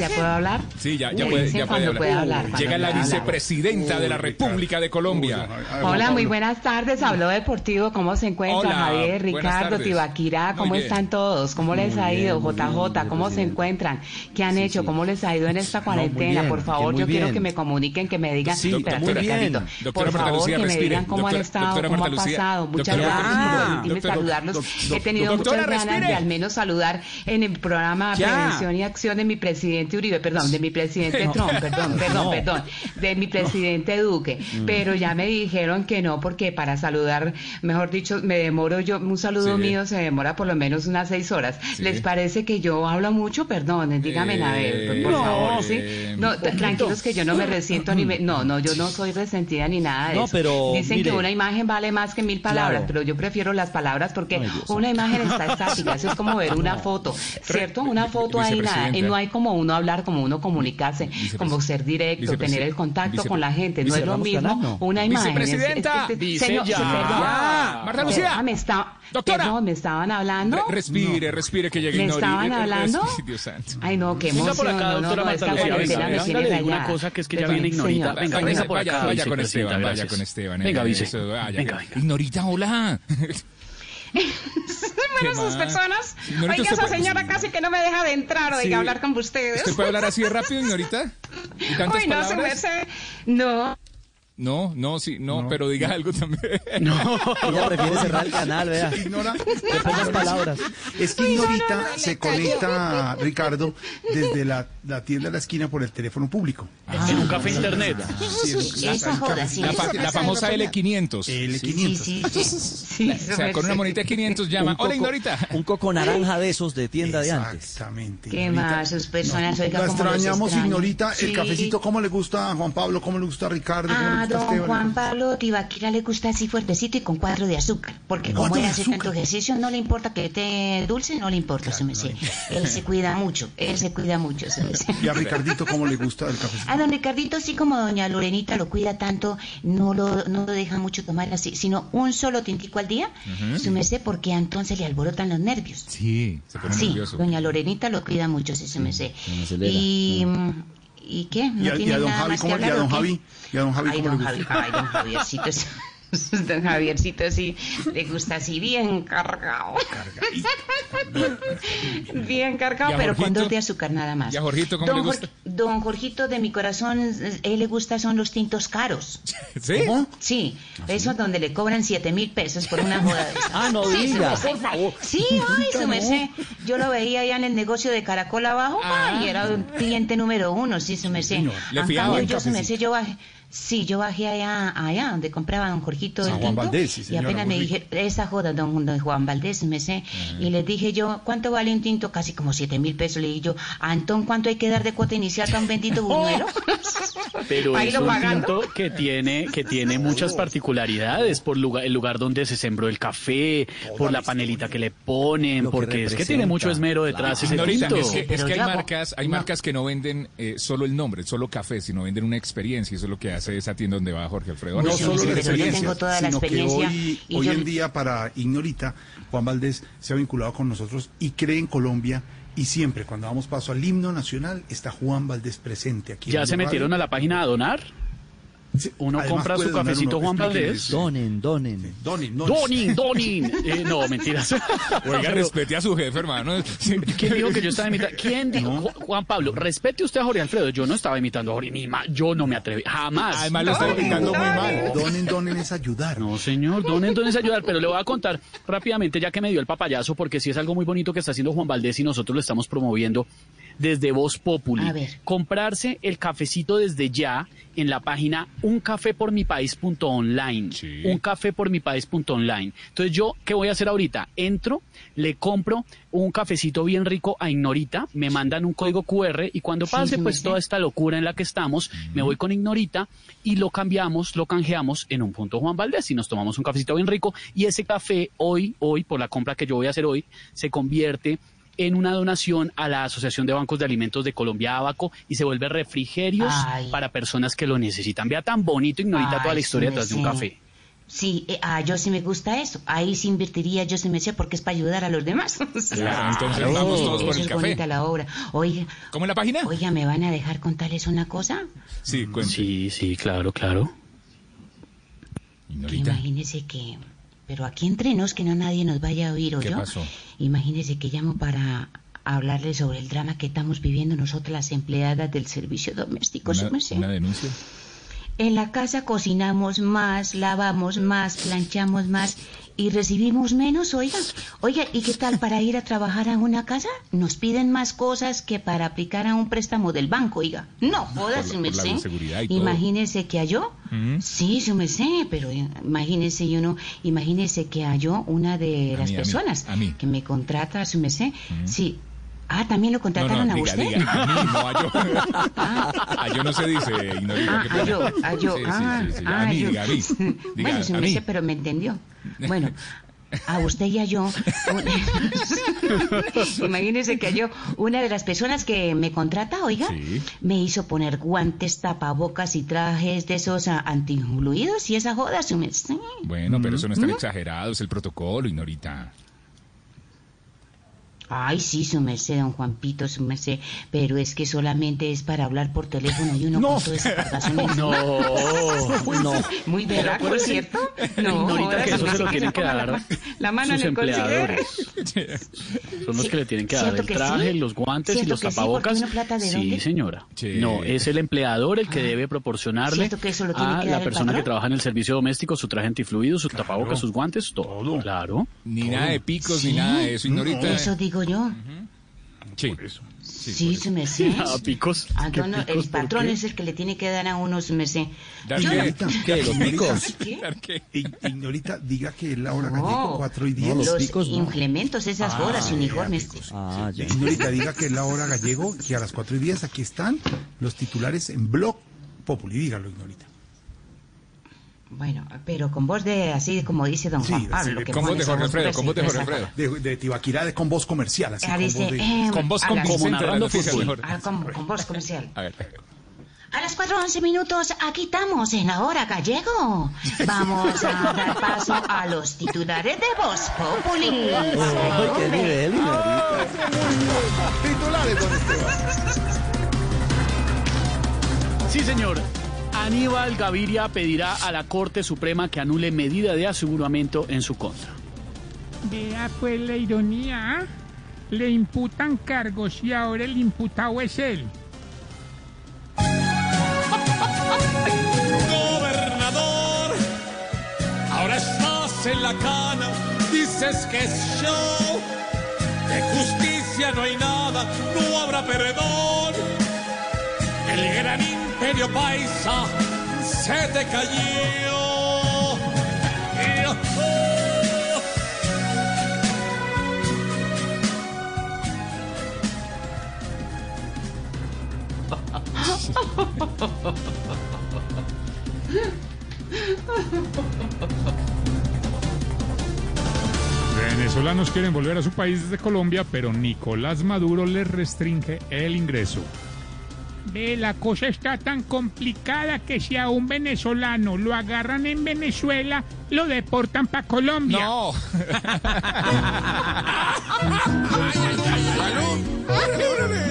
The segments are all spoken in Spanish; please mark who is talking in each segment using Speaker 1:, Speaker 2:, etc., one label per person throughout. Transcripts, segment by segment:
Speaker 1: ¿Ya puedo hablar?
Speaker 2: Sí, ya, ya puede, ya puede hablar.
Speaker 1: puede hablar, cuando
Speaker 2: Llega la
Speaker 1: hablar.
Speaker 2: vicepresidenta de la República de Colombia.
Speaker 1: Hola, muy buenas tardes. Habló Deportivo. ¿Cómo se encuentra
Speaker 2: Hola,
Speaker 1: Javier, Ricardo. Tibaquirá? ¿Cómo están todos? ¿Cómo les ha ido? JJ, ¿cómo se encuentran? ¿Qué han hecho? ¿Cómo les ha ido en esta cuarentena?
Speaker 3: bien,
Speaker 1: Por favor, yo quiero que me comuniquen, que me digan.
Speaker 3: Sí,
Speaker 1: Espérate,
Speaker 3: muy bien.
Speaker 1: Por favor,
Speaker 2: Lucía,
Speaker 1: que me
Speaker 2: respire.
Speaker 1: digan cómo han estado, cómo ha pasado. Muchas gracias por saludarlos. He tenido muchas ganas de al menos saludar en el programa. Prevención y Acción de mi presidente Uribe, perdón, de mi presidente Trump, perdón, perdón,
Speaker 3: No.
Speaker 1: perdón, de mi presidente Duque, pero ya me dijeron que no, porque para saludar, mejor dicho, me demoro yo, un saludo
Speaker 2: Sí.
Speaker 1: mío se demora por lo menos unas seis horas.
Speaker 2: Sí.
Speaker 1: ¿Les parece que yo hablo mucho? Perdón, díganme a ver, por, por
Speaker 2: Eh,
Speaker 1: favor, ¿sí?
Speaker 2: eh,
Speaker 1: No, tranquilos que yo no me resiento ni me, no, no, yo no soy resentida ni nada de
Speaker 3: No,
Speaker 1: eso.
Speaker 3: pero,
Speaker 1: Dicen
Speaker 3: mire.
Speaker 1: que una imagen vale más que mil palabras,
Speaker 3: Claro.
Speaker 1: pero yo prefiero las palabras porque
Speaker 3: Ay,
Speaker 1: una imagen está estática, eso es como ver una foto, ¿cierto? Una foto ahí nada, y no hay como uno hablar, como uno comunicarse, como ser directo, tener el contacto con la gente, no es lo mismo una imagen. es- es-
Speaker 2: Vicepresidenta,
Speaker 1: es- es-
Speaker 2: dice
Speaker 1: señor,
Speaker 2: ya.
Speaker 1: perdón.
Speaker 2: Ya. Marta Lucía.
Speaker 1: Perdón, me está-
Speaker 2: Doctora.
Speaker 1: perdón, me estaban hablando.
Speaker 2: Re- respire, respire, que llegue
Speaker 1: ¿Me estaban hablando?
Speaker 2: ay, Dios santo.
Speaker 1: Ay, no, qué emoción.
Speaker 4: por acá,
Speaker 1: no, no,
Speaker 4: doctora
Speaker 1: no,
Speaker 4: Marta
Speaker 1: esta
Speaker 4: Lucía,
Speaker 1: cuarentena
Speaker 2: venga,
Speaker 1: me
Speaker 2: venga,
Speaker 1: tiene
Speaker 4: le digo una
Speaker 1: rayada.
Speaker 4: cosa que es que ya
Speaker 1: Perdón,
Speaker 4: viene Ignorita. Venga,
Speaker 2: Vaya,
Speaker 4: venga por acá,
Speaker 2: vaya, vaya con Esteban, vaya con Esteban.
Speaker 4: Venga, vice.
Speaker 2: eso, vaya,
Speaker 4: Venga,
Speaker 2: que-
Speaker 4: venga.
Speaker 2: Ignorita, hola.
Speaker 1: Bueno,
Speaker 2: ¿Qué
Speaker 1: sus personas.
Speaker 2: Ignorita,
Speaker 1: Oiga, esa
Speaker 2: puede-
Speaker 1: señora casi que no me deja de entrar, oiga,
Speaker 2: Sí.
Speaker 1: hablar con ustedes.
Speaker 2: ¿Usted puede hablar así de rápido, tantas
Speaker 1: Uy, no se me
Speaker 2: palabras?
Speaker 1: sé. No.
Speaker 2: No, no, sí, no, pero diga algo también.
Speaker 3: Ella prefiere cerrar el canal, vea.
Speaker 5: Ignora.
Speaker 3: De pocas palabras.
Speaker 5: Es que Ignorita se conecta, Ricardo, desde la, la tienda de la esquina por el teléfono público.
Speaker 4: En un café internet.
Speaker 2: La, famosa
Speaker 1: joda.
Speaker 2: L500.
Speaker 5: L500.
Speaker 1: Sí, sí, sí. sí.
Speaker 2: O sea, con una monita de 500 llama. Hola, ignorita.
Speaker 3: Un coco naranja de esos de tienda de antes.
Speaker 5: Exactamente.
Speaker 1: ¿Qué más? Sus personas, oiga,
Speaker 5: La extrañamos. Ignorita. El cafecito, ¿cómo le gusta a Juan Pablo? ¿Cómo le gusta a Ricardo? ¿Cómo le
Speaker 1: Ah,
Speaker 5: gusta a
Speaker 1: don? Juan Pablo Tibaquira le gusta así fuertecito y con cuatro de azúcar. Porque como él hace tanto ejercicio, no le importa que esté dulce, no le importa, se me sé. Él se cuida mucho, él se cuida mucho, se me.
Speaker 5: Y a Ricardito, ¿cómo le gusta el cafecito?
Speaker 1: A don Ricardito, así como doña Lorenita lo cuida tanto, no lo, no lo deja mucho tomar así, sino un solo tintico al día, su merced, porque entonces le alborotan los nervios.
Speaker 2: Sí, se pone
Speaker 1: Sí,
Speaker 2: nervioso.
Speaker 1: doña Lorenita lo cuida mucho, sí, se me sé.
Speaker 3: se me acelera.
Speaker 1: Y, mm, ¿y qué? ¿No
Speaker 5: ¿Y a- y a don Javi cómo- y a don? Javi? ¿Y a don Javi
Speaker 1: Ay, don Javi, ay, don Javiercito. Don Javiercito sí le gusta así bien cargado. Bien cargado,
Speaker 2: ¿Y a
Speaker 1: pero con
Speaker 2: Jorgito?
Speaker 1: dos de azúcar nada más.
Speaker 2: ¿Y a Jorgito cómo
Speaker 1: don
Speaker 2: le gusta?
Speaker 1: Jor- don Jorgito de mi corazón, eh, él le gusta son los tintos caros.
Speaker 2: ¿Sí?
Speaker 5: ¿Cómo?
Speaker 1: Sí, esos donde le cobran siete mil pesos por una joda de esas.
Speaker 3: Ah, no
Speaker 1: Sí,
Speaker 3: diga.
Speaker 1: su merced. Sí, ay, su merced. Yo lo veía allá en el negocio de Caracol abajo,
Speaker 2: Ah.
Speaker 1: y era un cliente número uno, sí, su merced.
Speaker 2: Le fiaba
Speaker 1: cambio, yo, su merced, yo bajé. Sí, yo bajé allá, allá donde compraba don Jorgito
Speaker 5: San
Speaker 1: el
Speaker 5: Juan
Speaker 1: tinto,
Speaker 5: Valdés, sí,
Speaker 1: y apenas me dije, esa joda, don, don Juan Valdés, me sé, y les dije yo, ¿cuánto vale un tinto? Casi como siete mil pesos, le dije yo, Antón, ¿cuánto hay que dar de cuota inicial para un bendito buñuelo?
Speaker 4: Pero es un tinto que tiene, que tiene muchas particularidades por lugar, el lugar donde se sembró el café, por la panelita que le ponen,
Speaker 3: Lo que
Speaker 4: porque es que tiene mucho esmero detrás ese
Speaker 2: Ignorita,
Speaker 4: tinto.
Speaker 2: es que, es
Speaker 1: Pero
Speaker 2: que hay marcas, hay
Speaker 1: no.
Speaker 2: marcas que no venden eh, solo el nombre, solo café, sino venden una experiencia. y Eso es lo que hace esa tienda donde va Jorge Alfredo.
Speaker 5: No
Speaker 1: Sí,
Speaker 5: solo la experiencia,
Speaker 1: tengo toda la
Speaker 5: sino que hoy,
Speaker 1: y
Speaker 5: hoy
Speaker 1: yo-
Speaker 5: en día para Ignorita, Juan Valdés se ha vinculado con nosotros y cree en Colombia y siempre cuando damos paso al himno nacional está Juan Valdés presente aquí.
Speaker 4: ¿Ya se metieron a la página a donar? Uno compra su cafecito Juan Valdés.
Speaker 3: Donen, donen.
Speaker 5: Donen, donen.
Speaker 4: Donin, Donin. Eh, no, mentiras.
Speaker 2: Oiga,
Speaker 4: Pero,
Speaker 2: respete a su jefe, hermano. Sí.
Speaker 4: ¿Quién dijo que yo estaba imitando? ¿Quién dijo? Ju- Juan Pablo, respete usted a Jorge Alfredo. Yo no estaba imitando a Jorge. Ni ma- yo no me atreví. Jamás.
Speaker 2: Además lo está indicando muy mal.
Speaker 5: Donen, donen es ayudar.
Speaker 4: No, señor, donen, donen es ayudar, pero le voy a contar rápidamente, ya que me dio el papayazo, porque sí es algo muy bonito que está haciendo Juan Valdés y nosotros lo estamos promoviendo. Desde Voz Populi.
Speaker 1: A ver.
Speaker 4: Comprarse el cafecito desde ya en la página uncafepormipaís.online.
Speaker 2: Sí.
Speaker 4: Uncafepormipaís.online. Entonces yo, ¿qué voy a hacer ahorita? Entro, le compro un cafecito bien rico a Ignorita, me mandan un código QR y cuando pase
Speaker 1: sí,
Speaker 4: pues toda esta locura en la que estamos, me voy con Ignorita y lo cambiamos, lo canjeamos en un punto Juan Valdés y nos tomamos un cafecito bien rico y ese café hoy, hoy, por la compra que yo voy a hacer hoy, se convierte en una donación a la Asociación de Bancos de Alimentos de Colombia, Abaco, y se vuelve refrigerios
Speaker 1: Ay.
Speaker 4: para personas que lo necesitan. Vea tan bonito, Ignorita, toda la
Speaker 1: Ay,
Speaker 4: historia
Speaker 1: sí,
Speaker 4: detrás de un café.
Speaker 1: Sí, eh, ah, yo sí me gusta eso. Ahí sí invertiría, yo sí me sé porque es para ayudar a los demás.
Speaker 2: Claro, entonces vamos todos por el
Speaker 1: es
Speaker 2: café.
Speaker 1: bonita la obra. Oiga,
Speaker 2: ¿Cómo es la página?
Speaker 1: oiga, ¿me van a dejar contarles una cosa?
Speaker 2: Sí, cuente.
Speaker 4: Sí, sí, claro, claro.
Speaker 1: Que imagínese que... Pero aquí entre nos, que no nadie nos vaya a oír, ¿o
Speaker 2: ¿Qué
Speaker 1: yo?
Speaker 2: pasó?
Speaker 1: Imagínese que llamo para hablarles sobre el drama que estamos viviendo nosotras las empleadas del servicio doméstico.
Speaker 2: una denuncia.
Speaker 1: En la casa cocinamos más, lavamos más, planchamos más y recibimos menos, oiga. Oiga, ¿y qué tal para ir a trabajar a una casa? Nos piden más cosas que para aplicar a un préstamo del banco, oiga. No, jodas, su merced. Imagínese que halló.
Speaker 2: Ujú.
Speaker 1: Sí, su merced, pero imagínese yo no, imagínese que halló una de
Speaker 2: A
Speaker 1: las
Speaker 2: mí, a mí,
Speaker 1: personas
Speaker 2: a mí.
Speaker 1: que me contrata, su merced. Sí. Ah, también lo
Speaker 2: No,
Speaker 1: contrataron
Speaker 2: no,
Speaker 1: a
Speaker 2: diga,
Speaker 1: usted.
Speaker 2: diga. A mí, no a yo. A yo no se dice, Ignorita.
Speaker 1: Ah, a yo, a yo,
Speaker 2: Sí, sí,
Speaker 1: ah,
Speaker 2: sí, sí.
Speaker 1: ah,
Speaker 2: A mí,
Speaker 1: yo.
Speaker 2: diga, a mí. Diga,
Speaker 1: bueno, sí
Speaker 2: a
Speaker 1: me sé, pero me entendió. Bueno, a usted y a yo, imagínese que yo, una de las personas que me contrata, oiga,
Speaker 2: Sí.
Speaker 1: me hizo poner guantes, tapabocas y trajes de esos ah, antiinfluidos y esa joda, merced.
Speaker 2: Bueno, pero eso no es tan exagerado, es el protocolo, Ignorita.
Speaker 1: Ay, sí, su merced, don Juanpito, su merced, pero es que solamente es para hablar por teléfono y uno con toda esa.
Speaker 4: No, no.
Speaker 1: Muy berraco,
Speaker 4: acuérdese,
Speaker 1: ¿cierto?
Speaker 4: Ignorita, que
Speaker 1: ahora
Speaker 4: eso
Speaker 1: sí
Speaker 4: se lo tienen que dar
Speaker 1: la, la mano
Speaker 4: sus
Speaker 1: en el considere.
Speaker 4: empleadores. Son los
Speaker 1: Sí,
Speaker 4: que le tienen que dar
Speaker 1: ¿cierto
Speaker 4: el
Speaker 1: que
Speaker 4: traje,
Speaker 1: sí?
Speaker 4: los guantes y
Speaker 1: ¿Cierto
Speaker 4: los
Speaker 1: que sí?
Speaker 4: tapabocas.
Speaker 1: Plata de
Speaker 4: sí, señora.
Speaker 2: Sí.
Speaker 4: No, es el empleador el que debe proporcionarle
Speaker 1: ¿Cierto que eso lo tiene
Speaker 4: a
Speaker 1: que
Speaker 4: la persona que trabaja en el servicio doméstico su traje antifluido, sus tapabocas, sus guantes, todo.
Speaker 5: Todo.
Speaker 4: Claro.
Speaker 2: Ni nada de picos, ni nada de eso, Ignorita.
Speaker 1: Eso digo yo.
Speaker 2: Sí.
Speaker 1: Sí, su merced.
Speaker 4: Nada, picos.
Speaker 1: Ah,
Speaker 4: ¿Qué
Speaker 1: no, no,
Speaker 4: picos?
Speaker 1: el
Speaker 4: ¿Por
Speaker 1: patrón es el que le tiene que dar a uno su merced.
Speaker 2: Qué?
Speaker 1: no-
Speaker 3: ¿Qué? ¿Los picos?
Speaker 1: ¿Qué?
Speaker 5: Ignorita, diga que es la hora
Speaker 1: No.
Speaker 5: gallego 4 y 10.
Speaker 3: No, los
Speaker 1: Los
Speaker 3: picos no.
Speaker 1: implementos, esas horas y uniformes.
Speaker 3: Ah, ya.
Speaker 5: Ignorita, diga que es la hora gallego, que a las 4 y 10 aquí están los titulares en Blog Populi. Dígalo, Ignorita.
Speaker 1: Bueno, pero con voz de así como dice don
Speaker 5: Sí,
Speaker 1: Juan Pablo. que
Speaker 2: Con voz de Jorge
Speaker 1: voz
Speaker 2: Alfredo, con voz de Jorge Alfredo.
Speaker 5: De, de Tibaquirá, de con voz comercial, así
Speaker 1: Ah,
Speaker 5: con
Speaker 1: dice,
Speaker 5: voz de...
Speaker 1: eh,
Speaker 2: Con voz
Speaker 1: a
Speaker 2: con
Speaker 1: las-
Speaker 4: Como
Speaker 2: Vicente de
Speaker 4: narrando fútbol.
Speaker 1: ah, con, con voz comercial.
Speaker 2: A ver.
Speaker 1: A las 4.11 minutos, aquí estamos en la hora gallego. Vamos a dar paso a los titulares de Voz Populi.
Speaker 3: Ay, qué nivel, Ignorita.
Speaker 5: Titulares, don Esteban.
Speaker 4: Sí, señor. Aníbal Gaviria pedirá a la Corte Suprema que anule medida de aseguramiento en su contra.
Speaker 6: Vea pues la ironía. ¿ah? Le imputan cargos y ahora el imputado es él.
Speaker 7: gobernador. Ahora estás en la cana, dices que es show. De justicia no hay nada, no habrá perdón. El gran imperio paisa se te cayó.
Speaker 6: Venezolanos quieren volver a su país desde Colombia, pero Nicolás Maduro les restringe el ingreso. Ve, la cosa está tan complicada que si a un venezolano lo agarran en Venezuela, lo deportan para Colombia.
Speaker 2: No.
Speaker 7: Órale.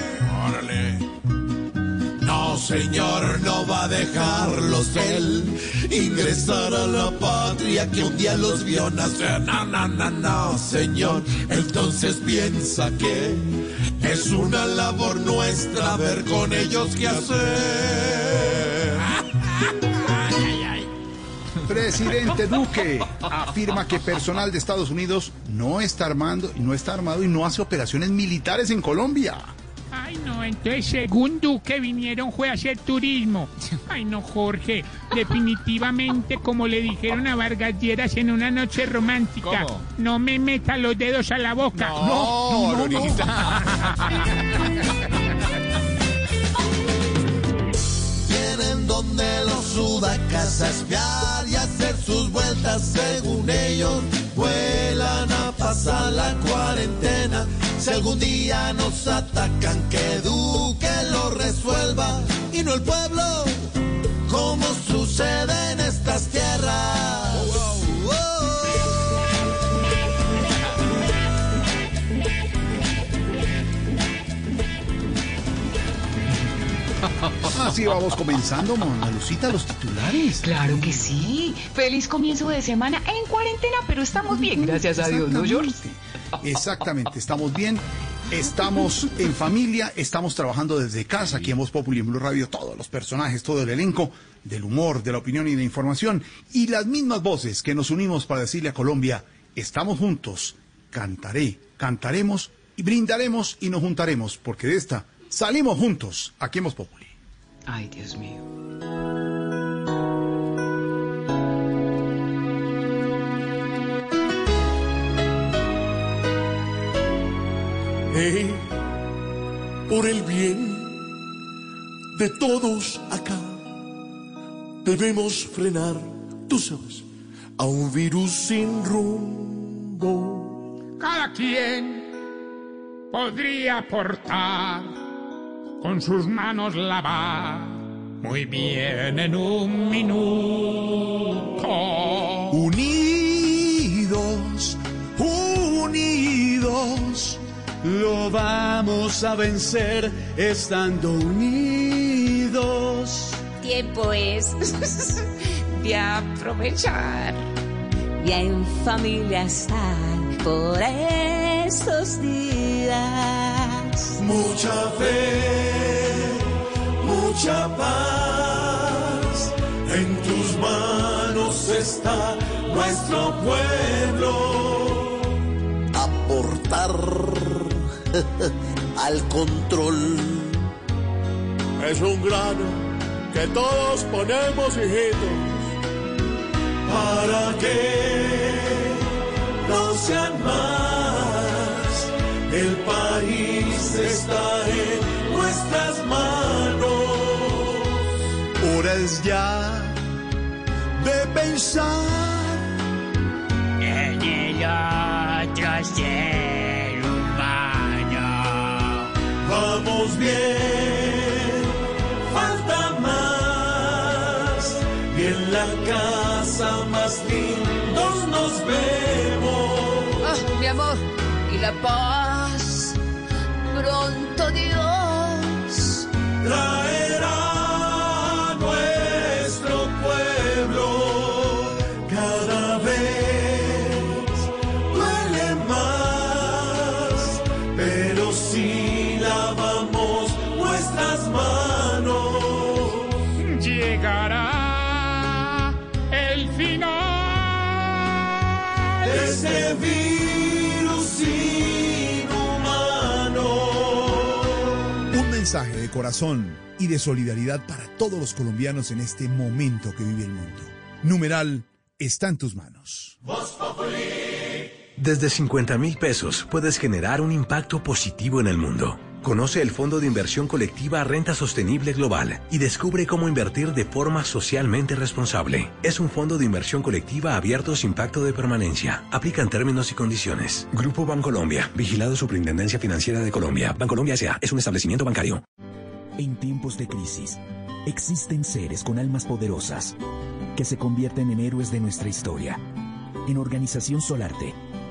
Speaker 7: No, señor, no va a dejarlos él ingresar a la patria que un día los vio nacer. No, no, no, no, señor. Entonces piensa que es una labor nuestra ver con ellos qué hacer.
Speaker 5: Presidente Duque afirma que personal de Estados Unidos no está armando, no está armado y no hace operaciones militares en Colombia.
Speaker 8: Ay, no, entonces según Duque vinieron fue a hacer turismo. Ay, no, Jorge, definitivamente como le dijeron a Vargas Lleras en una noche romántica,
Speaker 2: ¿Cómo?
Speaker 8: no me meta los dedos a la boca.
Speaker 2: No, Lorita.
Speaker 7: Tienen donde los sudacas a espiar y hacer sus vueltas según ellos. Vuelan a pasar la cuarentena. Si algún día nos atacan, que Duque lo resuelva y no el pueblo, como sucede en estas tierras.
Speaker 5: Así vamos comenzando, Mona Lucita, los titulares.
Speaker 3: Claro que sí. Feliz comienzo de semana en cuarentena, pero estamos bien, gracias a Dios, ¿no, George?
Speaker 5: Exactamente, estamos bien, estamos en familia, estamos trabajando desde casa aquí en Voz Populi en Blue Radio, todos los personajes, todo el elenco del humor, de la opinión y de la información y las mismas voces que nos unimos para decirle a Colombia, estamos juntos, cantaré, cantaremos y brindaremos y nos juntaremos, porque de esta salimos juntos aquí en Voz Populi.
Speaker 3: Ay, Dios mío.
Speaker 7: Por el bien de todos acá, debemos frenar, tú sabes, a un virus sin rumbo.
Speaker 8: Cada quien podría aportar con sus manos lavar muy bien en un minuto.
Speaker 9: Lo vamos a vencer estando unidos.
Speaker 10: Tiempo es de aprovechar y en familia estar por estos días.
Speaker 7: Mucha fe, mucha paz, en tus manos está nuestro pueblo. Aportar al control es un grano que todos ponemos, hijitos, para que no sean más. El país está en nuestras manos.
Speaker 9: Hora es ya de pensar
Speaker 8: En el otro ser.
Speaker 7: Vamos bien, falta más. Y en la casa más lindos nos vemos.
Speaker 10: Ah, mi amor, y la paz, pronto Dios.
Speaker 7: traerá
Speaker 9: mensaje de corazón y de solidaridad para todos los colombianos en este momento que vive el mundo. Numeral está en tus manos.
Speaker 11: Desde 50 mil pesos puedes generar un impacto positivo en el mundo. Conoce el Fondo de Inversión Colectiva Renta Sostenible Global y descubre cómo invertir de forma socialmente responsable. Es un fondo de inversión colectiva abierto sin pacto de permanencia. Aplica en términos y condiciones. Grupo Bancolombia, vigilado Superintendencia Financiera de Colombia. Bancolombia S.A. es un establecimiento bancario.
Speaker 12: En tiempos de crisis, existen seres con almas poderosas que se convierten en héroes de nuestra historia. En Organización Solarte,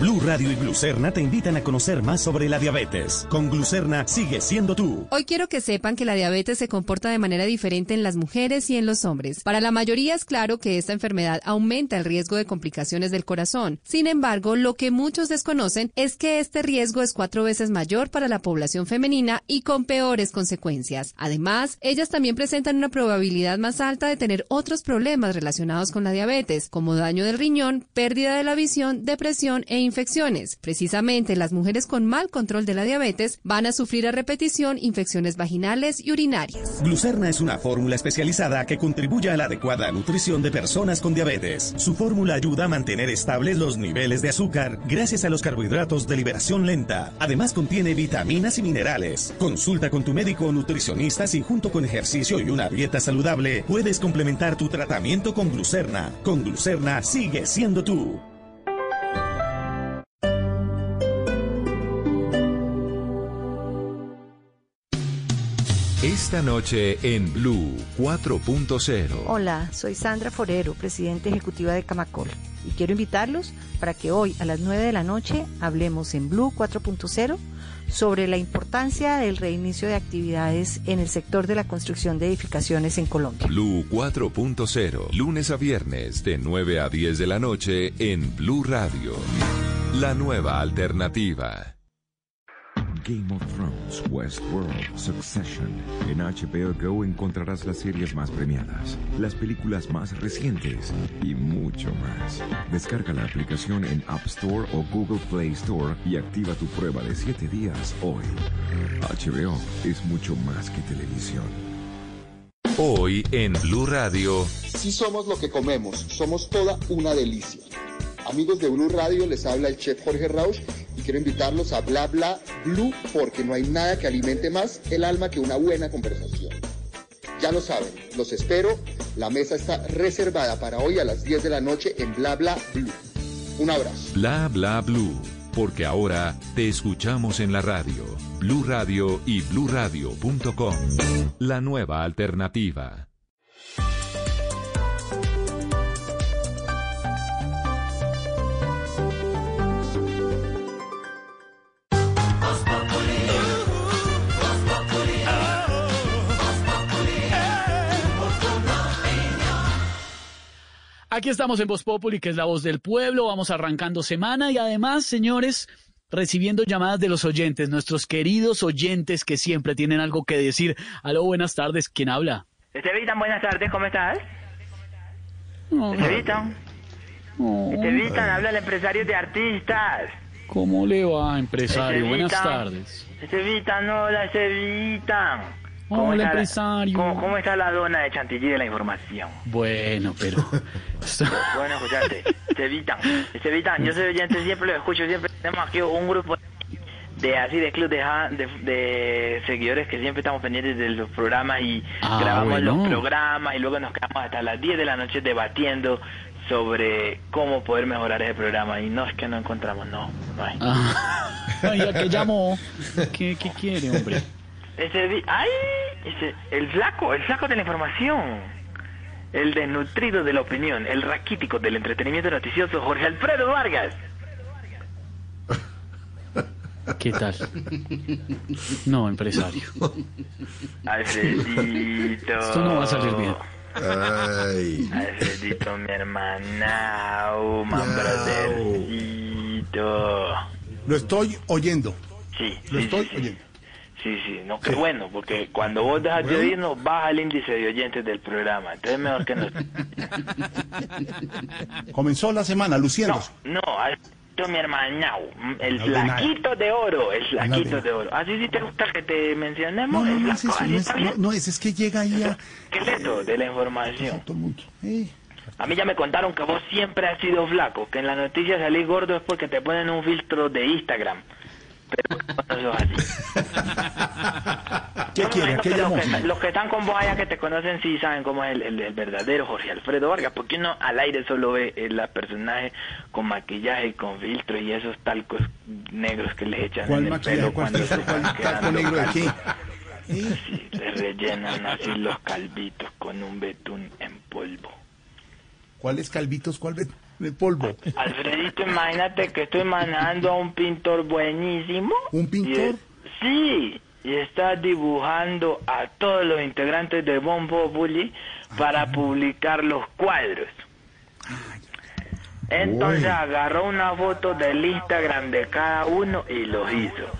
Speaker 12: Blue Radio y Glucerna te invitan a conocer más sobre la diabetes. Con Glucerna sigue siendo tú.
Speaker 10: Hoy quiero que sepan que la diabetes se comporta de manera diferente en las mujeres y en los hombres. Para la mayoría es claro que esta enfermedad aumenta el riesgo de complicaciones del corazón. Sin embargo, lo que muchos desconocen es que este riesgo es cuatro veces mayor para la población femenina y con peores consecuencias. Además, ellas también presentan una probabilidad más alta de tener otros problemas relacionados con la diabetes, como daño del riñón, pérdida de la visión, depresión infecciones. Precisamente las mujeres con mal control de la diabetes van a sufrir a repetición infecciones vaginales y urinarias.
Speaker 12: Glucerna es una fórmula especializada que contribuye a la adecuada nutrición de personas con diabetes. Su fórmula ayuda a mantener estables los niveles de azúcar gracias a los carbohidratos de liberación lenta. Además contiene vitaminas y minerales. Consulta con tu médico o nutricionista si junto con ejercicio y una dieta saludable puedes complementar tu tratamiento con Glucerna. Con Glucerna sigue siendo tú.
Speaker 13: Esta noche en Blue 4.0.
Speaker 14: Hola, soy Sandra Forero, presidenta ejecutiva de Camacol, y quiero invitarlos para que hoy a las 9 de la noche hablemos en Blue 4.0 sobre la importancia del reinicio de actividades en el sector de la construcción de edificaciones en Colombia.
Speaker 13: Blue 4.0, lunes a viernes de 9 a 10 de la noche en Blue Radio. La nueva alternativa.
Speaker 15: Game of Thrones, Westworld, Succession. En HBO Go encontrarás las series más premiadas, las películas más recientes y mucho más. Descarga la aplicación en App Store o Google Play Store y activa tu prueba de 7 días hoy. HBO es mucho más que televisión.
Speaker 13: Hoy en Blue Radio.
Speaker 16: Si somos lo que comemos, somos toda una delicia. Amigos de Blue Radio, les habla el chef Jorge Rausch y quiero invitarlos a Bla Bla Blue porque no hay nada que alimente más el alma que una buena conversación. Ya lo saben, los espero. La mesa está reservada para hoy a las 10 de la noche en Bla Bla Blue. Un abrazo.
Speaker 13: Bla bla blue, porque ahora te escuchamos en la radio. Blue Radio y bluradio.com. La nueva alternativa.
Speaker 4: Aquí estamos en Voz Populi, que es la voz del pueblo. Vamos arrancando semana y además, señores, recibiendo llamadas de los oyentes, nuestros queridos oyentes que siempre tienen algo que decir. Aló, buenas tardes. ¿Quién habla?
Speaker 17: Estevitan, buenas tardes, ¿cómo estás?
Speaker 4: No,
Speaker 17: Estevitan.
Speaker 4: no.
Speaker 17: Estevitan, habla el empresario de artistas.
Speaker 4: ¿Cómo le va, empresario? Buenas
Speaker 17: Estevitan.
Speaker 4: tardes.
Speaker 17: Estevitan, hola, Estevitan.
Speaker 4: Hola,
Speaker 17: está la-
Speaker 4: empresario.
Speaker 17: ¿cómo, cómo está la dona de Chantilly de la información?
Speaker 4: Bueno, pero...
Speaker 17: Bueno, escuchate. Estevitan, Estevitan, yo soy oyente, siempre lo escucho, siempre tenemos aquí un grupo de así de club de, de, de seguidores que siempre estamos pendientes de los programas y
Speaker 4: Ah,
Speaker 17: grabamos
Speaker 4: bueno.
Speaker 17: los programas y luego nos quedamos hasta las 10 de la noche debatiendo sobre cómo poder mejorar ese programa y no es que no encontramos, no, no hay.
Speaker 4: Ay, ¿a qué llamó? ¿Qué, qué quiere, hombre?
Speaker 17: Ese ¡Ay! Ese, el flaco, el flaco de la información. El desnutrido de la opinión, el raquítico del entretenimiento noticioso, Jorge Alfredo Vargas.
Speaker 4: ¿Qué tal? No, empresario.
Speaker 17: Alfredito.
Speaker 4: Esto no va a salir bien.
Speaker 16: Ay.
Speaker 17: Alfredito, mi hermana, man brothercito.
Speaker 5: Lo estoy oyendo.
Speaker 17: Sí,
Speaker 5: Lo
Speaker 17: sí,
Speaker 5: estoy
Speaker 17: sí, sí.
Speaker 5: oyendo.
Speaker 17: Sí, sí, no, qué bueno, porque cuando vos dejas de
Speaker 5: Bueno.
Speaker 17: oírnos, baja el índice de oyentes del programa. Entonces, mejor que no.
Speaker 5: Comenzó la semana luciéndose.
Speaker 17: No, Alfredito, mi hermana, el
Speaker 5: No de
Speaker 17: flaquito de oro, el flaquito de oro. ¿Así sí te gusta que te mencionemos?
Speaker 5: No, no, no es eso, no es, no, no es, es que llega ahí a...
Speaker 17: esqueleto de la información.
Speaker 5: Eh,
Speaker 17: A mí ya me contaron que vos siempre has sido flaco, que en la noticia salís gordo es porque te ponen un filtro de Instagram. Pero no así.
Speaker 5: ¿Qué
Speaker 17: me
Speaker 5: quiere?
Speaker 17: imagino
Speaker 5: ¿Qué
Speaker 17: que? Los que, los que están con vos allá que te conocen sí saben cómo es el, el- el verdadero Jorge Alfredo Vargas, porque uno al aire solo ve el personaje con maquillaje y con filtro y esos talcos negros que le echan
Speaker 5: ¿Cuál
Speaker 17: en el pelo
Speaker 5: ¿Cuál
Speaker 17: cuando
Speaker 5: filtro?
Speaker 17: se
Speaker 5: ¿Cuál taco negro de qué?
Speaker 17: Sí, le rellenan así los calvitos con un betún en polvo.
Speaker 5: ¿Cuáles calvitos? ¿Cuál bet- de polvo.
Speaker 17: Alfredito, imagínate que estoy manejando a un pintor buenísimo.
Speaker 5: ¿Un pintor?
Speaker 17: Sí, y está dibujando a todos los integrantes de Bon Populi para publicar los cuadros. Entonces
Speaker 5: Uy.
Speaker 17: agarró una foto del Instagram de cada uno y los hizo.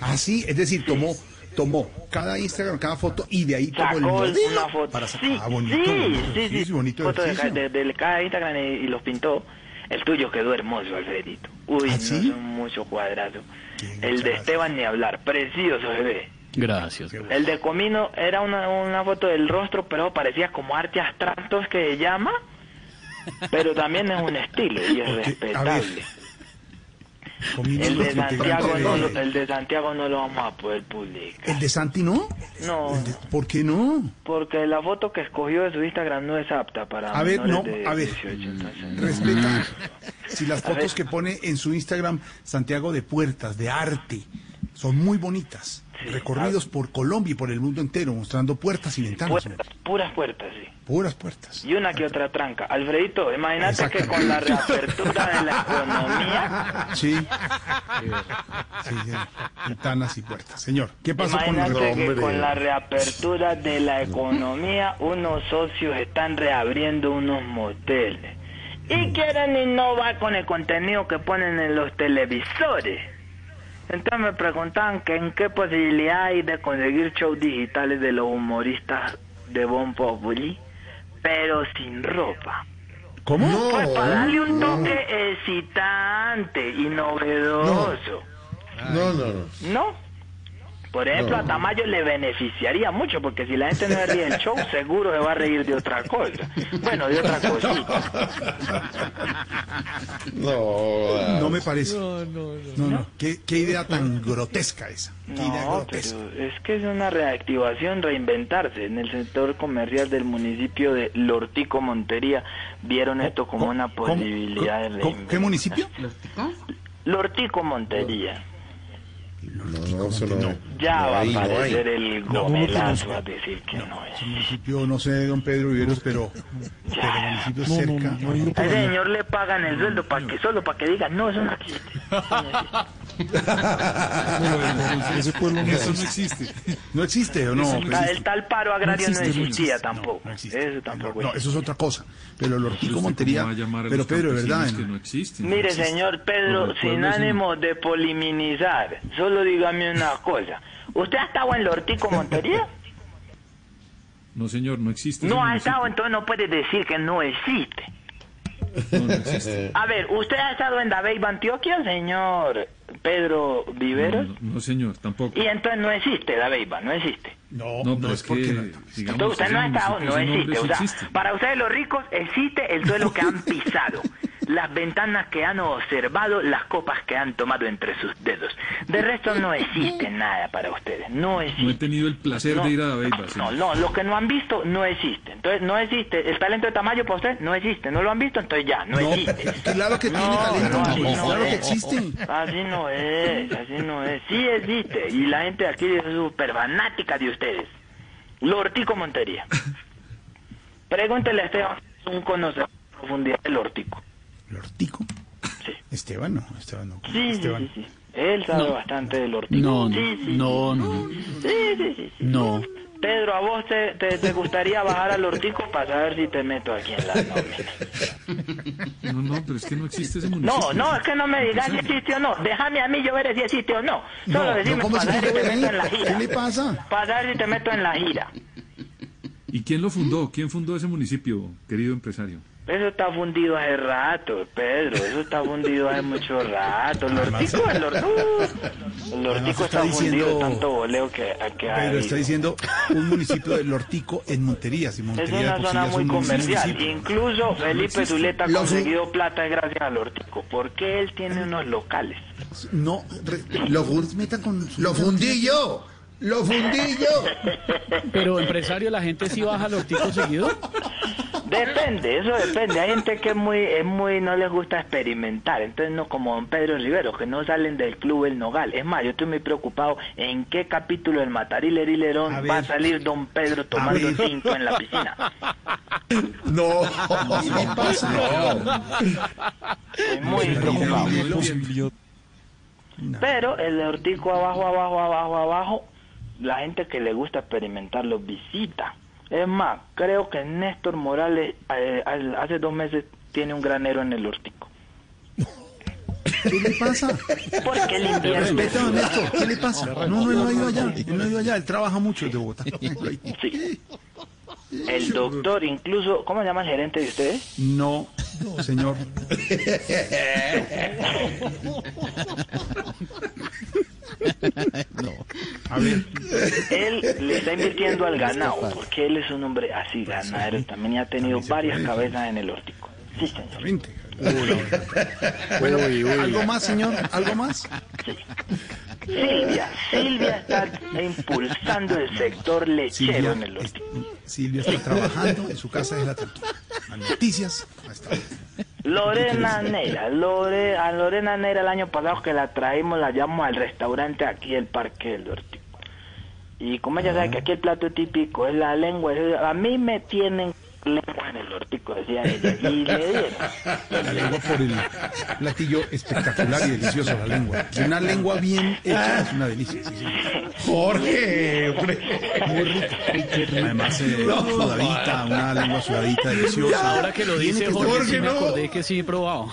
Speaker 5: Ah, sí, es decir, tomó, tomó cada Instagram, cada foto y de ahí tomó el modelo
Speaker 17: una foto.
Speaker 5: para sacar.
Speaker 17: Sí,
Speaker 5: ah, bonito,
Speaker 17: sí,
Speaker 5: bonito
Speaker 17: sí,
Speaker 5: ejercicio,
Speaker 17: sí.
Speaker 5: bonito
Speaker 17: Foto de, de- de cada Instagram y, y los pintó. El tuyo quedó hermoso, Alfredito. Uy,
Speaker 5: ¿Ah,
Speaker 17: no
Speaker 5: sí?
Speaker 17: son muchos cuadrados. El de Esteban ni hablar, precioso se ve.
Speaker 4: Gracias.
Speaker 17: El de Comino era una, una foto del rostro, pero parecía como arte abstracto es que llama. Pero también es un estilo y es
Speaker 5: a
Speaker 17: respetable. El de Santiago no,
Speaker 5: de-
Speaker 17: lo- el de Santiago no lo vamos a poder publicar.
Speaker 5: ¿El de Santi no?
Speaker 17: No,
Speaker 5: ¿Por qué no?
Speaker 17: porque la foto que escogió de su Instagram no es apta para
Speaker 5: A ver, no,
Speaker 17: de
Speaker 5: a ver.
Speaker 17: 18, entonces-
Speaker 5: Respeta. Si las
Speaker 17: A ver.
Speaker 5: fotos que pone en su Instagram Santiago de Puertas, de arte, son muy bonitas. Recorridos por Colombia y por el mundo entero, mostrando puertas y ventanas.
Speaker 17: Puertas, puras puertas, sí.
Speaker 5: Puras puertas.
Speaker 17: Y una que otra tranca. Alfredito, imagínate que con la reapertura de la economía,
Speaker 5: Sí. Sí, sí. Ventanas y puertas. Señor, ¿qué pasó con la
Speaker 17: imagínate que con la reapertura de la economía, unos socios están reabriendo unos moteles. Y quieren innovar con el contenido que ponen en los televisores. Entonces me preguntaban que en qué posibilidad hay de conseguir shows digitales de los humoristas de Bon Populi, pero sin ropa.
Speaker 5: ¿Cómo?
Speaker 17: Pues para darle un toque excitante y novedoso.
Speaker 7: No, no, no.
Speaker 17: ¿No? Por ejemplo,
Speaker 7: No.
Speaker 17: a Tamayo le beneficiaría mucho, porque si la gente no se ríe del show, seguro se va a reír de otra cosa. Bueno, de otra cosita.
Speaker 7: No,
Speaker 5: No me parece. No, no. ¿Qué, qué idea tan grotesca esa. Qué idea
Speaker 17: No,
Speaker 5: grotesca.
Speaker 17: pero es que es una reactivación, reinventarse. En el sector comercial del municipio de Lortico, Montería, vieron esto como una posibilidad de
Speaker 5: ¿Cómo?
Speaker 17: reinventar.
Speaker 5: ¿Qué municipio?
Speaker 17: Lortico, Montería.
Speaker 7: No, no, eso no.
Speaker 17: Ya
Speaker 7: No
Speaker 17: va
Speaker 7: hay,
Speaker 17: a
Speaker 7: no
Speaker 17: aparecer el
Speaker 5: No,
Speaker 17: gomelazo
Speaker 5: no,
Speaker 17: a decir que no es.
Speaker 5: Ese municipio, no sé don Pedro Viveros, pero, pero municipio cerca.
Speaker 17: A ese señor le pagan el sueldo para que solo para que diga, no, eso no existe.
Speaker 2: Ese pueblo no, eso no existe.
Speaker 5: ¿No existe o no? Pues,
Speaker 17: el tal paro agrario no,
Speaker 5: existe, no
Speaker 17: existía
Speaker 5: existe.
Speaker 17: tampoco. Eso tampoco
Speaker 5: no, eso es otra cosa. Pero el Ortico Montería. Pero Pedro, de verdad.
Speaker 2: campesinos que
Speaker 5: ¿no?
Speaker 2: no existen?
Speaker 17: Mire, señor Pedro,
Speaker 2: el
Speaker 17: sin ánimo de poliminizar, solo dígame una cosa. ¿Usted ha estado en Lortico, Montería?
Speaker 2: No, señor, no existe.
Speaker 17: No ha estado, entonces no puede decir que no existe.
Speaker 2: No, no existe.
Speaker 17: A ver, ¿usted ha estado en Dabeiba, Antioquia, señor Pedro Viveros?
Speaker 2: No, no, señor, tampoco.
Speaker 17: Y entonces no existe Dabeiba, no existe.
Speaker 5: No,
Speaker 2: No, pero es que, digamos,
Speaker 17: Entonces usted no ha estado, no existe. O sea,
Speaker 2: existe.
Speaker 17: para ustedes los ricos existe el suelo que han pisado, las ventanas que han observado, las copas que han tomado entre sus dedos. De resto no existe nada para ustedes, no existe.
Speaker 2: No he tenido el placer
Speaker 17: No,
Speaker 2: de ir a Dabeiba,
Speaker 17: No,
Speaker 2: señor.
Speaker 17: no, lo que no han visto no existe. Entonces no existe. El talento de Tamayo para usted no existe. No lo han visto, entonces ya, no,
Speaker 5: No,
Speaker 17: existe.
Speaker 5: claro que tiene
Speaker 17: No,
Speaker 5: talento.
Speaker 17: no, así no
Speaker 5: claro que
Speaker 17: es.
Speaker 5: existe.
Speaker 17: Así no es, así no es. Sí existe. Y la gente aquí es súper fanática de ustedes. Lortico Montería. Pregúntele a Esteban, un conocedor de profundidad del Lortico.
Speaker 5: ¿Lortico?
Speaker 17: Sí.
Speaker 5: Esteban no, Esteban no.
Speaker 17: Sí, sí,
Speaker 5: Esteban.
Speaker 17: sí, sí. Él sabe
Speaker 4: No.
Speaker 17: bastante del Lortico.
Speaker 4: No, no,
Speaker 17: sí, sí,
Speaker 4: no, no,
Speaker 17: sí, sí, sí, sí.
Speaker 4: no.
Speaker 17: Pedro, ¿a vos te, te, te gustaría bajar al Lortico para saber si te meto aquí en la nómina?
Speaker 2: No, no, pero es que no existe ese municipio.
Speaker 17: No, no, es que no me digas si existe o no. Déjame a mí yo ver si existe o no. Solo
Speaker 5: No,
Speaker 17: decime
Speaker 5: no, ¿cómo
Speaker 17: para
Speaker 5: se
Speaker 17: ver si te meto en la gira.
Speaker 5: ¿Qué le pasa?
Speaker 17: Para ver si te meto en la gira.
Speaker 2: ¿Y quién lo fundó? ¿Quién fundó ese municipio, querido empresario?
Speaker 17: Eso está fundido hace rato, Pedro. Eso está fundido hace mucho rato. El Lortico, el Lortico, el Lortico
Speaker 5: está
Speaker 17: está, fundido de
Speaker 5: diciendo-
Speaker 17: tanto voleo que, que ha
Speaker 5: Pero está diciendo un municipio de Lortico en Montería. Si
Speaker 17: Es
Speaker 5: Montería de
Speaker 17: una zona
Speaker 5: es
Speaker 17: muy
Speaker 5: un
Speaker 17: comercial.
Speaker 5: municipio.
Speaker 17: Incluso Felipe
Speaker 5: existe.
Speaker 17: Zuleta ha conseguido plata gracias al Lortico. Porque él tiene unos locales.
Speaker 5: No, re- lo, meta con... lo fundí yo. Lo fundí yo.
Speaker 4: Pero empresario, la gente sí baja al hortico seguido.
Speaker 17: Depende, eso depende. Hay gente que es muy, es muy, no les gusta experimentar. Entonces, no como don Pedro Rivero, que no salen del club El Nogal. Es más, yo estoy muy preocupado en qué capítulo del Matariler y Lerón
Speaker 5: A ver.
Speaker 17: va a salir don Pedro tomando cinco en la piscina.
Speaker 5: No, ¿qué pasa?
Speaker 17: Estoy muy preocupado. Pero el de Ortico abajo, abajo, abajo, abajo, la gente que le gusta experimentar los visita. Es más, creo que Néstor Morales eh, hace dos meses tiene un granero en el Ortico.
Speaker 5: ¿Qué le pasa?
Speaker 17: Porque él invierte.
Speaker 5: Respeta, don Néstor, ¿qué le pasa? No, no, él no ha ido allá. Él no ha ido allá. Él trabaja mucho desde Bogotá.
Speaker 17: Sí. El doctor, incluso, ¿cómo se llama el gerente de ustedes?
Speaker 5: No, señor.
Speaker 3: No.
Speaker 5: A ver.
Speaker 17: Él le está invirtiendo al ganado, porque él es un hombre así ganadero también y ha tenido varias cabezas en el Ortico. Sí, señor.
Speaker 5: Bueno, ¿algo más, señor? ¿Algo más?
Speaker 17: Silvia, Silvia está impulsando el sector lechero
Speaker 5: Silvia,
Speaker 17: en el Ortico.
Speaker 5: Silvia está trabajando en su casa de la Tantura. Las noticias. ahí está.
Speaker 17: Lorena Neira, Lore, a Lorena Neira el año pasado que la traímos, la llamamos al restaurante aquí el Parque del Ortico. Y como ella sabe que aquí el plato típico es la lengua, a mí me tienen lengua en el Ortico, decía ella, y le dieron.
Speaker 5: La lengua por el platillo espectacular y delicioso, la lengua. Y una lengua bien hecha es una delicia. sí, sí.
Speaker 7: Jorge, hombre.
Speaker 5: Muy rica. Además, eh, sudadita, una lengua sudadita deliciosa.
Speaker 4: Ahora que lo dice
Speaker 5: que
Speaker 4: Jorge, sí me acordé que sí he probado.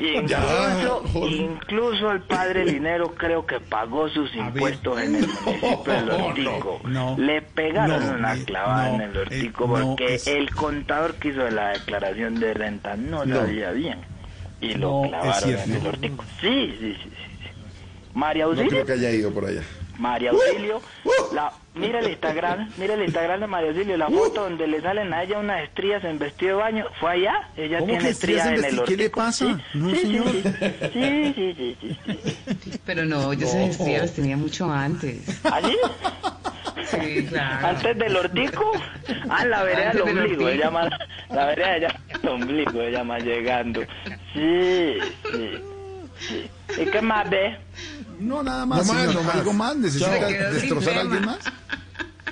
Speaker 17: Incluso, incluso el padre Linero creo que pagó sus impuestos en el municipio del Ortico.
Speaker 5: no,
Speaker 17: Le pegaron
Speaker 5: no,
Speaker 17: una
Speaker 5: eh,
Speaker 17: clavada
Speaker 5: no,
Speaker 17: en el Ortico
Speaker 5: eh, no,
Speaker 17: porque
Speaker 5: es-
Speaker 17: el contador que hizo la declaración de renta no,
Speaker 5: No.
Speaker 17: sabía bien. Y
Speaker 5: No,
Speaker 17: lo clavaron en el Ortico. Sí, sí, sí. sí. María
Speaker 7: No
Speaker 17: Auxilio.
Speaker 7: creo que haya ido por allá.
Speaker 17: María Auxilio, la, mira el Instagram, mira el Instagram de María Auxilio, la foto donde le salen a ella unas estrías en vestido de baño, fue allá, ella
Speaker 5: ¿Cómo
Speaker 17: tiene
Speaker 5: que estrías
Speaker 17: estrías
Speaker 5: en
Speaker 17: en el
Speaker 5: vestido? ¿Qué le pasa?
Speaker 17: Sí,
Speaker 5: No,
Speaker 17: sí,
Speaker 5: señor.
Speaker 17: Sí, sí, sí, sí, sí, sí.
Speaker 1: Pero no, yo esas estrellas las tenía mucho antes.
Speaker 17: ¿Allí?
Speaker 1: Sí, claro.
Speaker 17: Antes del Ortico, ah, la vereda del ombligo, ella más, la vereda ella, el ombligo, ella más llegando. Sí, sí, sí. ¿Y qué más ve?
Speaker 5: No, nada más,
Speaker 7: No más,
Speaker 5: señor.
Speaker 7: no más.
Speaker 5: ¿Algo más? ¿Necesita
Speaker 1: Se quedó sin
Speaker 5: destrozar a alguien más?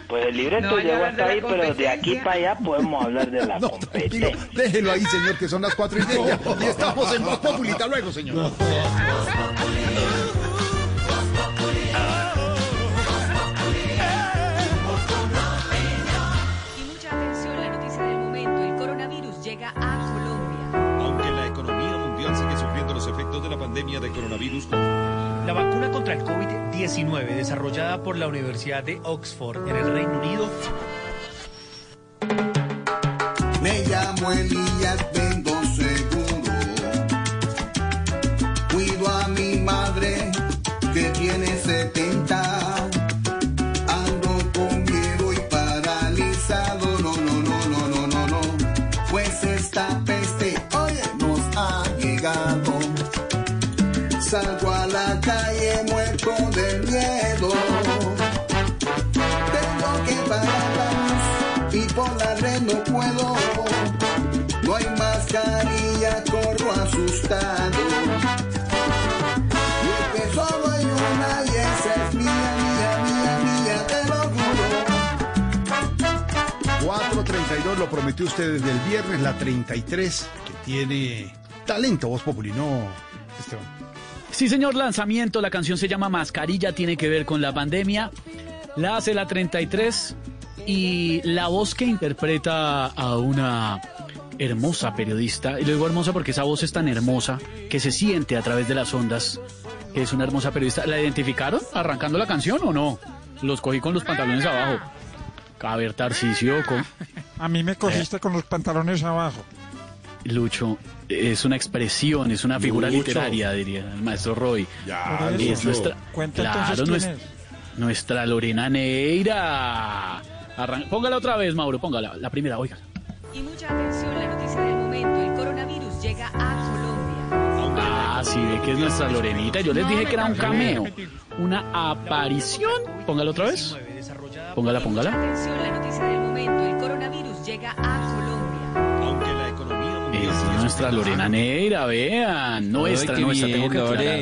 Speaker 17: Pues el libreto
Speaker 1: No,
Speaker 17: llegó hasta ahí, pero de aquí para allá podemos hablar de la
Speaker 5: No, tranquilo.
Speaker 17: competencia.
Speaker 5: Déjelo ahí, señor, que son las cuatro y media. Y estamos en Voz Populita luego, señor.
Speaker 18: efectos de la pandemia de coronavirus,
Speaker 19: La vacuna contra el COVID-19 desarrollada por la Universidad de Oxford en el Reino Unido.
Speaker 20: Me llamo Elías, Y que solo hay una y esa es mía, mía, mía, mía, te lo juro.
Speaker 5: 4.32 lo prometió usted desde el viernes, la 33, que tiene talento, Voz Populi, ¿no, Esteban?
Speaker 4: Sí, señor, lanzamiento. La canción se llama Mascarilla, tiene que ver con la pandemia. La hace la 33 y la voz que interpreta a una hermosa periodista, y lo digo hermosa porque esa voz es tan hermosa que se siente a través de las ondas, que es una hermosa periodista. ¿La identificaron arrancando la canción o no? Los cogí con los pantalones abajo. A ver, Tarcisio, con...
Speaker 6: A mí me cogiste con los pantalones abajo.
Speaker 4: Lucho, es una expresión, es una figura
Speaker 6: Lucho.
Speaker 4: literaria, diría el maestro Roy.
Speaker 6: Ya,
Speaker 4: es nuestra,
Speaker 6: Cuenta
Speaker 4: claro,
Speaker 6: entonces quién
Speaker 4: nuestra,
Speaker 6: es.
Speaker 4: nuestra Lorena Neira. Arran- póngala otra vez, Mauro, póngala, la primera, oiga.
Speaker 21: Y mucha atención, la noticia del momento. El coronavirus llega a Colombia.
Speaker 4: Ah, sí, ve que es nuestra Lorenita. Yo les dije que era un cameo, una aparición. Póngala otra vez. Póngala, póngala.
Speaker 21: atención, la noticia del momento. El coronavirus llega a Colombia.
Speaker 4: nuestra Lorena Neira, vean, nuestra, nuestra, tengo que aclarar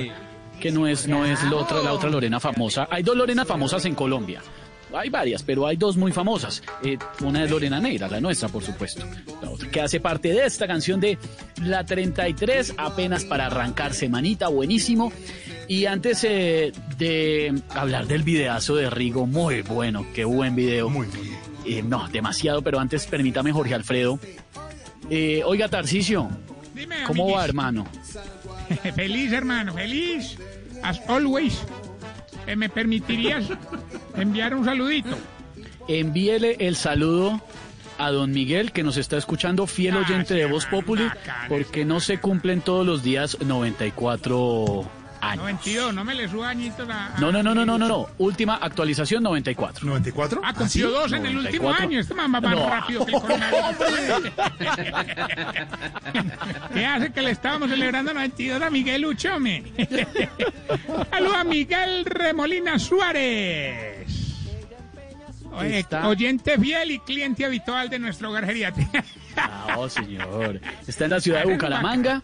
Speaker 4: que no es, no es la otra, la otra Lorena famosa. Hay dos Lorenas famosas en Colombia. Hay varias, pero hay dos muy famosas. Eh, una es Lorena Neira, la nuestra, por supuesto. La otra que hace parte de esta canción de La 33, apenas para arrancar semanita, buenísimo. Y antes eh, de hablar del videazo de Rigo, muy bueno, qué buen video. Muy bueno. no, demasiado, pero antes permítame, Jorge Alfredo. Eh, oiga, Tarcicio,
Speaker 8: Dime,
Speaker 4: ¿cómo va, hermano?
Speaker 8: feliz, hermano, feliz. As always. Eh, ¿Me permitirías enviar un saludito?
Speaker 4: Envíele el saludo a don Miguel, que nos está escuchando, fiel oyente de Voz Populi, porque no se cumplen todos los días 94 años.
Speaker 8: 92, no me le suba añitos a... a-
Speaker 4: No, no, no, no, no, no, no. Última actualización 94.
Speaker 5: ¿94?
Speaker 8: Ah, cumplió dos en el último
Speaker 4: 94.
Speaker 8: año. Este mamá va más
Speaker 4: No.
Speaker 8: rápido que el coronavirus. ¿Qué hace que le estábamos celebrando 92 a Miguel Uchome? Saludos a Miguel Remolina Suárez. Oye, oyente fiel y cliente habitual de nuestro hogar geriátrico.
Speaker 4: No, señor. Está en la ciudad de Bucaramanga.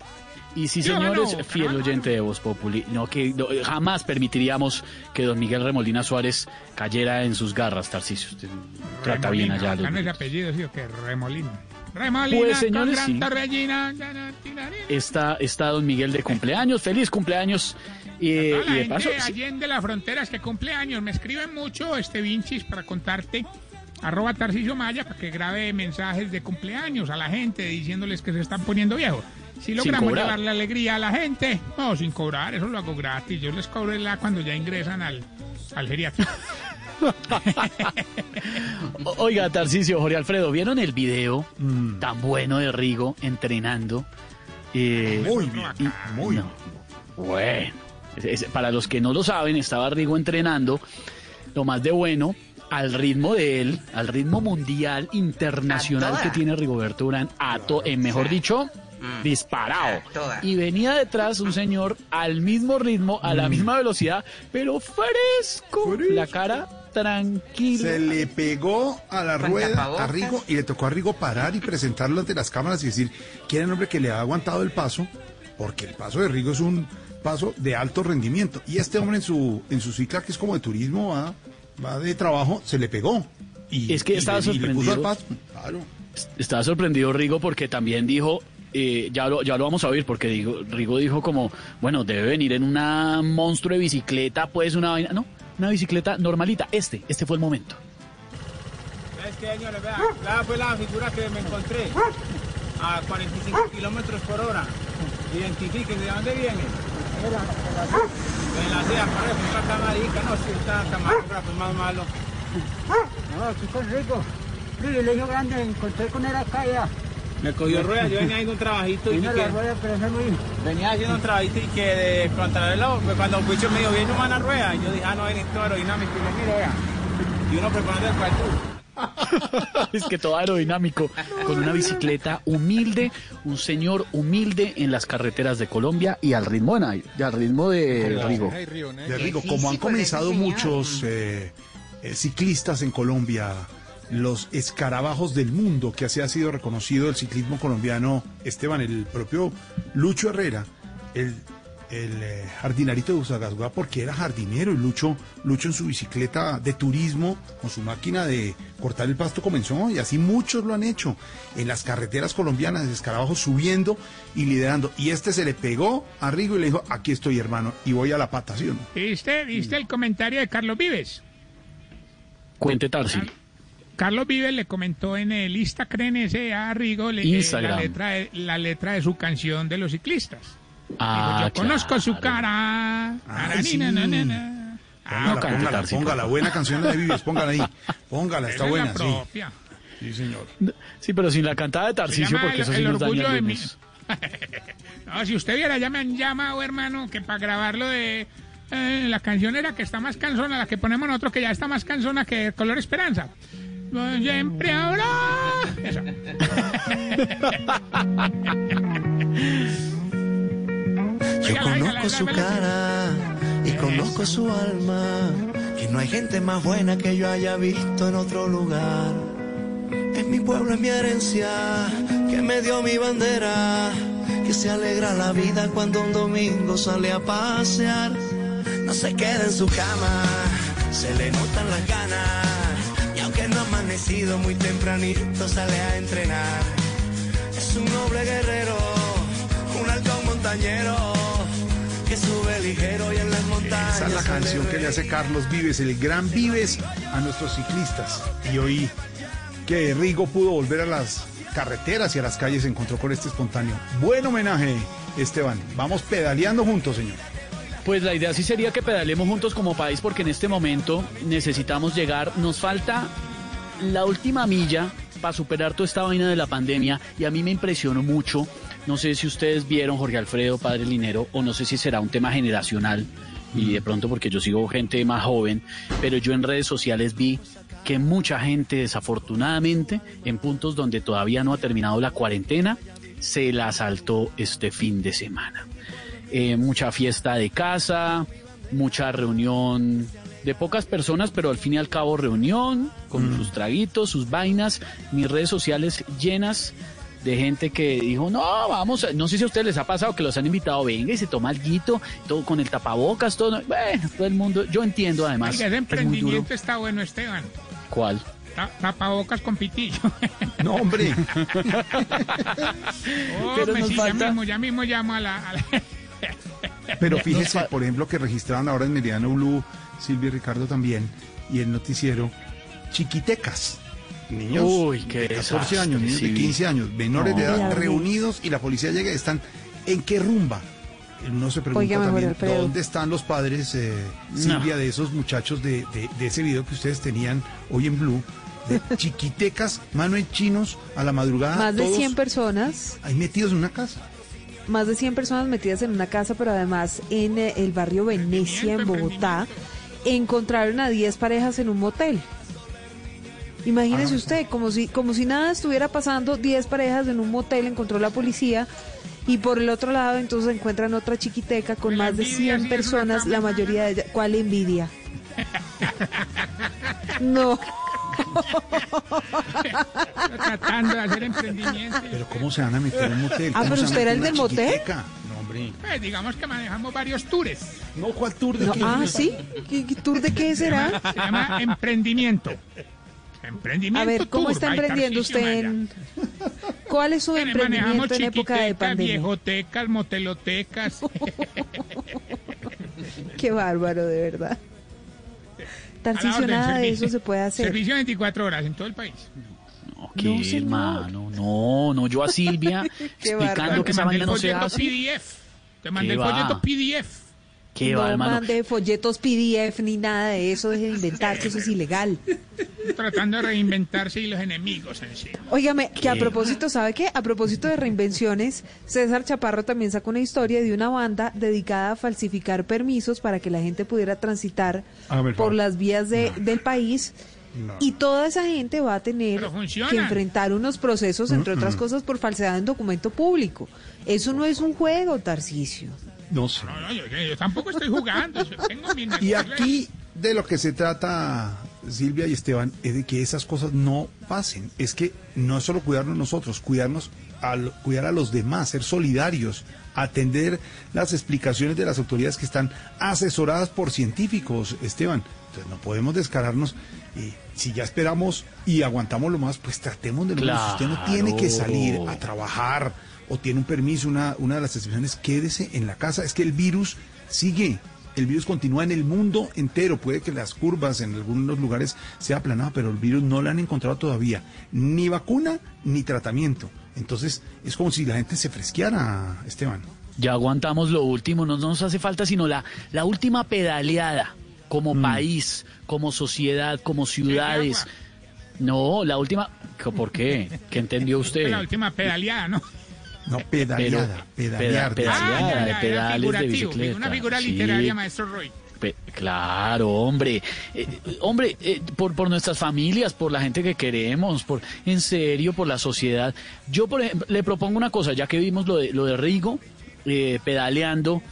Speaker 4: Y sí,
Speaker 8: Yo,
Speaker 4: señores,
Speaker 8: no,
Speaker 4: fiel oyente de Voz Populi. No, que no, jamás permitiríamos que don Miguel Remolina Suárez cayera en sus garras, Tarcisio. Usted trata bien allá.
Speaker 8: es
Speaker 4: niños.
Speaker 8: apellido, sí, que Remolina. Remolina
Speaker 4: Pues, señores, sí. Está, está don Miguel de cumpleaños. Feliz cumpleaños.
Speaker 8: La
Speaker 4: y de
Speaker 8: gente
Speaker 4: paso, sí,
Speaker 8: allí en de la frontera es que cumple años. Me escriben mucho este Vinchis para contarte. Arroba Tarcisio Maya para que grabe mensajes de cumpleaños a la gente diciéndoles que se están poniendo viejos. Si logramos
Speaker 4: cobrar.
Speaker 8: llevarle alegría a la gente, no, sin cobrar, eso lo hago gratis. Yo les cobro la cuando ya ingresan al, al geriátrico.
Speaker 4: O- Oiga, Tarcisio, Jorge Alfredo, ¿vieron el video
Speaker 5: Mm.
Speaker 4: tan bueno de Rigo entrenando? Eh,
Speaker 5: Muy bien,
Speaker 4: y-
Speaker 5: muy
Speaker 4: no. Bueno, es- es- para los que no lo saben, estaba Rigo entrenando, lo más de bueno, al ritmo de él, al ritmo mundial, internacional que tiene Rigoberto Urán, a to- eh, mejor dicho, disparado.
Speaker 22: toda.
Speaker 4: Y venía detrás un señor al mismo ritmo, a la misma velocidad, pero fresco, la cara tranquila.
Speaker 5: Se le pegó a la rueda a. Rigo y le tocó a Rigo parar y presentarlo ante las cámaras y decir que era un hombre que le ha aguantado el paso, porque el paso de Rigo es un paso de alto rendimiento. Y este hombre en su, en su cicla, que es como de turismo, va, va de trabajo, se le pegó. Y,
Speaker 4: Es que
Speaker 5: y
Speaker 4: estaba
Speaker 5: le- y le puso al
Speaker 4: sorprendido.
Speaker 5: paso. Claro.
Speaker 4: Estaba sorprendido Rigo porque también dijo, eh, ya, lo, ya lo vamos a oír, porque digo, Rigo dijo como, bueno, debe venir en una monstruo de bicicleta, pues una vaina, no, una bicicleta normalita. Este, este fue el momento.
Speaker 23: ¿Sabes qué, señores? Vea, la fue la figura que me encontré a 45 kilómetros por hora. Identifiquen de dónde viene. De la sea, parece una camarica, no, si está camarógrafo es más malo.
Speaker 24: No, aquí con Rico. Privilegio grande, encontré con él acá ya.
Speaker 23: Me cogió rueda, yo venía haciendo un trabajito y
Speaker 24: Vino
Speaker 23: que
Speaker 24: la rueda, pero ese muy...
Speaker 23: venía haciendo un trabajito y que de contrarreloj, pues cuando Pucho me dijo, viene una rueda, y yo dije, ah, no, viene todo aerodinámico, y le miro, vea. Y uno preparando el cuarto.
Speaker 4: es que todo aerodinámico, con una bicicleta humilde, un señor humilde en las carreteras de Colombia y al ritmo de, y al ritmo de Rigo.
Speaker 5: de Rigo. Como han comenzado muchos eh, eh, ciclistas en Colombia, los escarabajos del mundo, que así ha sido reconocido el ciclismo colombiano, Esteban, el propio Lucho Herrera, el, el eh, jardinarito de Usagasugá, porque era jardinero y Lucho, Lucho en su bicicleta de turismo, con su máquina de cortar el pasto comenzó, y así muchos lo han hecho en las carreteras colombianas, escarabajos subiendo y liderando. Y este se le pegó a Rigo y le dijo, aquí estoy hermano, y voy a la pata, ¿sí o no?
Speaker 8: ¿Viste, ¿Viste el comentario de Carlos Vives?
Speaker 4: Cuente Tarsi.
Speaker 8: Carlos Vives le comentó en el Instagram ese a Rigo le- eh, la, letra de, la letra de su canción de los ciclistas.
Speaker 4: Ah,
Speaker 8: Yo conozco su cara.
Speaker 5: Ay, sí.
Speaker 8: Taranina, na, na, na.
Speaker 5: Póngala, buena canción de Vives, póngala ahí, póngala, está
Speaker 8: Esa es la
Speaker 5: buena, sí.
Speaker 8: propia.
Speaker 5: Sí, señor.
Speaker 4: Sí, pero sin la cantada de Tarcisio, porque
Speaker 8: el,
Speaker 4: eso sí
Speaker 8: el
Speaker 4: nos daña
Speaker 8: orgullo
Speaker 4: el
Speaker 8: de mi...
Speaker 4: ritmo.
Speaker 8: no, si usted viera, ya me han llamado, hermano, que para grabarlo de... eh, la canción era que está más cansona, la que ponemos nosotros que ya está más cansona que Color Esperanza. Siempre habrá...
Speaker 22: Yo conozco su cara y conozco su alma. Que no hay gente más buena que yo haya visto en otro lugar. Es mi pueblo, es mi herencia, que me dio mi bandera. que se alegra la vida cuando un domingo sale a pasear. No se queda en su cama, se le notan las ganas. Amanecido muy tempranito, sale a entrenar. Es un noble guerrero, un halcón montañero que sube ligero y en las montañas.
Speaker 5: Esa es la canción que le hace Carlos Vives, el gran Vives, a nuestros ciclistas. Y hoy que Rigo pudo volver a las carreteras y a las calles, se encontró con este espontáneo. Buen homenaje, Esteban. Vamos pedaleando juntos, señor.
Speaker 4: Pues la idea sí sería que pedalemos juntos como país porque en este momento necesitamos llegar, nos falta la última milla para superar toda esta vaina de la pandemia y a mí me impresionó mucho, no sé si ustedes vieron Jorge Alfredo, Padre Linero, o no sé si será un tema generacional y de pronto porque yo sigo gente más joven, pero yo en redes sociales vi que mucha gente desafortunadamente en puntos donde todavía no ha terminado la cuarentena se la saltó este fin de semana. Eh, mucha fiesta de casa, mucha reunión de pocas personas, pero al fin y al cabo reunión con sus traguitos, sus vainas, mis redes sociales llenas de gente que dijo, no, vamos, a-". no sé si a ustedes les ha pasado que los han invitado, venga y se toma algo, todo con el tapabocas, todo, bueno, todo el mundo, yo entiendo además.
Speaker 8: Oiga, ese
Speaker 4: es
Speaker 8: emprendimiento está bueno, Esteban.
Speaker 4: ¿Cuál?
Speaker 8: Ta- Tapabocas con pitillo.
Speaker 5: No, hombre.
Speaker 8: Oh,
Speaker 4: Pero
Speaker 8: pues
Speaker 4: nos
Speaker 8: sí,
Speaker 4: falta-
Speaker 8: ya mismo, ya mismo llamo a la... a la-
Speaker 5: Pero fíjese, por ejemplo, que registraron ahora en Meridiano Blue, Silvia y Ricardo también, y el noticiero, chiquitecas. Niños
Speaker 4: Uy, qué
Speaker 5: de 14
Speaker 4: desastre,
Speaker 5: años, niños
Speaker 4: sí
Speaker 5: de
Speaker 4: vi.
Speaker 5: 15 años, menores de edad, reunidos y la policía llega y están en qué rumba. Uno se pregunta
Speaker 25: Oiga,
Speaker 5: también dónde están los padres, eh, Silvia, de esos muchachos de, de- de ese video que ustedes tenían hoy en Blue, de chiquitecas, mano en chinos, a la madrugada.
Speaker 25: Más de
Speaker 5: todos
Speaker 25: 100 personas,
Speaker 5: ahí metidos en una casa.
Speaker 25: más de 100 personas metidas en una casa, pero además en eh, el barrio Venecia, en Bogotá, encontraron a 10 parejas en un motel. Imagínese
Speaker 5: Ah.
Speaker 25: usted, como si, como si nada estuviera pasando, 10 parejas en un motel, encontró la policía. Y por el otro lado, entonces encuentran otra chiquiteca con más de
Speaker 8: envidia
Speaker 25: 100
Speaker 8: sí es una
Speaker 25: personas, la mayoría de ellas. ¿Cuál envidia? no.
Speaker 8: tratando de hacer emprendimiento.
Speaker 5: Pero ¿cómo se van a meter en un motel?
Speaker 25: Ah,
Speaker 5: ¿Cómo
Speaker 25: pero usted era el del motel.
Speaker 5: No, hombre.
Speaker 8: Pues digamos que manejamos varios tours.
Speaker 5: No, ¿cuál tour de
Speaker 25: No,
Speaker 5: qué?
Speaker 25: ah, ¿sí? ¿Qué, qué tour de qué será?
Speaker 8: Se llama emprendimiento. Emprendimiento
Speaker 25: A ver, ¿cómo
Speaker 8: Tour
Speaker 25: está emprendiendo usted en... ¿Cuál es su
Speaker 8: Manejamos
Speaker 25: emprendimiento en época de pandemia?
Speaker 8: viejotecas, motelotecas.
Speaker 25: Qué bárbaro, de verdad. Tarcisio,
Speaker 8: orden,
Speaker 25: nada de eso se puede hacer.
Speaker 8: Servicio 24 horas en todo el país.
Speaker 4: No, ¿Qué,
Speaker 25: señor.
Speaker 4: hermano? No, no, yo a Silvia explicando que esa vaina no se hace.
Speaker 8: PDF. Te mandé
Speaker 4: ¿Qué
Speaker 8: el
Speaker 4: va?
Speaker 8: folleto PDF.
Speaker 4: ¿Qué
Speaker 25: no
Speaker 4: va,
Speaker 25: mande folletos PDF ni nada de eso, deje de inventar, que eso es ilegal.
Speaker 8: Tratando de reinventarse y los enemigos encima.
Speaker 25: Óigame, que a propósito, ¿sabe qué? A propósito de reinvenciones, César Chaparro también sacó una historia de una banda dedicada a falsificar permisos para que la gente pudiera transitar
Speaker 5: el
Speaker 25: por las vías de, del país.
Speaker 5: No.
Speaker 25: Y toda esa gente va a tener que enfrentar unos procesos, entre otras cosas, por falsedad en documento público. Eso no es un juego, Tarcisio.
Speaker 5: No sé.
Speaker 8: No, no, yo, yo tampoco estoy jugando. yo tengo mis
Speaker 5: Y aquí de lo que se trata, Silvia y Esteban, es de que esas cosas no pasen. Es que no es solo cuidarnos nosotros, cuidarnos al cuidar a los demás, ser solidarios, atender las explicaciones de las autoridades que están asesoradas por científicos, Esteban. Entonces no podemos descararnos. Eh, si ya esperamos y aguantamos lo más, pues tratemos de lo. Si usted no tiene que salir a trabajar o tiene un permiso, una, una de las excepciones, quédese en la casa. Es que el virus sigue. El virus continúa en el mundo entero. Puede que las curvas en algunos lugares sea aplanado, pero el virus no le han encontrado todavía ni vacuna ni tratamiento. Entonces es como si la gente se fresqueara, Esteban.
Speaker 4: Ya aguantamos lo último, no nos hace falta sino la, la última pedaleada como
Speaker 5: Mm.
Speaker 4: país, como sociedad, como ciudades. No, la última... ¿Por qué? ¿Qué entendió usted?
Speaker 8: La última pedaleada, ¿no?
Speaker 5: No, pedaleada,
Speaker 4: Pero-
Speaker 5: pedalear.
Speaker 4: peda-
Speaker 8: Ah,
Speaker 4: pedaleada,
Speaker 8: ya,
Speaker 4: de pedales de bicicleta.
Speaker 8: Una figura
Speaker 4: sí.
Speaker 8: literaria, maestro Roy.
Speaker 4: Pe- Claro, hombre. Eh, hombre, eh, por, por nuestras familias, por la gente que queremos, por en serio, por la sociedad. Yo, por ejemplo, le propongo una cosa, ya que vimos lo de, lo de Rigo, eh, pedaleando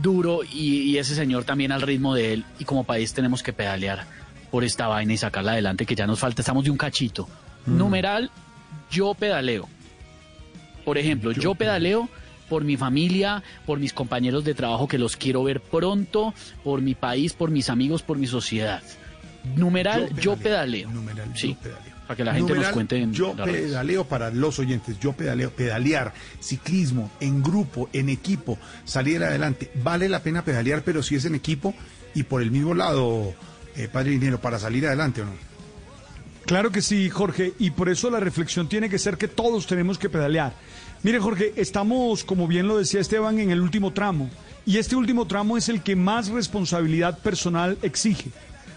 Speaker 4: duro y, y ese señor también al ritmo de él, y como país tenemos que pedalear por esta vaina y sacarla adelante, que ya nos falta, estamos de un cachito. Numeral, yo pedaleo. Por ejemplo, yo, pedaleo por mi familia, por mis compañeros de trabajo que los quiero ver pronto, por mi país, por mis amigos, por mi sociedad. Numeral, yo pedaleo. sí, para que la gente
Speaker 5: Numeral,
Speaker 4: nos cuente en
Speaker 5: Yo pedaleo para los oyentes, yo pedaleo, pedalear, ciclismo, en grupo, en equipo, salir adelante. Vale la pena pedalear, pero si es en equipo y por el mismo lado, eh, padre dinero, para salir adelante o no.
Speaker 26: Claro que sí, Jorge, y por eso la reflexión tiene que ser que todos tenemos que pedalear. Mire, Jorge, estamos, como bien lo decía Esteban, en el último tramo, y este último tramo es el que más responsabilidad personal exige.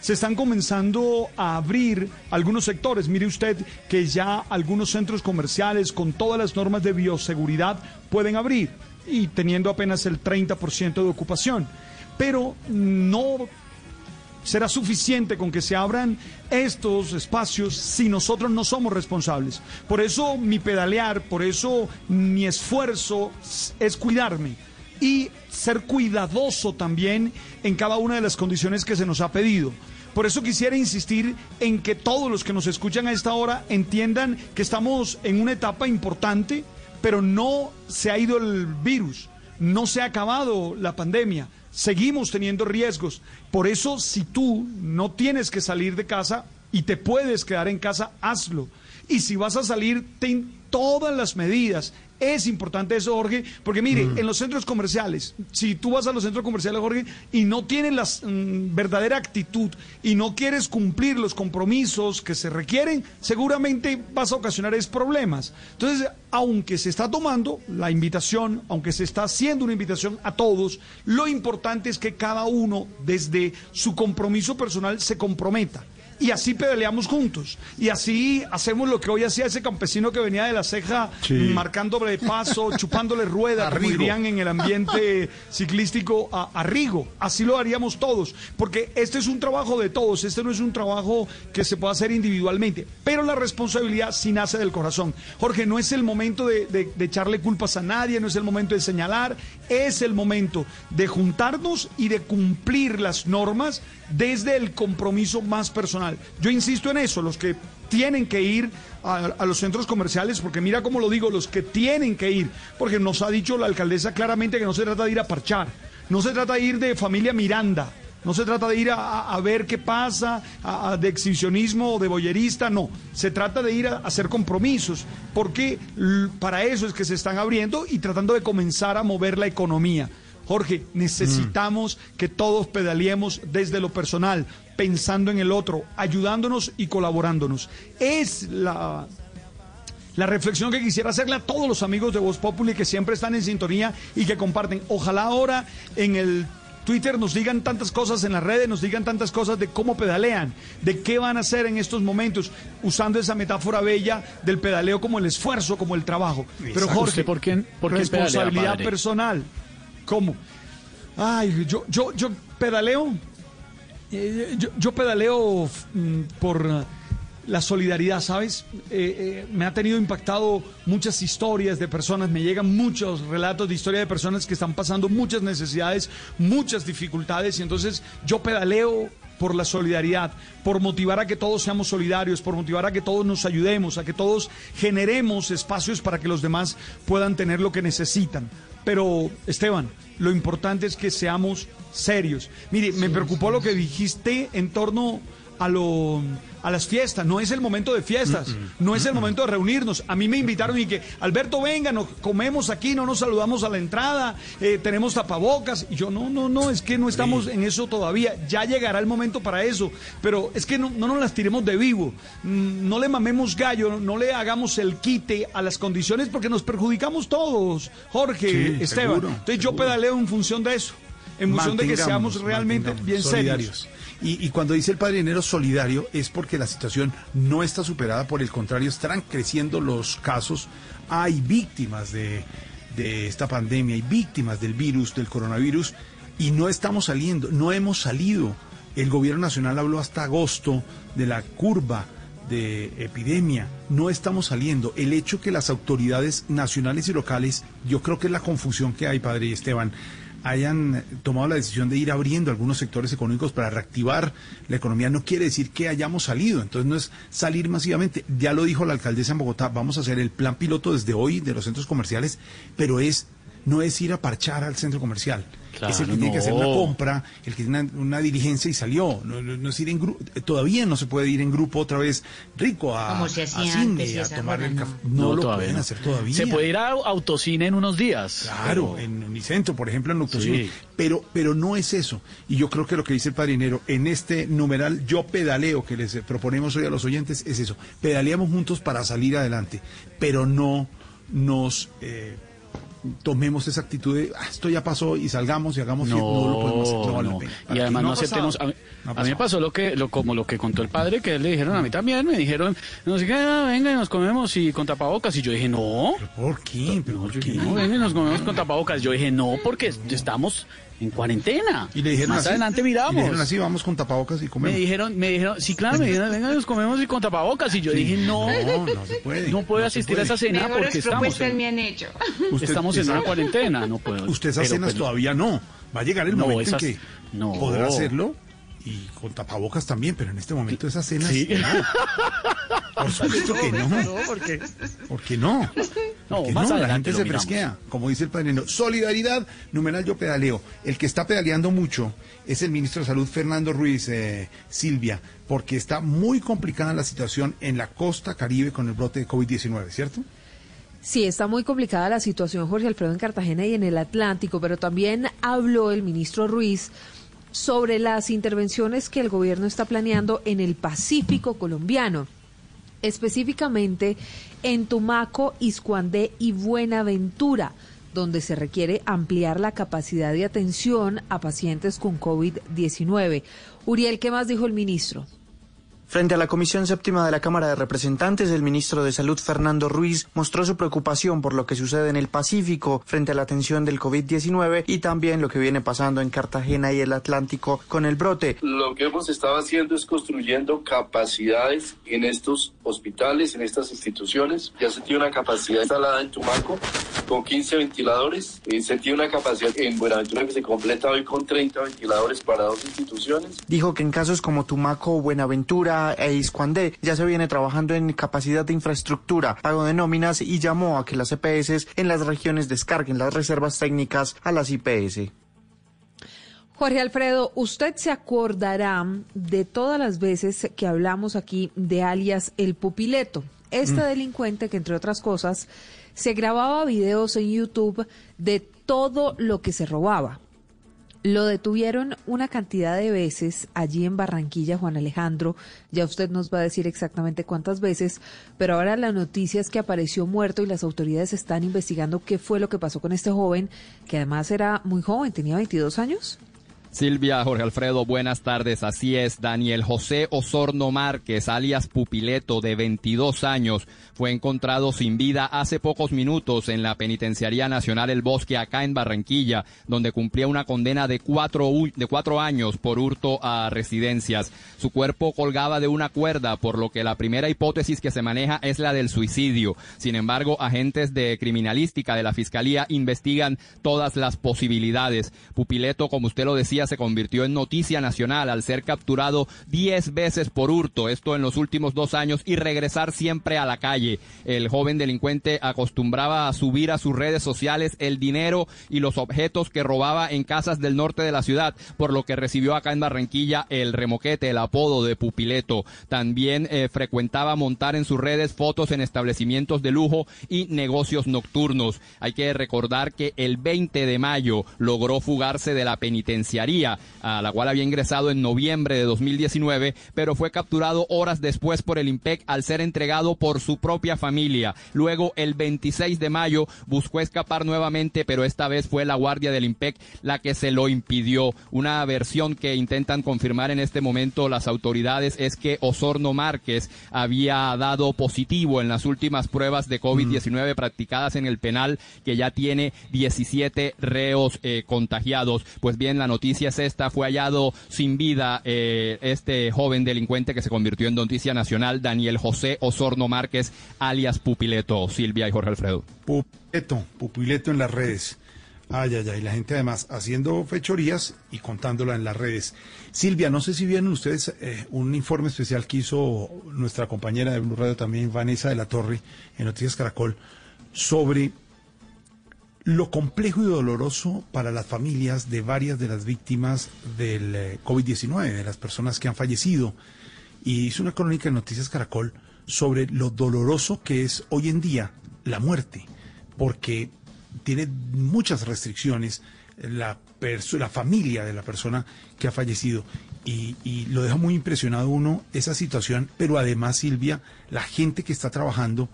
Speaker 26: Se están comenzando a abrir algunos sectores. Mire usted que ya algunos centros comerciales con todas las normas de bioseguridad pueden abrir y teniendo apenas el 30% de ocupación. Pero no será suficiente con que se abran estos espacios si nosotros no somos responsables. Por eso mi pedalear, por eso mi esfuerzo es cuidarme y ser cuidadoso también en cada una de las condiciones que se nos ha pedido. Por eso quisiera insistir en que todos los que nos escuchan a esta hora entiendan que estamos en una etapa importante, pero no se ha ido el virus, no se ha acabado la pandemia, seguimos teniendo riesgos. Por eso, si tú no tienes que salir de casa y te puedes quedar en casa, hazlo. Y si vas a salir, ten todas las medidas. Es importante eso, Jorge, porque mire, en los centros comerciales, si tú vas a los centros comerciales, Jorge, y no tienes la verdadera actitud y no quieres cumplir los compromisos que se requieren, seguramente vas a ocasionar es problemas. Entonces, aunque se está tomando la invitación, aunque se está haciendo una invitación a todos, lo importante es que cada uno, desde su compromiso personal, se comprometa y así pedaleamos juntos. Y así hacemos lo que hoy hacía ese campesino que venía de la ceja,
Speaker 5: Sí.
Speaker 26: marcándole paso, chupándole rueda, como dirían en el ambiente ciclístico, a, a Rigo. Así lo haríamos todos, porque este es un trabajo de todos, este no es un trabajo que se pueda hacer individualmente, pero la responsabilidad sí nace del corazón. Jorge, no es el momento de, de- de echarle culpas a nadie, no es el momento de señalar, es el momento de juntarnos y de cumplir las normas desde el compromiso más personal. Yo insisto en eso, los que tienen que ir a, los centros comerciales, porque mira cómo lo digo, los que tienen que ir, porque nos ha dicho la alcaldesa claramente que no se trata de ir a parchar, no se trata de ir de familia Miranda, no se trata de ir a, ver qué pasa, a- a- de exhibicionismo o de boyerista, no. Se trata de ir a, hacer compromisos, porque para eso es que se están abriendo y tratando de comenzar a mover la economía. Jorge, necesitamos que todos pedaleemos desde lo personal, pensando en el otro, ayudándonos y colaborándonos. Es la, la reflexión que quisiera hacerle a todos los amigos de Voz Populi que siempre están en sintonía y que comparten. Ojalá ahora en el Twitter nos digan tantas cosas en las redes, nos digan tantas cosas de cómo pedalean, de qué van a hacer en estos momentos, usando esa metáfora bella del pedaleo como el esfuerzo, como el trabajo. Pero. Jorge,
Speaker 4: ¿Usted por qué- por qué
Speaker 26: responsabilidad personal. ¿Cómo? Ay, yo, yo, yo pedaleo. eh, yo, yo pedaleo mm, por la solidaridad, ¿sabes? Eh, eh, me ha tenido impactado muchas historias de personas, me llegan muchos relatos de historia de personas que están pasando muchas necesidades, muchas dificultades, y entonces yo pedaleo por la solidaridad, por motivar a que todos seamos solidarios, por motivar a que todos nos ayudemos, a que todos generemos espacios para que los demás puedan tener lo que necesitan. Pero, Esteban, lo importante es que seamos serios. Mire, me preocupó lo que dijiste en torno a lo a las fiestas, no es el momento de fiestas, no es el momento de reunirnos. A mí me invitaron y que, Alberto, venga, nos comemos aquí, no nos saludamos a la entrada, eh, tenemos tapabocas. Y yo, no, no, no, es que no estamos en eso todavía, ya llegará el momento para eso, pero es que no, no nos las tiremos de vivo, Mm, no le mamemos gallo, no le hagamos el quite a las condiciones porque nos perjudicamos todos, Jorge,
Speaker 5: Sí,
Speaker 26: Esteban.
Speaker 5: seguro,
Speaker 26: Entonces yo pedaleo en función de eso, en función de que seamos realmente bien serios.
Speaker 5: Y, y cuando dice el padre dinero solidario es porque la situación no está superada, por el contrario, están creciendo los casos. Hay víctimas de, de esta pandemia, hay víctimas del virus, del coronavirus, y no estamos saliendo, no hemos salido. El gobierno nacional habló hasta agosto de la curva de epidemia. No estamos saliendo. El hecho que las autoridades nacionales y locales, yo creo que es la confusión que hay, padre Esteban, hayan tomado la decisión de ir abriendo algunos sectores económicos para reactivar la economía no quiere decir que hayamos salido. Entonces no es salir masivamente. Ya lo dijo la alcaldesa en Bogotá, vamos a hacer el plan piloto desde hoy de los centros comerciales, pero es no es ir a parchar al centro comercial.
Speaker 4: Claro,
Speaker 5: es el que tiene que hacer una
Speaker 4: no.
Speaker 5: compra, el que tiene una, una diligencia y salió. No, no- no es ir en grupo. Todavía no se puede ir en grupo otra vez rico a,
Speaker 3: Como se
Speaker 5: a
Speaker 3: hacía
Speaker 5: cine,
Speaker 3: antes
Speaker 5: a tomar el
Speaker 3: no.
Speaker 5: café. No, lo pueden
Speaker 4: no.
Speaker 5: hacer todavía.
Speaker 4: Se puede ir a autocine en unos días.
Speaker 5: Claro,
Speaker 4: pero-
Speaker 5: en Unicentro, por ejemplo, en Autocine.
Speaker 4: Sí.
Speaker 5: Pero, pero no es eso. Y yo creo que lo que dice el padrinero, en este numeral yo pedaleo que les proponemos hoy a los oyentes, es eso. Pedaleamos juntos para salir adelante, pero no nos eh, tomemos esa actitud de "Ah, esto ya pasó y salgamos y hagamos
Speaker 4: No,
Speaker 5: fiesta". no lo podemos hacer, no vale
Speaker 4: no. Y además no, aceptemos. A mí, a mí me pasó lo que, lo, como lo que contó el padre, que le dijeron a mí también, me dijeron, no sé qué, ah, venga y nos comemos y con tapabocas. Y yo dije, no.
Speaker 5: ¿Por qué? ¿Pero por qué?
Speaker 4: No, venga y nos comemos con tapabocas. Yo dije, no, porque estamos en cuarentena.
Speaker 5: Y le dijeron
Speaker 4: Más
Speaker 5: así,
Speaker 4: adelante
Speaker 5: y le
Speaker 4: miramos.
Speaker 5: dijeron así, vamos con tapabocas y
Speaker 4: Me
Speaker 5: comemos.
Speaker 4: dijeron, me dijeron, sí, claro, me dijeron, venga, nos comemos y con tapabocas. Y yo dije, no,
Speaker 5: No, no se puede.
Speaker 4: no puedo
Speaker 5: no
Speaker 4: asistir a esa cena porque
Speaker 3: Mejores
Speaker 4: estamos
Speaker 3: propuestas
Speaker 4: en,
Speaker 3: me han hecho.
Speaker 5: Usted-
Speaker 4: estamos en una cuarentena, no puedo.
Speaker 5: Usted esas
Speaker 4: Pero,
Speaker 5: cenas
Speaker 4: pero-
Speaker 5: todavía no. Va a llegar el
Speaker 4: No,
Speaker 5: momento
Speaker 4: esas-
Speaker 5: en que
Speaker 4: no.
Speaker 5: podrá hacerlo y con tapabocas también, pero en este momento esas cenas
Speaker 4: Sí.
Speaker 5: no. Por supuesto que no.
Speaker 4: porque
Speaker 5: ¿Por qué no?
Speaker 4: No,
Speaker 5: Porque
Speaker 4: más
Speaker 5: no, la gente se
Speaker 4: miramos.
Speaker 5: fresquea, como dice el padrino. Solidaridad, numeral yo pedaleo. El que está pedaleando mucho es el ministro de Salud, Fernando Ruiz eh, Silvia, porque está muy complicada la situación en la costa caribe con el brote de COVID-19, ¿cierto?
Speaker 25: Sí, está muy complicada la situación, Jorge Alfredo, en Cartagena y en el Atlántico, pero también habló el ministro Ruiz sobre las intervenciones que el gobierno está planeando en el Pacífico colombiano, específicamente en Tumaco, Iscuandé y Buenaventura, donde se requiere ampliar la capacidad de atención a pacientes con COVID-19. Uriel, ¿qué más dijo el ministro?
Speaker 27: Frente a la Comisión Séptima de la Cámara de Representantes, el ministro de Salud, Fernando Ruiz, mostró su preocupación por lo que sucede en el Pacífico frente a la atención del COVID-19 y también lo que viene pasando en Cartagena y el Atlántico con el brote.
Speaker 28: Lo que hemos estado haciendo es construyendo capacidades en estos hospitales, en estas instituciones. Ya se tiene una capacidad instalada en Tumaco con 15 ventiladores. Y se tiene una capacidad en Buenaventura que se completa hoy con 30 ventiladores para dos instituciones.
Speaker 27: Dijo que en casos como Tumaco, Buenaventura e Iscuandé ya se viene trabajando en capacidad de infraestructura, pago de nóminas y llamó a que las EPS en las regiones descarguen las reservas técnicas a las IPS.
Speaker 25: Jorge Alfredo, usted se acordará de todas las veces que hablamos aquí de alias El Pupileto, este
Speaker 29: Mm.
Speaker 25: delincuente que entre otras cosas se grababa videos en YouTube de todo lo que se robaba. Lo detuvieron una cantidad de veces allí en Barranquilla, Juan Alejandro. Ya usted nos va a decir exactamente cuántas veces, pero ahora la noticia es que apareció muerto y las autoridades están investigando qué fue lo que pasó con este joven, que además era muy joven, tenía 22 años.
Speaker 29: Silvia, Jorge Alfredo, buenas tardes. Así es, Daniel José Osorno Márquez, alias Pupileto, de 22 años, fue encontrado sin vida hace pocos minutos en la Penitenciaría Nacional El Bosque, acá en Barranquilla, donde cumplía una condena de cuatro, de cuatro años por hurto a residencias. Su cuerpo colgaba de una cuerda, por lo que la primera hipótesis que se maneja es la del suicidio. Sin embargo, agentes de criminalística de la Fiscalía investigan todas las posibilidades. Pupileto, como usted lo decía, se convirtió en noticia nacional al ser capturado 10 veces por hurto, esto en los últimos dos años, y regresar siempre a la calle. El joven delincuente acostumbraba a subir a sus redes sociales el dinero y los objetos que robaba en casas del norte de la ciudad, por lo que recibió acá en Barranquilla el remoquete, el apodo de Pupileto. También eh, frecuentaba montar en sus redes fotos en establecimientos de lujo y negocios nocturnos. Hay que recordar que el 20 de mayo logró fugarse de la penitenciaría, a la cual había ingresado en noviembre de 2019, pero fue capturado horas después por el IMPEC al ser entregado por su propia familia. Luego, el 26 de mayo, buscó escapar nuevamente, pero esta vez fue la guardia del IMPEC la que se lo impidió. Una versión que intentan confirmar en este momento las autoridades es que Osorno Márquez había dado positivo en las últimas pruebas de COVID-19 practicadas en el penal, que ya tiene 17 reos eh, contagiados. Pues bien, la noticia es esta, fue hallado sin vida eh, este joven delincuente que se convirtió en noticia nacional, Daniel José Osorno Márquez, alias Pupileto, Silvia y Jorge Alfredo.
Speaker 5: Pupileto, pupileto en las redes. Ay, ay, ay, la gente además haciendo fechorías y contándola en las redes. Silvia, no sé si vieron ustedes eh, un informe especial que hizo nuestra compañera de Blue Radio también, Vanessa de la Torre, en Noticias Caracol, sobre lo complejo y doloroso para las familias de varias de las víctimas del eh, COVID-19, de las personas que han fallecido. Y hizo una crónica en Noticias Caracol sobre lo doloroso que es hoy en día la muerte, porque tiene muchas restricciones la, la familia de la persona que ha fallecido. Y lo deja muy impresionado uno esa situación, pero además, Silvia, la gente que está trabajando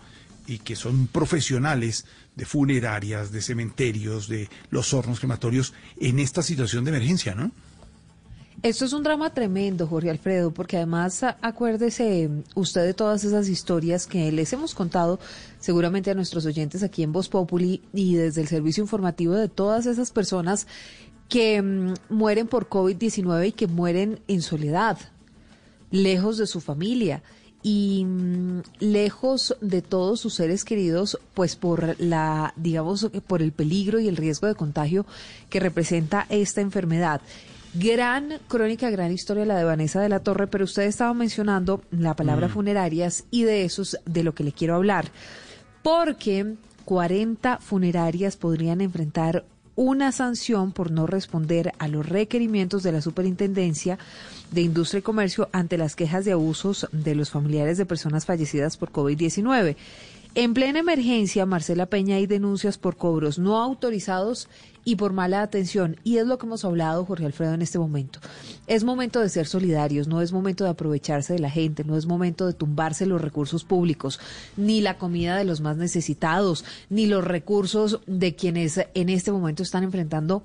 Speaker 5: y que son profesionales de funerarias, de cementerios, de los hornos crematorios, en esta situación de emergencia, ¿no?
Speaker 25: Esto es un drama tremendo, Jorge Alfredo, porque además acuérdese usted de todas esas historias que les hemos contado seguramente a nuestros oyentes aquí en Voz Populi y desde el servicio informativo de todas esas personas que mm, mueren por COVID-19 y que mueren en soledad, lejos de su familia y mm, lejos de todos sus seres queridos, pues por la, digamos, por el peligro y el riesgo de contagio que representa esta enfermedad. Gran crónica, gran historia la de Vanessa de la Torre, pero usted estaba mencionando la palabra
Speaker 30: Mm.
Speaker 25: funerarias y de eso es de lo que le quiero hablar. Porque 40 funerarias podrían enfrentar una sanción por no responder a los requerimientos de la Superintendencia de Industria y Comercio ante las quejas de abusos de los familiares de personas fallecidas por COVID-19. En plena emergencia, Marcela Peña, hay denuncias por cobros no autorizados y por mala atención. Y es lo que hemos hablado, Jorge Alfredo, en este momento. Es momento de ser solidarios, no es momento de aprovecharse de la gente, no es momento de tumbarse los recursos públicos, ni la comida de los más necesitados, ni los recursos de quienes en este momento están enfrentando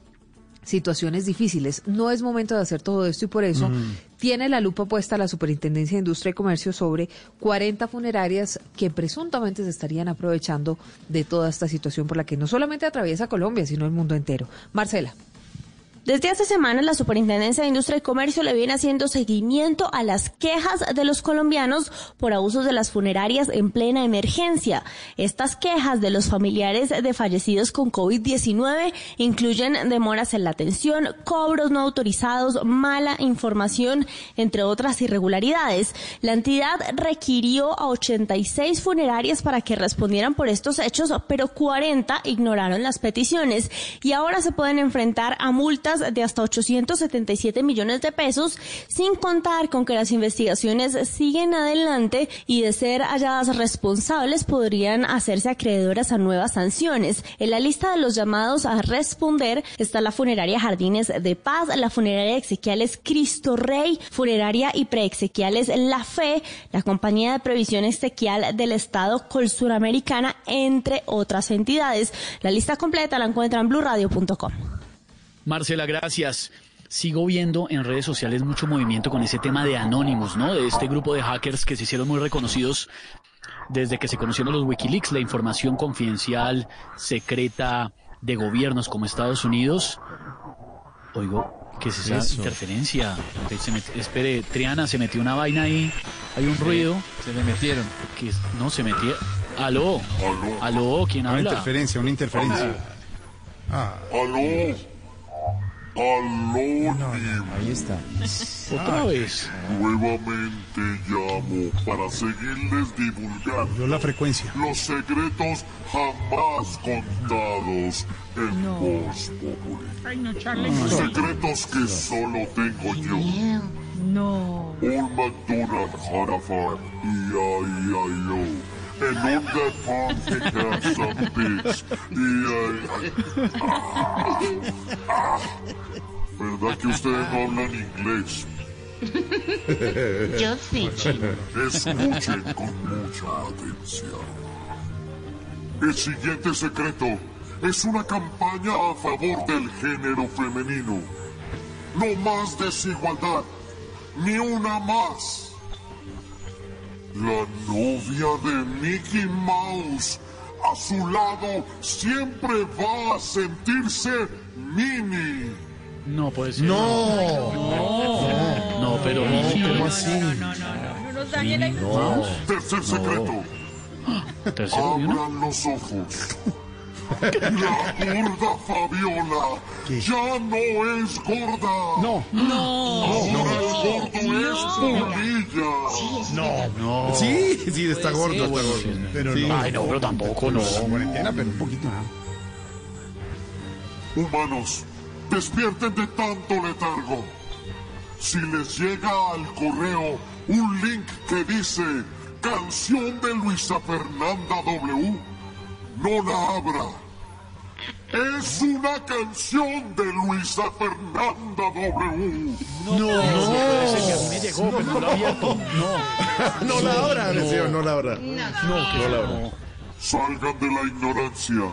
Speaker 25: situaciones difíciles. No es momento de hacer todo esto y por eso
Speaker 30: Mm.
Speaker 25: tiene la lupa puesta la Superintendencia de Industria y Comercio sobre 40 funerarias que presuntamente se estarían aprovechando de toda esta situación por la que no solamente atraviesa Colombia, sino el mundo entero. Marcela.
Speaker 30: Desde hace semanas, la Superintendencia de Industria y Comercio le viene haciendo seguimiento a las quejas de los colombianos por abusos de las funerarias en plena emergencia. Estas quejas de los familiares de fallecidos con COVID-19 incluyen demoras en la atención, cobros no autorizados, mala información, entre otras irregularidades. La entidad requirió a 86 funerarias para que respondieran por estos hechos, pero 40 ignoraron las peticiones y ahora se pueden enfrentar a multas de hasta 877 millones de pesos, sin contar con que las investigaciones siguen adelante y de ser halladas responsables podrían hacerse acreedoras a nuevas sanciones. En la lista de los llamados a responder está la funeraria Jardines de Paz, la funeraria Exequiales Cristo Rey, funeraria y preexequiales La Fe, la compañía de previsión exequial del Estado Colsuramericana, entre otras entidades. La lista completa la encuentran en blurradio.com.
Speaker 4: Marcela, gracias. Sigo viendo en redes sociales mucho movimiento con ese tema de Anonymous, ¿no? De este grupo de hackers que se hicieron muy reconocidos desde que se conocieron los Wikileaks, la información confidencial, secreta de gobiernos como Estados Unidos. Oigo, ¿qué es esa
Speaker 31: Eso.
Speaker 4: interferencia? Se met- espere, Triana, se metió una vaina ahí, hay un ruido.
Speaker 31: Se le metieron.
Speaker 4: Que no, se metió. Aló. Aló, ¿quién
Speaker 5: Una
Speaker 4: habla?
Speaker 5: interferencia, una interferencia. Ah.
Speaker 32: ¡Aló! ¡Aló!
Speaker 31: Ahí está.
Speaker 4: Otra vez.
Speaker 32: Nuevamente llamo para seguirles divulgando
Speaker 5: la frecuencia.
Speaker 32: los secretos jamás contados en Voz Populi.
Speaker 8: Ay, no, Charlie.
Speaker 32: Secretos que solo tengo yo.
Speaker 8: No.
Speaker 32: Un McDonald Harafar y ay, ay, yo. En que have some pigs. Y ay, ay. Ah, ah. ¿Verdad que ustedes no hablan inglés?
Speaker 1: Yo sí, chino.
Speaker 32: Escuchen con mucha atención. El siguiente secreto es una campaña a favor del género femenino. No más desigualdad, ni una más. La novia de Mickey Mouse a su lado siempre va a sentirse mini.
Speaker 4: No puede ser.
Speaker 32: No.
Speaker 4: No, no pero no,
Speaker 32: ¿Cómo así?
Speaker 33: No nos dañe la
Speaker 32: Tercer secreto. Abran los ojos. La gorda Fabiola ya no es gorda.
Speaker 5: No.
Speaker 32: No. Ahora el gordo es polilla.
Speaker 5: No.
Speaker 4: No.
Speaker 5: Sí, sí, está gordo, gordo. Pero
Speaker 4: Sí.
Speaker 5: no.
Speaker 4: Ay, no, pero tampoco, no.
Speaker 5: La cuarentena, pero un poquito.
Speaker 32: Humanos, despierten de tanto letargo. Si les llega al correo un link que dice canción de Luisa Fernanda W, no la abra. Es una canción de Luisa Fernanda W.
Speaker 4: No, no, ese que a mí me llegó, pero no abierto. No.
Speaker 7: No la abra,
Speaker 4: No.
Speaker 7: la abra.
Speaker 4: No, que
Speaker 7: No la abra.
Speaker 32: Salgan de la ignorancia.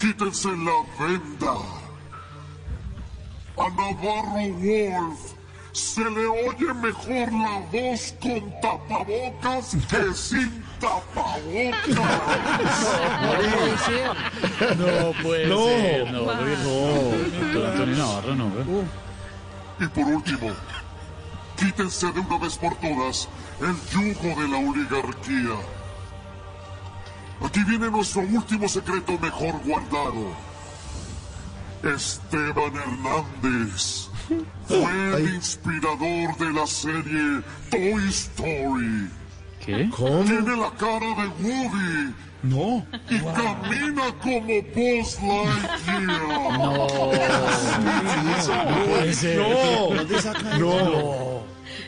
Speaker 32: Quítense la venda. A Navarro Wolf se le oye mejor la voz con tapabocas que sin
Speaker 4: No puede
Speaker 32: No.
Speaker 4: ser, no, no. Antonio Navarro, no.
Speaker 32: Y por último, quítense de una vez por todas el yugo de la oligarquía. Aquí viene nuestro último secreto mejor guardado. Esteban Hernández fue el inspirador de la serie Toy Story.
Speaker 4: ¿Qué?
Speaker 32: Tiene la cara de Woody.
Speaker 5: No.
Speaker 32: Y camina como Buzz Lightyear.
Speaker 4: No.
Speaker 32: No. No.
Speaker 4: ¿Dónde saca
Speaker 32: No.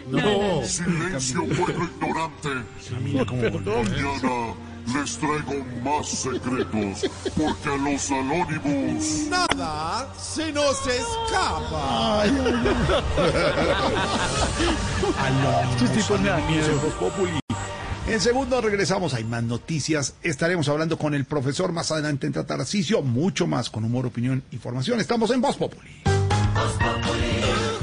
Speaker 4: No.
Speaker 32: Silencio, pueblo ignorante. Mañana les traigo más secretos. Porque a los anónimos.
Speaker 7: Nada se nos escapa.
Speaker 5: Estos tipos me dan miedo. En segundo regresamos, hay más noticias. Estaremos hablando con el profesor más adelante en Tarcisio, mucho más con humor, opinión, información. Estamos en Voz Populi.
Speaker 34: El plan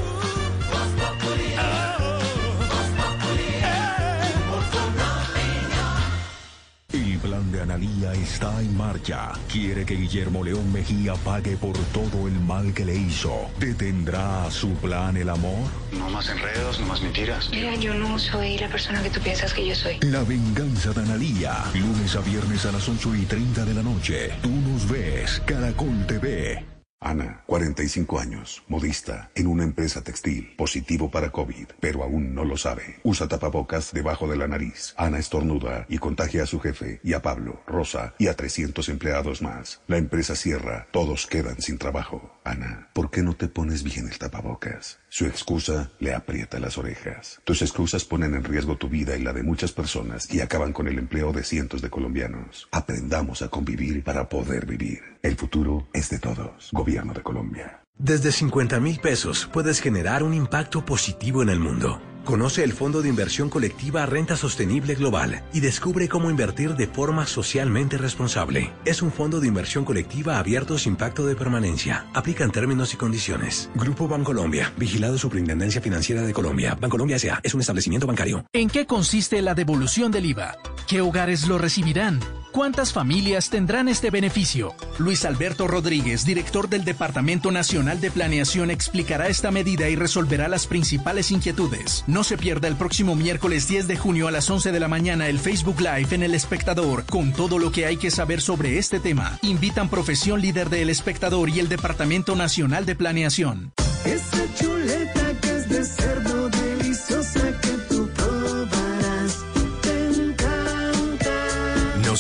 Speaker 34: de Analía está en marcha. Quiere que Guillermo León Mejía pague por todo el mal que le hizo. ¿Detendrá su plan el amor?
Speaker 35: No más enredos, no más mentiras.
Speaker 36: Mira, yo no soy la persona que tú piensas que yo soy.
Speaker 34: La venganza de Analía. Lunes a viernes a las 8 y 30 de la noche. Tú nos ves. Caracol TV.
Speaker 37: Ana, 45 años, modista, en una empresa textil, positivo para COVID, pero aún no lo sabe. Usa tapabocas debajo de la nariz. Ana estornuda y contagia a su jefe y a Pablo, Rosa y a 300 empleados más. La empresa cierra, todos quedan sin trabajo. Ana, ¿por qué no te pones bien el tapabocas? Su excusa le aprieta las orejas. Tus excusas ponen en riesgo tu vida y la de muchas personas y acaban con el empleo de cientos de colombianos. Aprendamos a convivir para poder vivir. El futuro es de todos. De Colombia.
Speaker 11: Desde 50 mil pesos puedes generar un impacto positivo en el mundo. Conoce el Fondo de Inversión Colectiva Renta Sostenible Global y descubre cómo invertir de forma socialmente responsable. Es un fondo de inversión colectiva abierto sin pacto de permanencia. Aplican términos y condiciones. Grupo Bancolombia, vigilado Superintendencia Financiera de Colombia. Bancolombia S.A. es un establecimiento bancario.
Speaker 38: ¿En qué consiste la devolución del IVA? ¿Qué hogares lo recibirán? ¿Cuántas familias tendrán este beneficio? Luis Alberto Rodríguez, director del Departamento Nacional de Planeación, explicará esta medida y resolverá las principales inquietudes. No se pierda el próximo miércoles 10 de junio a las 11 de la mañana el Facebook Live en El Espectador con todo lo que hay que saber sobre este tema. Invitan Profesión Líder de El Espectador y el Departamento Nacional de Planeación.
Speaker 22: Esa chuleta que es de cerdo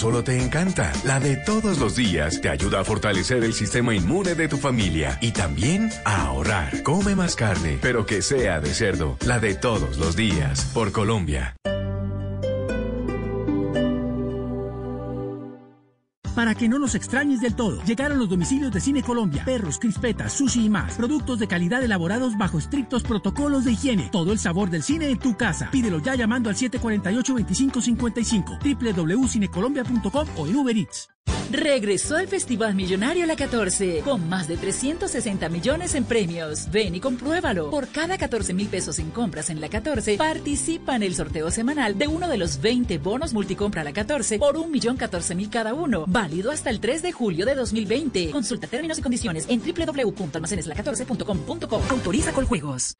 Speaker 39: solo te encanta, la de todos los días te ayuda a fortalecer el sistema inmune de tu familia y también a ahorrar. Come más carne, pero que sea de cerdo, la de todos los días, por Colombia.
Speaker 40: Para que no nos extrañes del todo, llegaron los domicilios de Cine Colombia, perros, crispetas, sushi y más. Productos de calidad elaborados bajo estrictos protocolos de higiene. Todo el sabor del cine en tu casa. Pídelo ya llamando al 748-2555, www.cinecolombia.com o en Uber Eats.
Speaker 21: Regresó el Festival Millonario La 14 con más de 360 millones en premios. Ven y compruébalo. Por cada 14 mil pesos en compras en La 14, participa en el sorteo semanal de uno de los 20 bonos multicompra La 14 por un millón 14 mil cada uno. Válido hasta el 3 de julio de 2020. Consulta términos y condiciones en www.almaceneslacatoce.com.co. Autoriza con juegos.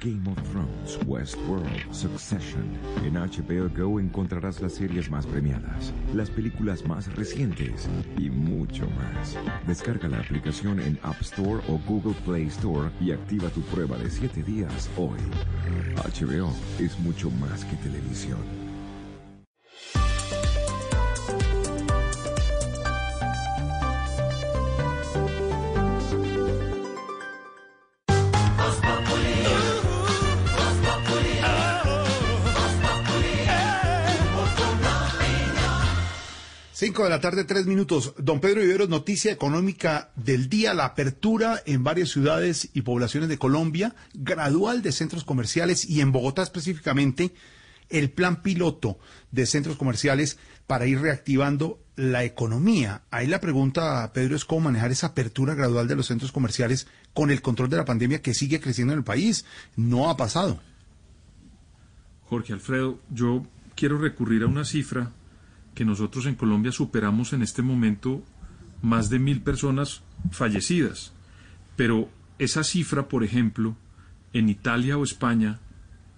Speaker 15: Game of Thrones, Westworld, Succession. En HBO Go encontrarás las series más premiadas, las películas más recientes y mucho más. Descarga la aplicación en App Store o Google Play Store y activa tu prueba de 7 días hoy. HBO es mucho más que televisión.
Speaker 5: Cinco de la tarde, tres minutos. Don Pedro Viveros, noticia económica del día, la apertura en varias ciudades y poblaciones de Colombia, gradual de centros comerciales y en Bogotá específicamente, el plan piloto de centros comerciales para ir reactivando la economía. Ahí la pregunta, Pedro, es cómo manejar esa apertura gradual de los centros comerciales con el control de la pandemia que sigue creciendo en el país. No ha pasado.
Speaker 41: Jorge Alfredo, yo quiero recurrir a una cifra que nosotros en Colombia superamos en este momento más de mil personas fallecidas. Pero esa cifra, por ejemplo, en Italia o España,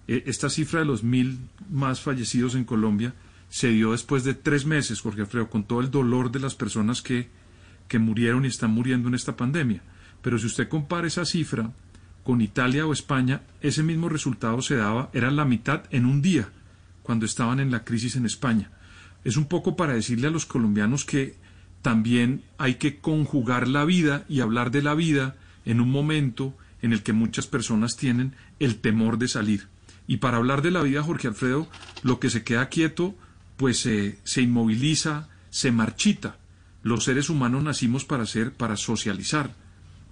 Speaker 41: e, esta cifra de los mil más fallecidos en Colombia se dio después de tres meses, Jorge Alfredo, con todo el dolor de las personas que, que murieron y están muriendo en esta pandemia. Pero si usted compara esa cifra con Italia o España, ese mismo resultado se daba, era la mitad en un día, cuando estaban en la crisis en España es un poco para decirle a los colombianos que también hay que conjugar la vida y hablar de la vida en un momento en el que muchas personas tienen el temor de salir. Y para hablar de la vida, Jorge Alfredo, lo que se queda quieto, pues se inmoviliza, se marchita. Los seres humanos nacimos para ser, para socializar.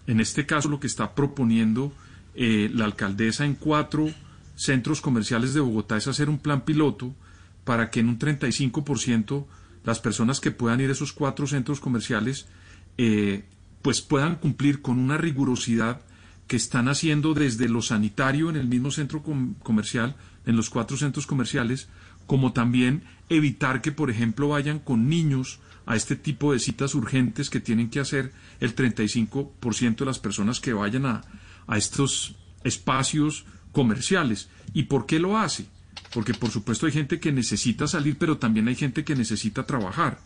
Speaker 41: En este caso, lo que está proponiendo eh, la alcaldesa en cuatro centros comerciales de Bogotá es hacer un plan piloto para que en un 35% las personas que puedan ir a esos cuatro centros comerciales eh, pues puedan cumplir con una rigurosidad que están haciendo desde lo sanitario en el mismo centro comercial, en los cuatro centros comerciales, como también evitar que, por ejemplo, vayan con niños a este tipo de citas urgentes que tienen que hacer el 35% de las personas que vayan a, a estos espacios comerciales. ¿Y por qué lo hace? Porque por supuesto hay gente que necesita salir, pero también hay gente que necesita trabajar,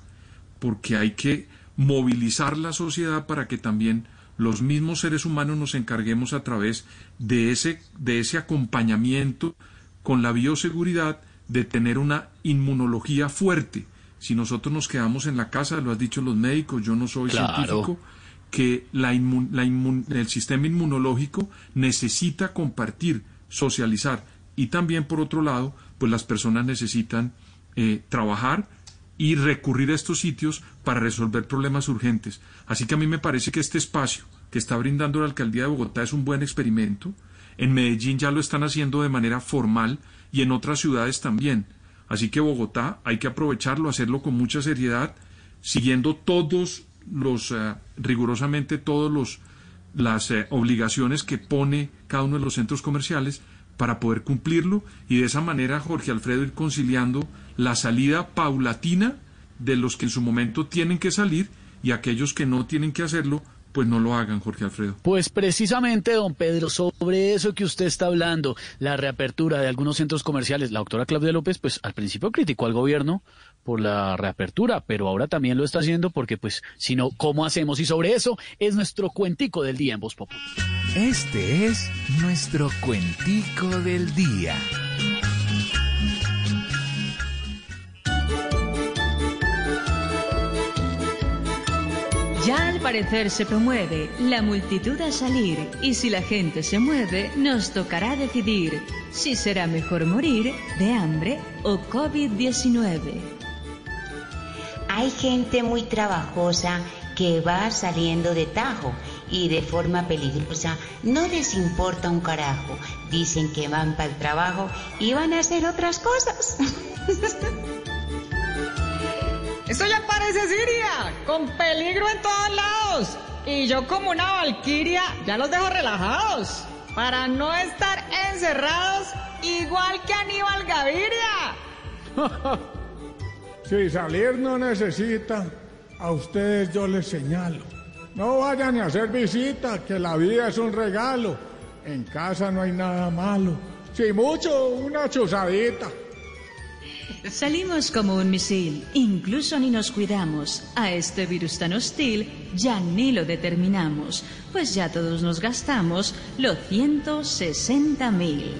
Speaker 41: porque hay que movilizar la sociedad para que también los mismos seres humanos nos encarguemos a través de ese, de ese acompañamiento con la bioseguridad de tener una inmunología fuerte. Si nosotros nos quedamos en la casa, lo has dicho los médicos, yo no soy científico, que la el sistema inmunológico necesita compartir, socializar y también por otro lado, pues las personas necesitan eh, trabajar y recurrir a estos sitios para resolver problemas urgentes. Así que a mí me parece que este espacio que está brindando la alcaldía de Bogotá es un buen experimento. En Medellín ya lo están haciendo de manera formal y en otras ciudades también. Así que Bogotá hay que aprovecharlo, hacerlo con mucha seriedad, siguiendo todos los, eh, rigurosamente todos los las eh, obligaciones que pone cada uno de los centros comerciales para poder cumplirlo y de esa manera Jorge Alfredo ir conciliando la salida paulatina de los que en su momento tienen que salir y aquellos que no tienen que hacerlo pues no lo hagan, Jorge Alfredo.
Speaker 4: Pues precisamente, don Pedro, sobre eso que usted está hablando, la reapertura de algunos centros comerciales, la doctora Claudia López, pues al principio criticó al gobierno por la reapertura, pero ahora también lo está haciendo porque, pues, si no, ¿cómo hacemos? Y sobre eso es nuestro cuentico del día en Voz Popular.
Speaker 42: Este es nuestro cuentico del día.
Speaker 43: Ya al parecer se promueve la multitud a salir y si la gente se mueve nos tocará decidir si será mejor morir de hambre o COVID-19.
Speaker 1: Hay gente muy trabajosa que va saliendo de tajo y de forma peligrosa. No les importa un carajo. Dicen que van para el trabajo y van a hacer otras cosas.
Speaker 44: Esto ya parece Siria, con peligro en todos lados. Y yo como una valquiria ya los dejo relajados, para no estar encerrados igual que Aníbal Gaviria.
Speaker 45: si salir no necesita, a ustedes yo les señalo. No vayan a hacer visita, que la vida es un regalo. En casa no hay nada malo. Si mucho, una chuzadita.
Speaker 43: Salimos como un misil, incluso ni nos cuidamos. A este virus tan hostil ya ni lo determinamos, pues ya todos nos gastamos los 160 mil.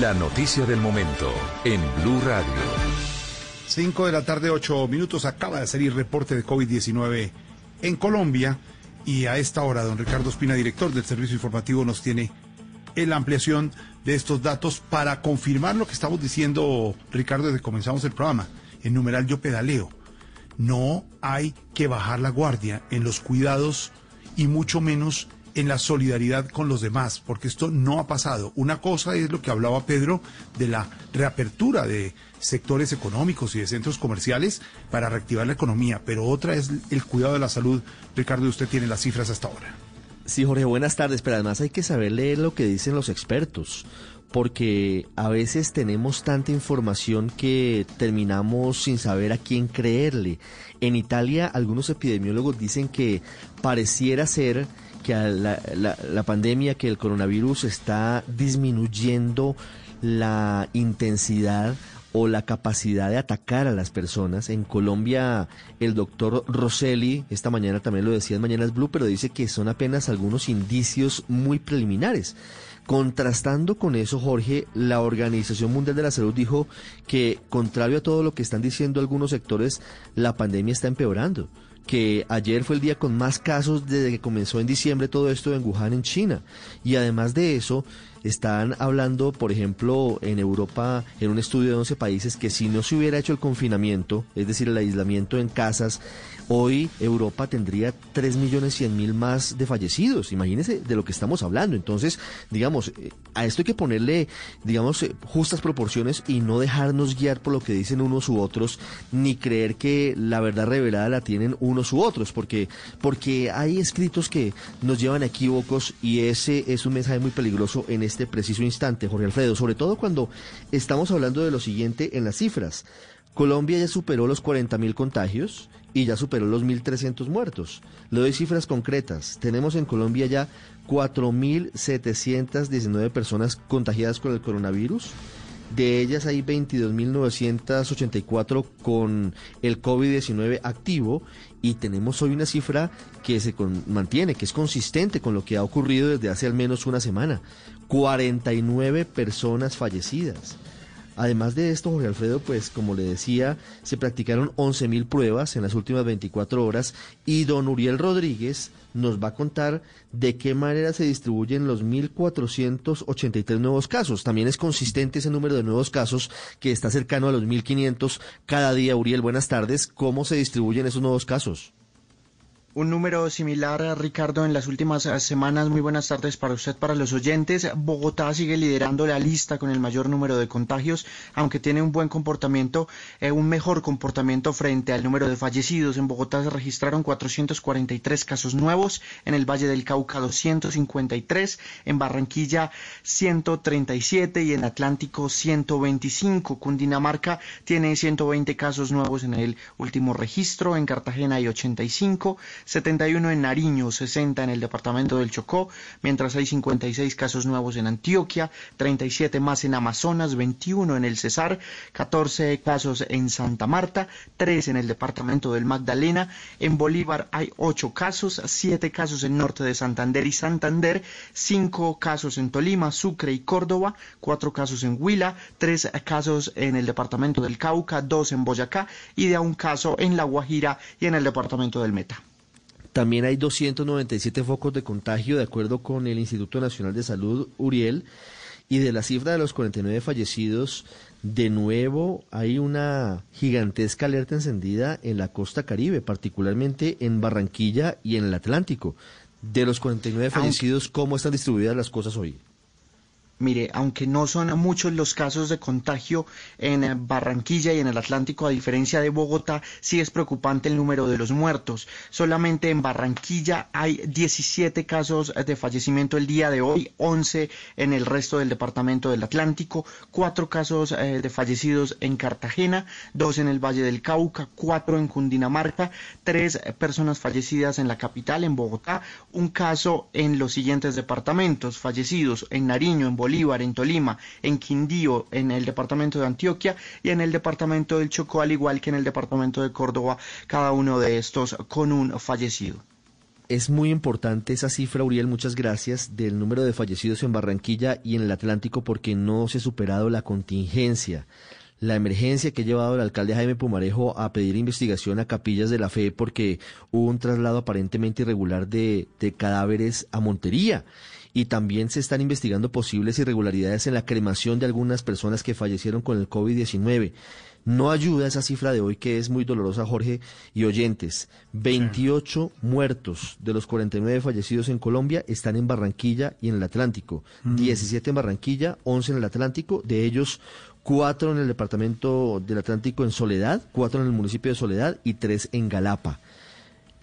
Speaker 34: La noticia del momento en Blue Radio.
Speaker 5: 5 de la tarde, 8 minutos. Acaba de salir reporte de COVID-19 en Colombia Y a esta hora, don Ricardo Espina, director del Servicio Informativo, nos tiene la ampliación de estos datos para confirmar lo que estamos diciendo, Ricardo, desde que comenzamos el programa. En numeral yo pedaleo. No hay que bajar la guardia en los cuidados y mucho menos en la solidaridad con los demás, porque esto no ha pasado. Una cosa es lo que hablaba Pedro de la reapertura de sectores económicos y de centros comerciales para reactivar la economía, pero otra es el cuidado de la salud. Ricardo, usted tiene las cifras hasta ahora.
Speaker 46: Sí, Jorge, buenas tardes, pero además hay que saber leer lo que dicen los expertos, porque a veces tenemos tanta información que terminamos sin saber a quién creerle. En Italia, algunos epidemiólogos dicen que pareciera ser que la, la, pandemia, que el coronavirus está disminuyendo la intensidad o la capacidad de atacar a las personas. En Colombia, el doctor Rosselli, esta mañana también lo decía en Mañanas Blue, pero dice que son apenas algunos indicios muy preliminares. Contrastando con eso, Jorge, la Organización Mundial de la Salud dijo que, contrario a todo lo que están diciendo algunos sectores, la pandemia está empeorando que ayer fue el día con más casos desde que comenzó en diciembre todo esto en Wuhan, en China. Y además de eso, están hablando, por ejemplo, en Europa, en un estudio de 11 países, que si no se hubiera hecho el confinamiento, es decir, el aislamiento en casas, hoy Europa tendría 3 millones 100 mil más de fallecidos. Imagínense de lo que estamos hablando. Entonces, digamos, eh, a esto hay que ponerle, digamos, eh, justas proporciones y no dejarnos guiar por lo que dicen unos u otros, ni creer que la verdad revelada la tienen unos u otros, porque, porque hay escritos que nos llevan a equívocos y ese es un mensaje muy peligroso en este preciso instante, Jorge Alfredo, sobre todo cuando estamos hablando de lo siguiente en las cifras. Colombia ya superó los 40 mil contagios y ya superó los 1.300 muertos. Le doy cifras concretas. Tenemos en Colombia ya 4.719 personas contagiadas con el coronavirus. De ellas hay 22.984 con el COVID-19 activo y tenemos hoy una cifra que se mantiene, que es consistente con lo que ha ocurrido desde hace al menos una semana. 49 personas fallecidas. Además de esto, Jorge Alfredo, pues como le decía, se practicaron 11.000 pruebas en las últimas 24 horas y don Uriel Rodríguez nos va a contar de qué manera se distribuyen los 1.483 nuevos casos. También es consistente ese número de nuevos casos que está cercano a los 1.500 cada día. Uriel, buenas tardes. ¿Cómo se distribuyen esos nuevos casos?
Speaker 27: Un número similar, Ricardo, en las últimas eh, semanas. Muy buenas tardes para usted, para los oyentes. Bogotá sigue liderando la lista con el mayor número de contagios, aunque tiene un buen comportamiento, eh, un mejor comportamiento frente al número de fallecidos. En Bogotá se registraron 443 casos nuevos, en el Valle del Cauca 253, en Barranquilla 137 y en Atlántico 125. Cundinamarca tiene 120 casos nuevos en el último registro, en Cartagena hay 85. 71 en Nariño, 60 en el departamento del Chocó, mientras hay 56 casos nuevos en Antioquia, 37 más en Amazonas, 21 en el Cesar, 14 casos en Santa Marta, 3 en el departamento del Magdalena, en Bolívar hay 8 casos, 7 casos en norte de Santander y Santander, 5 casos en Tolima, Sucre y Córdoba, 4 casos en Huila, 3 casos en el departamento del Cauca, 2 en Boyacá y de un caso en La Guajira y en el departamento del Meta.
Speaker 46: También hay 297 focos de contagio, de acuerdo con el Instituto Nacional de Salud, Uriel. Y de la cifra de los 49 fallecidos, de nuevo hay una gigantesca alerta encendida en la costa caribe, particularmente en Barranquilla y en el Atlántico. De los 49 fallecidos, ¿cómo están distribuidas las cosas hoy?
Speaker 27: Mire, aunque no son muchos los casos de contagio en Barranquilla y en el Atlántico, a diferencia de Bogotá, sí es preocupante el número de los muertos. Solamente en Barranquilla hay 17 casos de fallecimiento el día de hoy, 11 en el resto del departamento del Atlántico, 4 casos eh, de fallecidos en Cartagena, 2 en el Valle del Cauca, 4 en Cundinamarca, 3 personas fallecidas en la capital, en Bogotá, un caso en los siguientes departamentos, fallecidos en Nariño, en Bolivia, Bolívar, en Tolima, en Quindío, en el departamento de Antioquia y en el departamento del Chocó, al igual que en el departamento de Córdoba, cada uno de estos con un fallecido.
Speaker 46: Es muy importante esa cifra, Uriel, muchas gracias, del número de fallecidos en Barranquilla y en el Atlántico porque no se ha superado la contingencia la emergencia que ha llevado el alcalde Jaime Pumarejo a pedir investigación a Capillas de la Fe porque hubo un traslado aparentemente irregular de, de cadáveres a Montería y también se están investigando posibles irregularidades en la cremación de algunas personas que fallecieron con el COVID-19. No ayuda esa cifra de hoy que es muy dolorosa, Jorge y oyentes. 28 muertos de los 49 fallecidos en Colombia están en Barranquilla y en el Atlántico. 17 en Barranquilla, 11 en el Atlántico, de ellos cuatro en el departamento del Atlántico en Soledad, cuatro en el municipio de Soledad y tres en Galapa.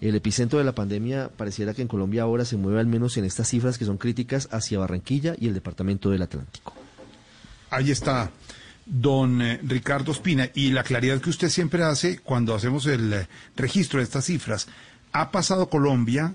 Speaker 46: El epicentro de la pandemia pareciera que en Colombia ahora se mueve al menos en estas cifras que son críticas hacia Barranquilla y el departamento del Atlántico.
Speaker 5: Ahí está don eh, Ricardo Espina, y la claridad que usted siempre hace cuando hacemos el eh, registro de estas cifras. Ha pasado Colombia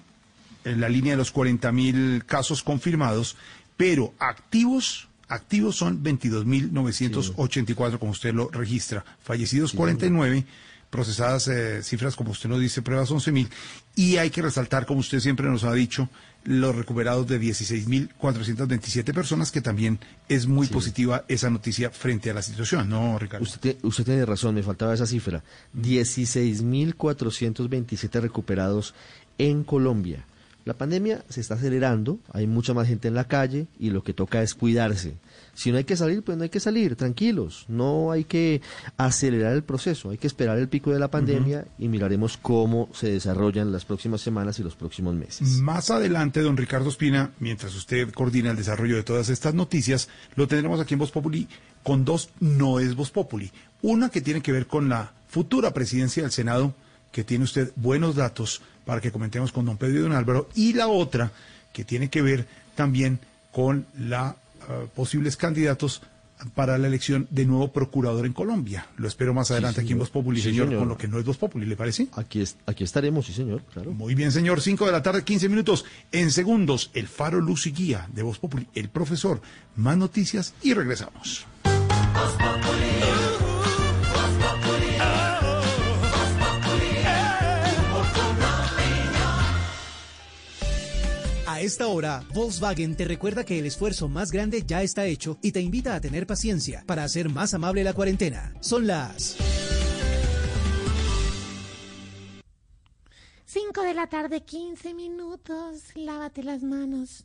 Speaker 5: en la línea de los 40 mil casos confirmados, pero activos, activos son 22.984, como usted lo registra. Fallecidos 49 procesadas eh, cifras, como usted nos dice, pruebas 11.000. Y hay que resaltar, como usted siempre nos ha dicho, los recuperados de 16.427 personas, que también es muy positiva esa noticia frente a la situación, ¿no, Ricardo?
Speaker 46: Usted, usted tiene razón, me faltaba esa cifra. 16.427 recuperados en Colombia. La pandemia se está acelerando, hay mucha más gente en la calle y lo que toca es cuidarse. Si no hay que salir, pues no hay que salir, tranquilos. No hay que acelerar el proceso, hay que esperar el pico de la pandemia y miraremos cómo se desarrollan las próximas semanas y los próximos meses.
Speaker 5: Más adelante, don Ricardo Espina, mientras usted coordina el desarrollo de todas estas noticias, lo tendremos aquí en Voz Populi con dos no es Voz Populi. Una que tiene que ver con la futura presidencia del Senado, que tiene usted buenos datos para que comentemos con don Pedro y don Álvaro, y la otra que tiene que ver también con la uh, posibles candidatos para la elección de nuevo procurador en Colombia. Lo espero más adelante aquí en Voz Populi,
Speaker 46: Sí,
Speaker 5: señor,
Speaker 46: señor.
Speaker 5: con lo que no es Voz Populi, ¿le parece?
Speaker 46: Aquí, es- aquí estaremos, sí, señor, claro.
Speaker 5: Muy bien, señor. 5 de la tarde, 15 minutos. En segundos, el faro luz y guía de Voz Populi, el profesor. Más noticias y regresamos.
Speaker 47: A esta hora, Volkswagen te recuerda que el esfuerzo más grande ya está hecho y te invita a tener paciencia para hacer más amable la cuarentena. Son las
Speaker 48: 5 de la tarde, 15 minutos. Lávate las manos.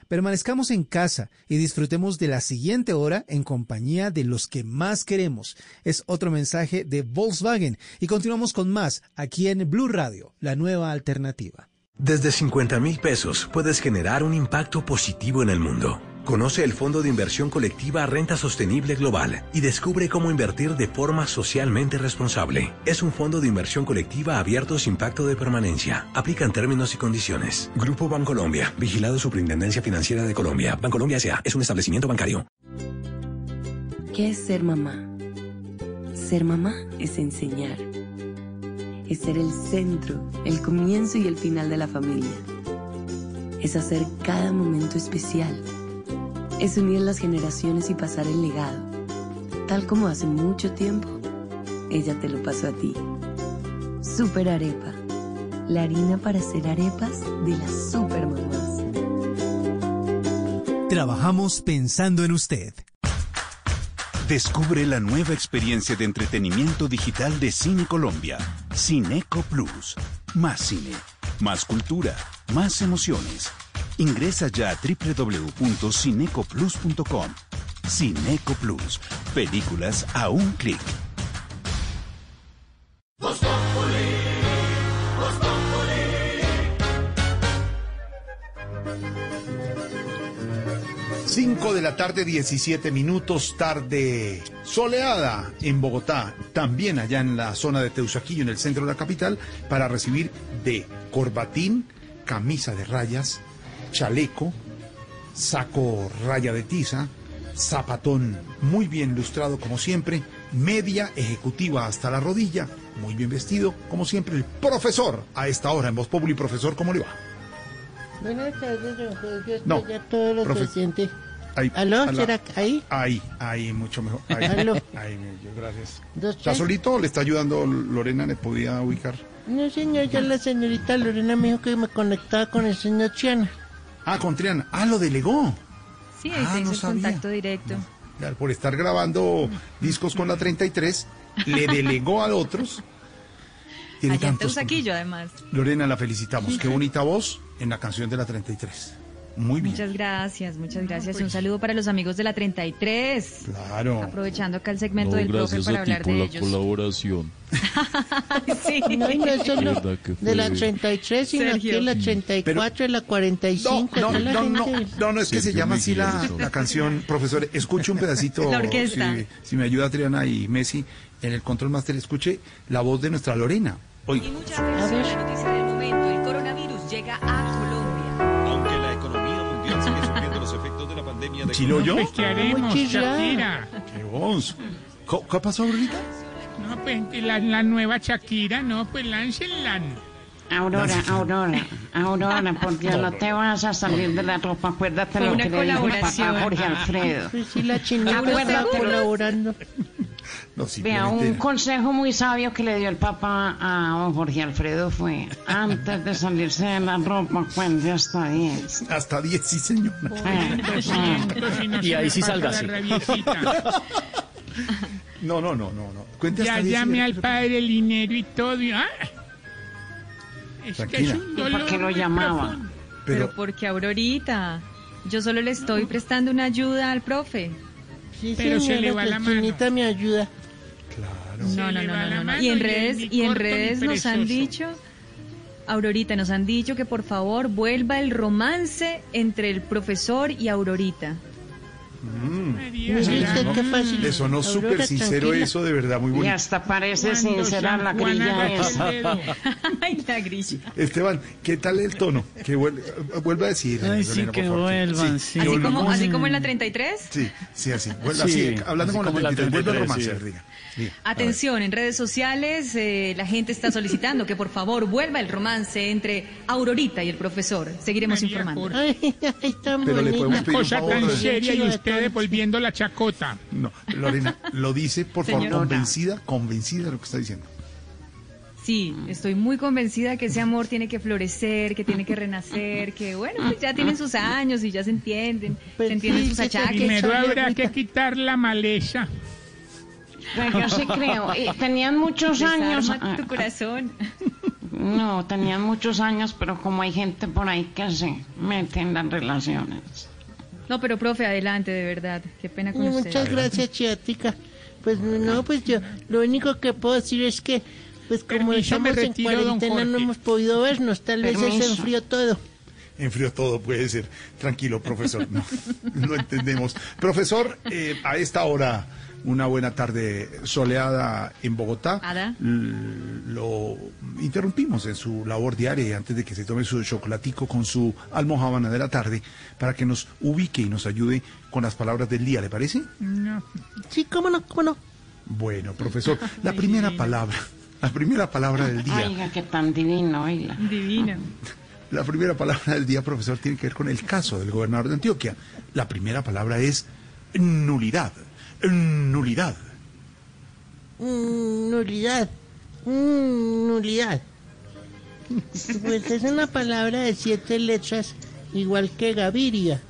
Speaker 47: permanezcamos en casa y disfrutemos de la siguiente hora en compañía de los que más queremos. Es otro mensaje de Volkswagen y continuamos con más aquí en Blue Radio, la nueva alternativa.
Speaker 11: Desde 50 mil pesos puedes generar un impacto positivo en el mundo. Conoce el Fondo de Inversión Colectiva Renta Sostenible Global y descubre cómo invertir de forma socialmente responsable. Es un fondo de inversión colectiva abierto sin pacto de permanencia. Aplican términos y condiciones. Grupo Bancolombia, vigilado Superintendencia Financiera de Colombia. Bancolombia S.A. es un establecimiento bancario.
Speaker 49: ¿Qué es ser mamá? Ser mamá es enseñar. Es ser el centro, el comienzo y el final de la familia. Es hacer cada momento especial. Es unir las generaciones y pasar el legado. Tal como hace mucho tiempo, ella te lo pasó a ti. Super Arepa. La harina para hacer arepas de las super mamás.
Speaker 47: Trabajamos pensando en usted.
Speaker 50: Descubre la nueva experiencia de entretenimiento digital de Cine Colombia. Cineco Plus. Más cine, más cultura, más emociones. Ingresa ya a www.cinecoplus.com. Cineco Plus. Películas a un clic.
Speaker 5: 5 de la tarde, 17 minutos, tarde soleada en Bogotá, también allá en la zona de Teusaquillo, en el centro de la capital, para recibir de corbatín, camisa de rayas, chaleco, saco raya de tiza, zapatón muy bien lustrado como siempre, media ejecutiva hasta la rodilla, muy bien vestido, como siempre, el profesor a esta hora en Voz Populi. Profesor, ¿cómo le va?
Speaker 48: Buenas tardes, don Jorge.
Speaker 5: No,
Speaker 48: ya todos los
Speaker 5: profe-. Ahí,
Speaker 48: ¿Aló?
Speaker 5: la-
Speaker 48: ¿Será ahí?
Speaker 5: Ahí, ahí, mucho mejor. Ahí,
Speaker 48: Aló.
Speaker 5: ahí, gracias. ¿Está solito o le está ayudando Lorena? ¿Le podía ubicar?
Speaker 48: No, señor, ya la señorita Lorena me dijo que me conectaba con el señor Chiana.
Speaker 5: Ah, con Triana. Ah, lo delegó.
Speaker 51: Sí, ahí
Speaker 5: Ah,
Speaker 51: hizo
Speaker 5: no sabía.
Speaker 51: contacto directo.
Speaker 5: Por estar grabando discos con la 33, le delegó a otros. Tiene
Speaker 51: Allá en
Speaker 5: tantos-
Speaker 51: Teusaquillo, además.
Speaker 5: Lorena, la felicitamos. Qué bonita voz en la canción de la 33. Muy bien.
Speaker 51: Muchas gracias, muchas gracias. Un saludo para los amigos de la 33.
Speaker 5: Claro.
Speaker 51: Aprovechando acá el segmento
Speaker 52: No,
Speaker 51: del profe
Speaker 52: gracias
Speaker 51: para
Speaker 52: a ti
Speaker 51: hablar
Speaker 52: por
Speaker 51: de
Speaker 52: la
Speaker 51: ellos.
Speaker 52: colaboración.
Speaker 51: sí.
Speaker 48: No, y no es solo
Speaker 52: Verdad que
Speaker 48: de la
Speaker 52: fue-
Speaker 48: 33, sino
Speaker 51: Sergio.
Speaker 48: que la 34, la 45.
Speaker 5: No, no, no,
Speaker 48: gente-
Speaker 5: no, no, es que se llama así la, la canción. Profesor, escuche un pedacito.
Speaker 51: La orquesta.
Speaker 5: Si, si me ayuda Triana y Messi en el control master, escuche la voz de nuestra Lorena. Oiga.
Speaker 43: Mucha atención, la noticia del momento. El coronavirus llega a
Speaker 53: de
Speaker 5: ¿Chiloyo?
Speaker 53: coronavirus.
Speaker 45: ¿Qué haremos, Shakira?
Speaker 5: ¿Qué? ¿Co- ¿Qué pasó ahorita?
Speaker 45: No, pues la, la nueva Shakira, no, pues láncenla.
Speaker 54: Aurora, Aurora, Aurora, por Dios, no te vas a salir de la ropa. Acuérdate
Speaker 51: Fue
Speaker 54: lo
Speaker 51: una
Speaker 54: que le dijo papá Jorge Alfredo.
Speaker 48: Pues sí, la chinita está
Speaker 54: Acuérdate.
Speaker 48: colaborando.
Speaker 5: No,
Speaker 54: Vea, un
Speaker 5: era-
Speaker 54: consejo muy sabio que le dio el papá a don Jorge Alfredo fue, antes de salirse de la ropa, cuente hasta 10.
Speaker 5: Hasta 10, sí, señora.
Speaker 4: Y ahí sí sálgase.
Speaker 5: No, no, no, no, no. Cuente
Speaker 45: Ya
Speaker 5: hasta 10.
Speaker 45: llamé al padre Linero y todo. y- ah, Es que es un
Speaker 54: ¿Y
Speaker 45: dolor
Speaker 54: por qué lo llamaba?
Speaker 51: Pero
Speaker 5: Pero,
Speaker 51: porque Aurorita, yo solo le estoy prestando una ayuda al profe.
Speaker 48: Sí,
Speaker 45: Pero se le va la mano.
Speaker 48: me ayuda.
Speaker 5: Claro.
Speaker 51: No, no, no, no, Y en redes, y en redes nos han dicho, Aurorita, nos han dicho que por favor vuelva el romance entre el profesor y Aurorita.
Speaker 48: Qué fácil.
Speaker 5: Le sonó súper sincero
Speaker 48: tranquila.
Speaker 5: eso, de verdad, muy
Speaker 54: Y
Speaker 5: bonito.
Speaker 54: hasta parece sincera la grilla esa.
Speaker 51: Ay, la grilla.
Speaker 5: Esteban, ¿qué tal el tono? Que vuel- vuelva a decir.
Speaker 4: Ay, sí,
Speaker 5: Lorena,
Speaker 4: que
Speaker 5: favor.
Speaker 4: vuelvan, sí.
Speaker 51: Así como, así como en la 33.
Speaker 5: Sí, sí, así. Vuelva,
Speaker 4: Sí,
Speaker 5: así, hablando
Speaker 4: así
Speaker 5: con la
Speaker 4: como la
Speaker 5: 33. Vuelve
Speaker 4: 33,
Speaker 5: romance,
Speaker 4: sí.
Speaker 5: diga. diga.
Speaker 51: Atención, en redes sociales eh, la gente está solicitando que por favor vuelva el romance entre Aurorita y el profesor. Seguiremos
Speaker 45: María
Speaker 51: informando.
Speaker 45: Jorge.
Speaker 48: Ay, ay, tan
Speaker 5: Pero le podemos pedir un
Speaker 45: Cosa
Speaker 5: favor.
Speaker 45: tan seria y usted
Speaker 48: tan-
Speaker 45: volviendo la chacota.
Speaker 5: No, Lorena, lo dice, por favor,
Speaker 51: Señora.
Speaker 5: convencida, convencida de lo que está diciendo.
Speaker 51: Sí, estoy muy convencida que ese amor tiene que florecer, que tiene que renacer, que bueno, pues ya tienen sus años y ya se entienden,
Speaker 48: Pues
Speaker 51: se entienden
Speaker 48: sí,
Speaker 51: sus achaques.
Speaker 45: Primero habrá que quitar la maleza.
Speaker 54: Pero yo sí creo, y tenían muchos años.
Speaker 51: Desarma
Speaker 54: ah,
Speaker 51: tu corazón.
Speaker 54: No, tenían muchos años, pero como hay gente por ahí que se mete en las relaciones.
Speaker 51: No, pero profe, adelante, de verdad. Qué pena con
Speaker 48: Ay,
Speaker 51: usted.
Speaker 48: Muchas gracias, chiatica. Pues no, pues yo lo único que puedo decir es que, pues como
Speaker 45: Permiso,
Speaker 48: estamos en
Speaker 45: retiro, don
Speaker 48: cuarentena no hemos podido vernos, tal vez eso
Speaker 54: Permiso.
Speaker 48: enfrió todo.
Speaker 5: Enfrió todo, puede ser. Tranquilo, profesor. No, no entendemos. Profesor, eh, a esta hora, una buena tarde soleada en Bogotá. Lo interrumpimos en su labor diaria y antes de que se tome su chocolatico con su almohábana de la tarde para que nos ubique y nos ayude con las palabras del día, ¿le parece?
Speaker 45: No.
Speaker 48: Sí, cómo no, cómo no.
Speaker 5: Bueno, profesor, la primera palabra, la primera palabra del día.
Speaker 54: Oiga, qué tan divino, oiga.
Speaker 51: Divino.
Speaker 5: La primera palabra del día, profesor, tiene que ver con el caso del gobernador de Antioquia. La primera palabra es nulidad. Nulidad.
Speaker 48: Mm, nulidad. Mm, nulidad. Pues es una palabra de siete letras, igual que Gaviria,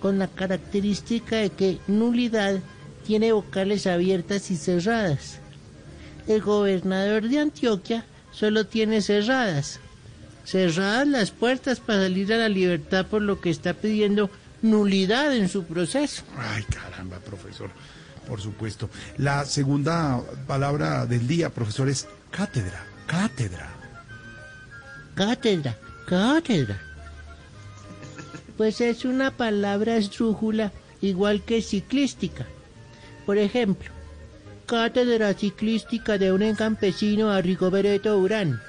Speaker 48: con la característica de que nulidad tiene vocales abiertas y cerradas. El gobernador de Antioquia solo tiene cerradas. Cerradas las puertas para salir a la libertad por lo que está pidiendo nulidad en su proceso.
Speaker 5: Ay, caramba, profesor. Por supuesto. La segunda palabra del día, profesor, es cátedra. Cátedra.
Speaker 48: Cátedra, cátedra. Pues es una palabra esdrújula igual que ciclística. Por ejemplo, cátedra ciclística de un campesino a Rigoberto Urán,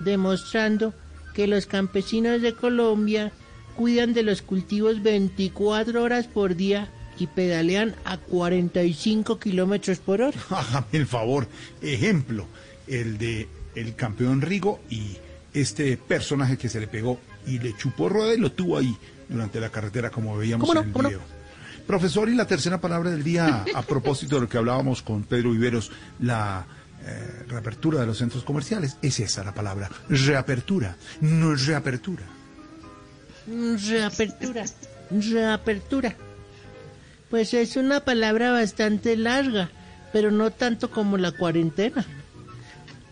Speaker 48: demostrando que los campesinos de Colombia cuidan de los cultivos 24 horas por día y pedalean a 45 kilómetros por hora.
Speaker 5: Hágame el favor. Ejemplo, el de el campeón Rigo y este personaje que se le pegó y le chupó rueda y lo tuvo ahí durante la carretera como veíamos en el
Speaker 48: ¿Cómo no?
Speaker 5: video. Profesor, y la tercera palabra del día, a propósito de lo que hablábamos con Pedro Viveros, la eh, reapertura de los centros comerciales, es esa la palabra, reapertura, no es reapertura.
Speaker 48: Mm, Reapertura. Reapertura. Pues es una palabra bastante larga, pero no tanto como la cuarentena.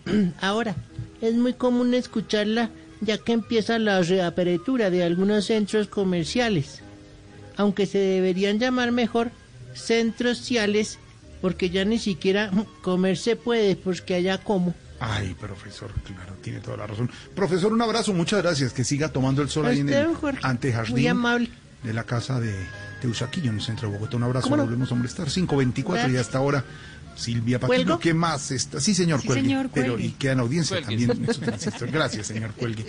Speaker 48: Ahora, es muy común escucharla ya que empieza la reapertura de algunos centros comerciales, aunque se deberían llamar mejor centros sociales, porque ya ni siquiera comer se puede, porque allá como.
Speaker 5: Ay, profesor, claro, tiene toda la razón. Profesor, un abrazo, muchas gracias, que siga tomando el sol ahí en el
Speaker 48: muy
Speaker 5: antejardín
Speaker 48: amable.
Speaker 5: de la casa de, de Usaquillo, en el centro de Bogotá. Un abrazo,
Speaker 48: ¿Cómo no?
Speaker 5: volvemos a molestar. 524 y hasta ahora. Silvia Patiño,
Speaker 48: ¿Cuelgo?
Speaker 5: ¿qué más está? Sí, señor,
Speaker 51: Sí,
Speaker 5: cuelgue.
Speaker 51: señor,
Speaker 5: pero
Speaker 51: cuelgue.
Speaker 5: y queda en audiencia
Speaker 4: Cuelgue.
Speaker 5: también. Gracias, señor, cuelgue.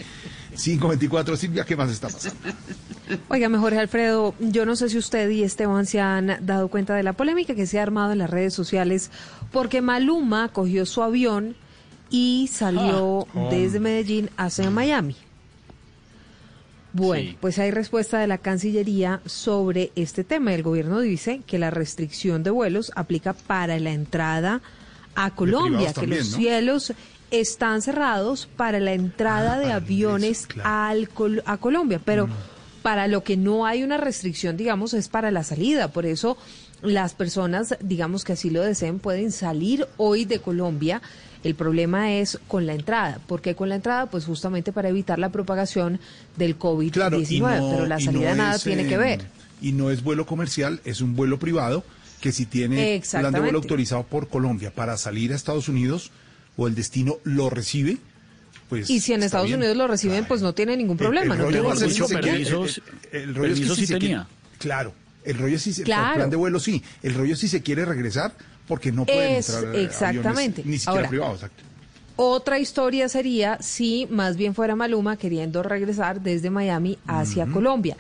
Speaker 5: 524, Silvia, ¿qué más está pasando?
Speaker 25: Oiga, Jorge Alfredo, yo no sé si usted y Esteban se han dado cuenta de la polémica que se ha armado en las redes sociales porque Maluma cogió su avión y salió
Speaker 4: Ah.
Speaker 25: desde Medellín hacia Miami. Bueno,
Speaker 4: Sí.
Speaker 25: pues hay respuesta de la Cancillería sobre este tema. El gobierno dice que la restricción de vuelos aplica para la entrada a Colombia, que
Speaker 5: también,
Speaker 25: los
Speaker 5: ¿no?
Speaker 25: cielos están cerrados para la entrada
Speaker 5: Ah,
Speaker 25: de aviones
Speaker 5: claro.
Speaker 25: al Col- a Colombia, pero para lo que no hay una restricción, digamos, es para la salida. Por eso las personas, digamos que así lo deseen, pueden salir hoy de Colombia. El problema es con la entrada. ¿Por qué con la entrada? Pues justamente para evitar la propagación del COVID-19.
Speaker 5: Claro, no,
Speaker 25: pero la salida
Speaker 5: no
Speaker 25: nada
Speaker 5: es,
Speaker 25: tiene que ver.
Speaker 5: Y no es vuelo comercial, es un vuelo privado que si tiene plan de vuelo autorizado por Colombia para salir a Estados Unidos o el destino lo recibe, pues
Speaker 25: Y si en Estados
Speaker 5: bien.
Speaker 25: Unidos lo reciben, pues no tiene ningún problema.
Speaker 5: El,
Speaker 25: no
Speaker 5: rollo
Speaker 25: tiene
Speaker 5: a ser
Speaker 25: ningún
Speaker 4: permisos-
Speaker 5: el- el- el rollo es que
Speaker 4: permisos
Speaker 5: si
Speaker 4: sí
Speaker 5: se quiere-
Speaker 4: tenía.
Speaker 5: claro, el rollo es si se,
Speaker 25: Claro.
Speaker 5: plan de vuelo sí, el rollo es si se quiere regresar porque no pueden
Speaker 25: Es-
Speaker 5: entrar eh,
Speaker 25: exactamente.
Speaker 5: aviones, ni siquiera
Speaker 25: Ahora,
Speaker 5: privados, exacto.
Speaker 25: Otra historia sería si más bien fuera Maluma queriendo regresar desde Miami hacia Colombia.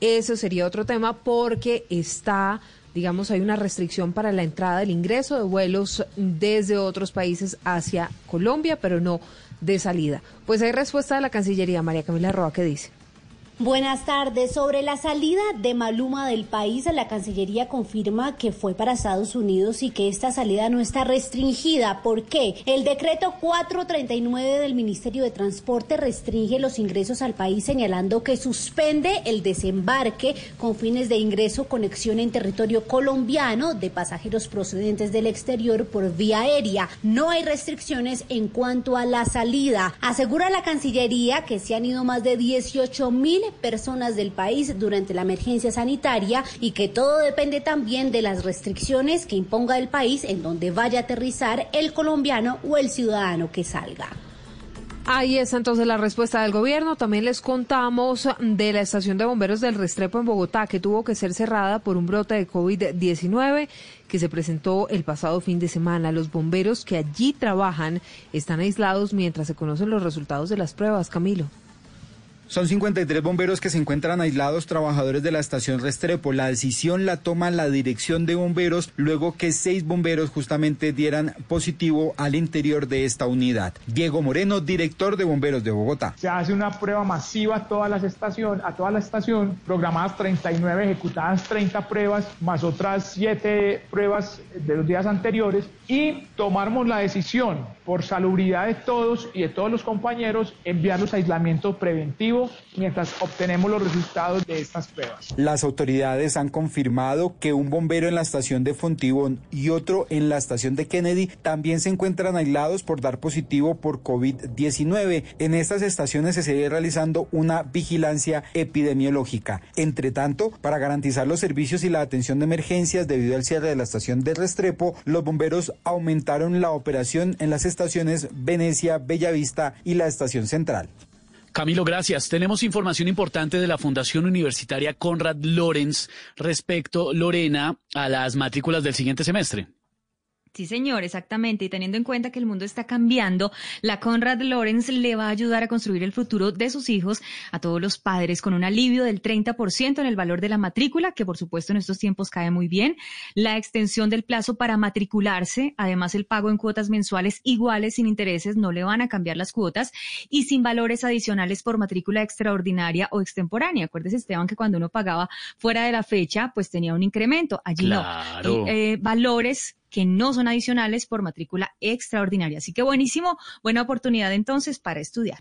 Speaker 25: Eso sería otro tema porque está, digamos, hay una restricción para la entrada, el ingreso de vuelos desde otros países hacia Colombia, pero no de salida. Pues hay respuesta de la Cancillería, María Camila Roa, que dice.
Speaker 52: Buenas tardes. Sobre la salida de Maluma del país, la Cancillería confirma que fue para Estados Unidos y que esta salida no está restringida. ¿Por qué? El decreto 439 del Ministerio de Transporte restringe los ingresos al país señalando que suspende el desembarque con fines de ingreso conexión en territorio colombiano de pasajeros procedentes del exterior por vía aérea. No hay restricciones en cuanto a la salida. Asegura la Cancillería que se han ido más de 18 mil personas del país durante la emergencia sanitaria y que todo depende también de las restricciones que imponga el país en donde vaya a aterrizar el colombiano o el ciudadano que salga.
Speaker 25: Ahí está entonces la respuesta del gobierno. También les contamos de la estación de bomberos del Restrepo en Bogotá, que tuvo que ser cerrada por un brote de COVID-19 que se presentó el pasado fin de semana. Los bomberos que allí trabajan están aislados mientras se conocen los resultados de las pruebas. Camilo.
Speaker 50: Son 53 bomberos que se encuentran aislados, trabajadores de la estación Restrepo. La decisión la toma la dirección de bomberos luego que seis bomberos justamente dieran positivo al interior de esta unidad. Diego Moreno, director de bomberos de Bogotá.
Speaker 55: Se hace una prueba masiva a todas las estaciones, a toda la estación, programadas 39, ejecutadas 30 pruebas, más otras 7 pruebas de los días anteriores, y tomamos la decisión, por salubridad de todos y de todos los compañeros, enviarlos a aislamiento preventivo mientras obtenemos los resultados de estas pruebas.
Speaker 50: Las autoridades han confirmado que un bombero en la estación de Fontibón y otro en la estación de Kennedy también se encuentran aislados por dar positivo por COVID-19. En estas estaciones se sigue realizando una vigilancia epidemiológica. Entre tanto, para garantizar los servicios y la atención de emergencias debido al cierre de la estación de Restrepo, los bomberos aumentaron la operación en las estaciones Venecia, Bellavista y la estación central.
Speaker 4: Camilo, gracias. Tenemos información importante de la Fundación Universitaria Conrad Lorenz respecto, Lorena, a las matrículas del siguiente semestre.
Speaker 51: Sí, señor, exactamente. Y teniendo en cuenta que el mundo está cambiando, la Conrad Lawrence le va a ayudar a construir el futuro de sus hijos a todos los padres con un alivio del 30% en el valor de la matrícula, que por supuesto en estos tiempos cae muy bien, la extensión del plazo para matricularse, además el pago en cuotas mensuales iguales sin intereses, no le van a cambiar las cuotas y sin valores adicionales por matrícula extraordinaria o extemporánea. Acuérdese, Esteban, que cuando uno pagaba fuera de la fecha, pues tenía un incremento. Allí
Speaker 4: Claro.
Speaker 51: no. Eh, valores que no son adicionales por matrícula extraordinaria. Así que buenísimo, buena oportunidad entonces para estudiar.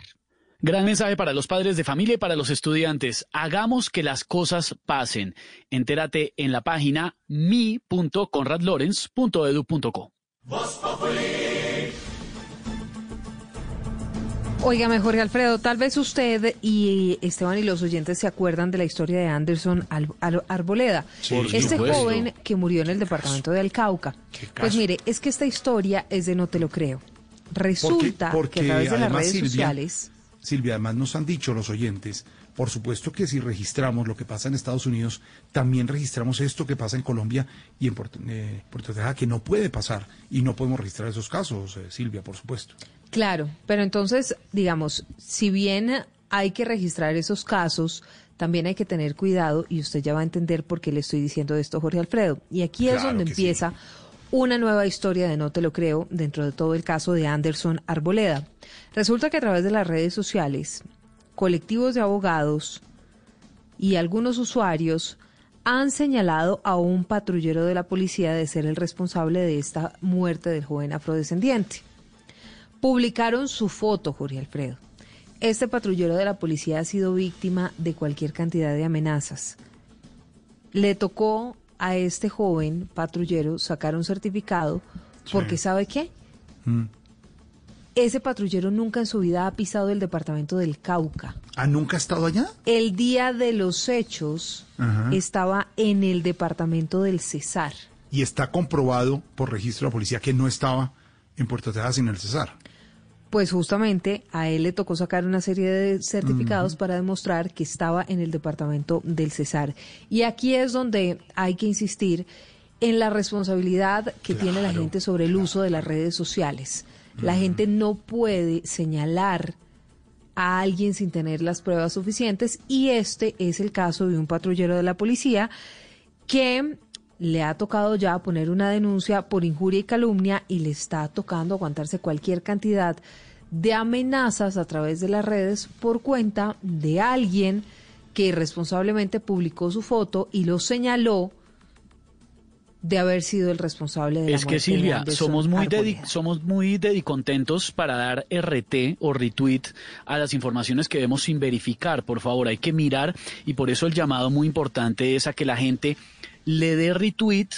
Speaker 4: Gran mensaje para los padres de familia y para los estudiantes. Hagamos que las cosas pasen. Entérate en la página mi.conradlawrence.edu.co.
Speaker 25: Óigame, Jorge Alfredo, tal vez usted y Esteban y los oyentes se acuerdan de la historia de Anderson Al- Al- Arboleda,
Speaker 56: Sí,
Speaker 25: este
Speaker 56: supuesto.
Speaker 25: joven que murió en el departamento de Alcauca. Pues mire, es que esta historia es de no te lo creo. Resulta
Speaker 5: porque
Speaker 25: que a través de las redes
Speaker 5: Silvia,
Speaker 25: sociales,
Speaker 5: Silvia, además nos han dicho los oyentes, por supuesto que si registramos lo que pasa en Estados Unidos, también registramos esto que pasa en Colombia y en Puerto, eh, Puerto que no puede pasar y no podemos registrar esos casos, eh, Silvia, por supuesto.
Speaker 25: Claro, pero entonces, digamos, si bien hay que registrar esos casos, también hay que tener cuidado y usted ya va a entender por qué le estoy diciendo esto, Jorge Alfredo. Y aquí es donde empieza una nueva historia de No Te Lo Creo dentro de todo el caso de Anderson Arboleda. Resulta que a través de las redes sociales, colectivos de abogados y algunos usuarios han señalado a un patrullero de la policía de ser el responsable de esta muerte del joven afrodescendiente. Publicaron su foto, Jorge Alfredo. Este patrullero de la policía ha sido víctima de cualquier cantidad de amenazas. Le tocó a este joven patrullero sacar un certificado porque ¿sabe qué?
Speaker 5: Mm.
Speaker 25: Ese patrullero nunca en su vida ha pisado el departamento del Cauca.
Speaker 5: ¿Ah, nunca ha estado allá?
Speaker 25: El día de los hechos
Speaker 5: Ajá.
Speaker 25: estaba en el departamento del Cesar.
Speaker 5: Y está comprobado por registro de la policía que no estaba en Puerto Tejada sin el Cesar.
Speaker 25: Pues justamente a él le tocó sacar una serie de certificados para demostrar que estaba en el departamento del Cesar. Y aquí es donde hay que insistir en la responsabilidad que tiene la gente sobre el uso de las redes sociales. La gente no puede señalar a alguien sin tener las pruebas suficientes y este es el caso de un patrullero de la policía que le ha tocado ya poner una denuncia por injuria y calumnia y le está tocando aguantarse cualquier cantidad de amenazas a través de las redes por cuenta de alguien que irresponsablemente publicó su foto y lo señaló de haber sido el responsable de la
Speaker 4: Es que Silvia, somos muy, somos muy dedicontentos para dar RT o retweet a las informaciones que vemos sin verificar. Por favor, hay que mirar y por eso el llamado muy importante es a que la gente le dé retweet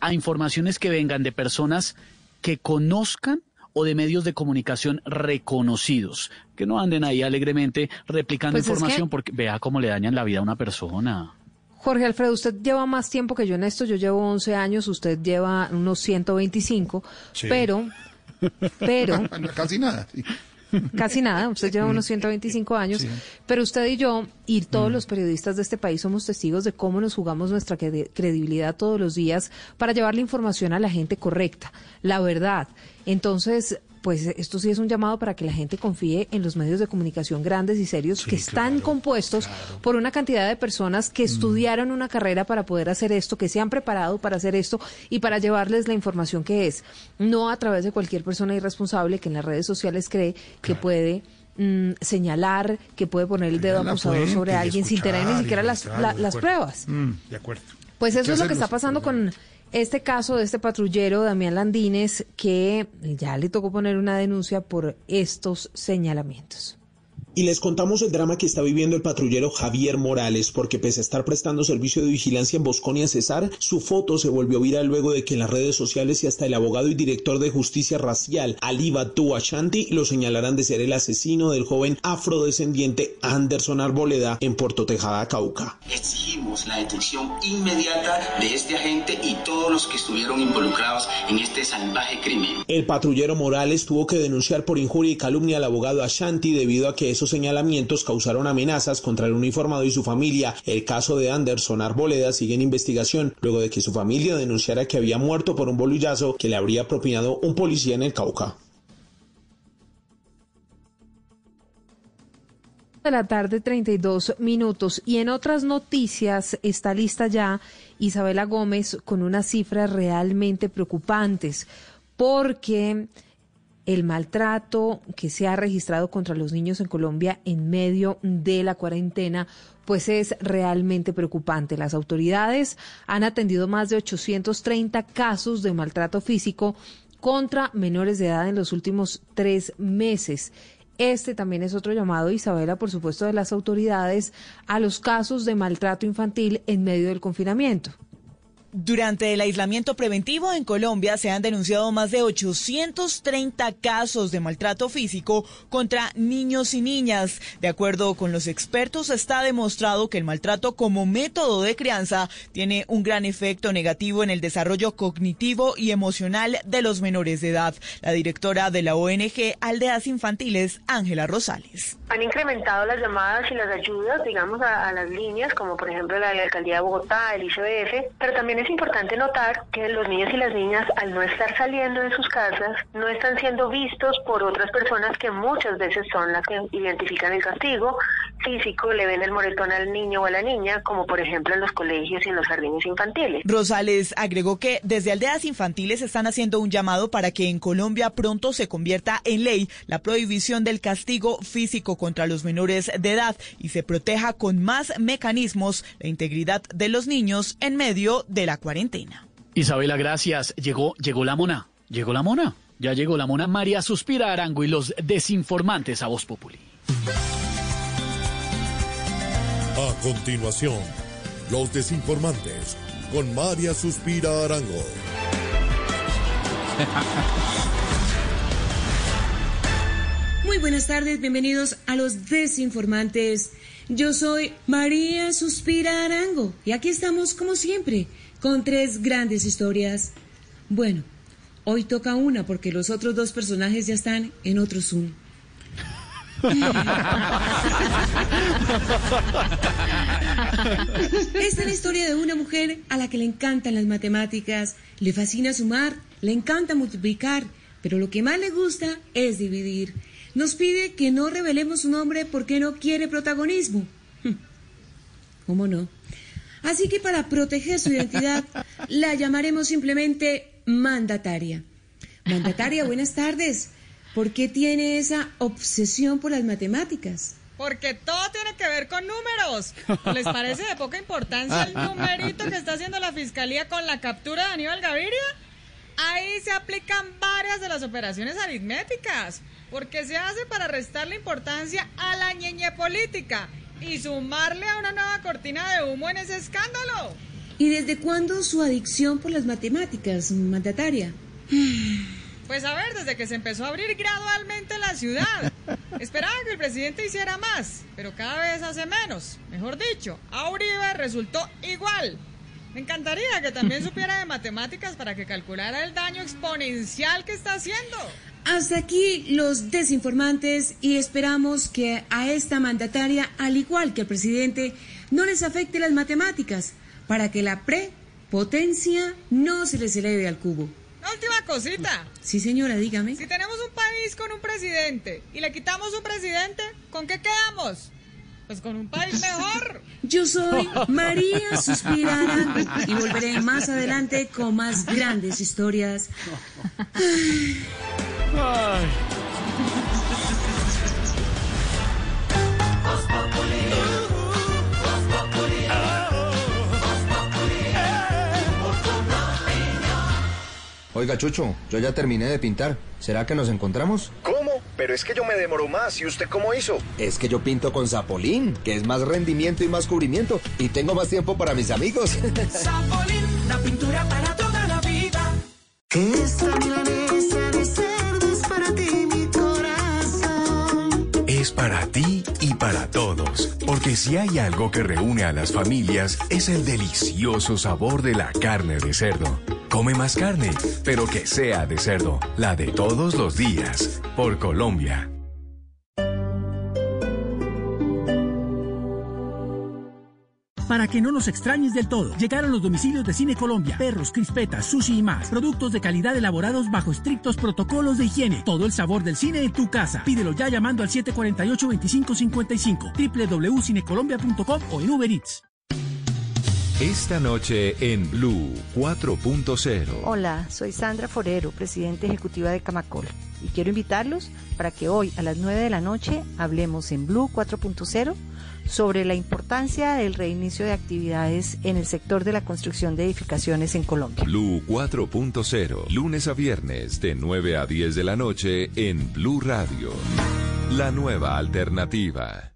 Speaker 4: a informaciones que vengan de personas que conozcan o de medios de comunicación reconocidos, que no anden ahí alegremente replicando
Speaker 25: Pues es
Speaker 4: información
Speaker 25: que-
Speaker 4: porque vea cómo le dañan la vida a una persona.
Speaker 25: Jorge Alfredo, usted lleva más tiempo que yo en esto, yo llevo 11 años, usted lleva unos 125,
Speaker 5: Sí.
Speaker 25: pero, pero,
Speaker 5: Casi nada. sí.
Speaker 25: Casi nada, usted lleva unos 125 años,
Speaker 5: Sí.
Speaker 25: pero usted y yo y todos los periodistas de este país somos testigos de cómo nos jugamos nuestra credi- credibilidad todos los días para llevar la información a la gente correcta, la verdad. Entonces, pues esto sí es un llamado para que la gente confíe en los medios de comunicación grandes y serios que están compuestos por una cantidad de personas que estudiaron una carrera para poder hacer esto, que se han preparado para hacer esto y para llevarles la información que es, no a través de cualquier persona irresponsable que en las redes sociales cree que puede mm, señalar, que puede poner el dedo acusador
Speaker 5: fuente
Speaker 25: sobre alguien sin tener ni siquiera las, la- las pruebas.
Speaker 5: Mm, de acuerdo.
Speaker 25: Pues
Speaker 5: ¿Qué
Speaker 25: eso es lo que está pasando con este caso de este patrullero Damián Landines que ya le tocó poner una denuncia por estos señalamientos.
Speaker 56: Y les contamos el drama que está viviendo el patrullero Javier Morales, porque pese a estar prestando servicio de vigilancia en Bosconia Cesar, su foto se volvió viral luego de que en las redes sociales y hasta el abogado y director de justicia racial, Ali Batu Ashanti, lo señalaran de ser el asesino del joven afrodescendiente Anderson Arboleda en Puerto Tejada, Cauca.
Speaker 57: Exigimos la detención inmediata de este agente y todos los que estuvieron involucrados en este salvaje crimen.
Speaker 56: El patrullero Morales tuvo que denunciar por injuria y calumnia al abogado Ashanti debido a que esos señalamientos causaron amenazas contra el uniformado y su familia. El caso de Anderson Arboleda sigue en investigación luego de que su familia denunciara que había muerto por un bolillazo que le habría propinado un policía en el Cauca.
Speaker 25: de la tarde, 32 minutos. Y en otras noticias está lista ya Isabela Gómez con unas cifras realmente preocupantes, porque el maltrato que se ha registrado contra los niños en Colombia en medio de la cuarentena, pues es realmente preocupante. Las autoridades han atendido más de 830 casos de maltrato físico contra menores de edad en los últimos tres meses. Este también es otro llamado, Isabela, por supuesto, de las autoridades a los casos de maltrato infantil en medio del confinamiento.
Speaker 58: Durante el aislamiento preventivo en Colombia se han denunciado más de 830 casos de maltrato físico contra niños y niñas. De acuerdo con los expertos, está demostrado que el maltrato como método de crianza tiene un gran efecto negativo en el desarrollo cognitivo y emocional de los menores de edad. La directora de la ONG Aldeas Infantiles, Ángela Rosales.
Speaker 59: Han incrementado las llamadas y las ayudas, digamos, a, las líneas, como por ejemplo la de la Alcaldía de Bogotá, el ICBF, pero también importante notar que los niños y las niñas, al no estar saliendo de sus casas, no están siendo vistos por otras personas que muchas veces son las que identifican el castigo físico, le ven el moretón al niño o a la niña, como por ejemplo en los colegios y en los jardines infantiles.
Speaker 58: Rosales agregó que desde aldeas infantiles están haciendo un llamado para que en Colombia pronto se convierta en ley la prohibición del castigo físico contra los menores de edad y se proteja con más mecanismos la integridad de los niños en medio de la cuarentena.
Speaker 4: Isabela, gracias. Llegó, llegó la mona. Llegó la mona. Ya llegó la mona María Suspira Arango y los desinformantes a Voz Populi.
Speaker 60: A continuación, los desinformantes con María Suspira Arango.
Speaker 61: Muy buenas tardes, bienvenidos a los desinformantes. Yo soy María Suspira Arango y aquí estamos como siempre con tres grandes historias. Bueno, hoy toca una porque los otros dos personajes ya están en otro Zoom. Esta es la historia de una mujer a la que le encantan las matemáticas, le fascina sumar, le encanta multiplicar, pero lo que más le gusta es dividir. Nos pide que no revelemos su nombre porque no quiere protagonismo. ¿Cómo no? Así que para proteger su identidad, la llamaremos simplemente mandataria. Mandataria, buenas tardes. ¿Por qué tiene esa obsesión por las matemáticas?
Speaker 33: Porque todo tiene que ver con números. ¿Les parece de poca importancia el numerito que está haciendo la fiscalía con la captura de Aníbal Gaviria? Ahí se aplican varias de las operaciones aritméticas, porque se hace para restarle importancia a la ñeñe política y sumarle a una nueva cortina de humo en ese escándalo.
Speaker 61: ¿Y desde cuándo su adicción por las matemáticas, mandataria?
Speaker 33: Pues a ver, desde que se empezó a abrir gradualmente la ciudad. Esperaba que el presidente hiciera más, pero cada vez hace menos. Mejor dicho, a Uribe resultó igual. Me encantaría que también supiera de matemáticas para que calculara el daño exponencial que está haciendo.
Speaker 61: Hasta aquí los desinformantes y esperamos que a esta mandataria, al igual que al presidente, no les afecte las matemáticas para que la prepotencia no se les eleve al cubo.
Speaker 33: Última cosita.
Speaker 61: Sí, señora, dígame.
Speaker 33: Si tenemos un país con un presidente y le quitamos un presidente, ¿con qué quedamos? Pues con un país mejor.
Speaker 61: Yo soy María Suspirada y volveré más adelante con más grandes historias.
Speaker 4: Ay.
Speaker 62: Oiga, Chucho, yo ya terminé de pintar. ¿Será que nos encontramos?
Speaker 63: ¿Cómo? Pero es que yo me demoro más. ¿Y usted cómo hizo?
Speaker 62: Es que yo pinto con Zapolín, que es más rendimiento y más cubrimiento. Y tengo más tiempo para mis amigos.
Speaker 22: Zapolín, la pintura para toda la vida. Esta milanesa de cerdo es para ti, mi corazón.
Speaker 64: Es para ti y para todos, porque si hay algo que reúne a las familias es el delicioso sabor de la carne de cerdo come más carne, pero que sea de cerdo, la de todos los días, por Colombia.
Speaker 65: para que no nos extrañes del todo. Llegaron los domicilios de Cine Colombia, perros, crispetas, sushi y más. Productos de calidad elaborados bajo estrictos protocolos de higiene. Todo el sabor del cine en tu casa. Pídelo ya llamando al 748-2555, www.cinecolombia.com o en Uber Eats.
Speaker 66: Esta noche en Blue 4.0.
Speaker 67: Hola, soy Sandra Forero, presidenta ejecutiva de Camacol, y quiero invitarlos para que hoy a las 9 de la noche hablemos en Blue 4.0 sobre la importancia del reinicio de actividades en el sector de la construcción de edificaciones en Colombia.
Speaker 66: Blue 4.0, lunes a viernes de 9 a 10 de la noche en Blue Radio. La nueva alternativa.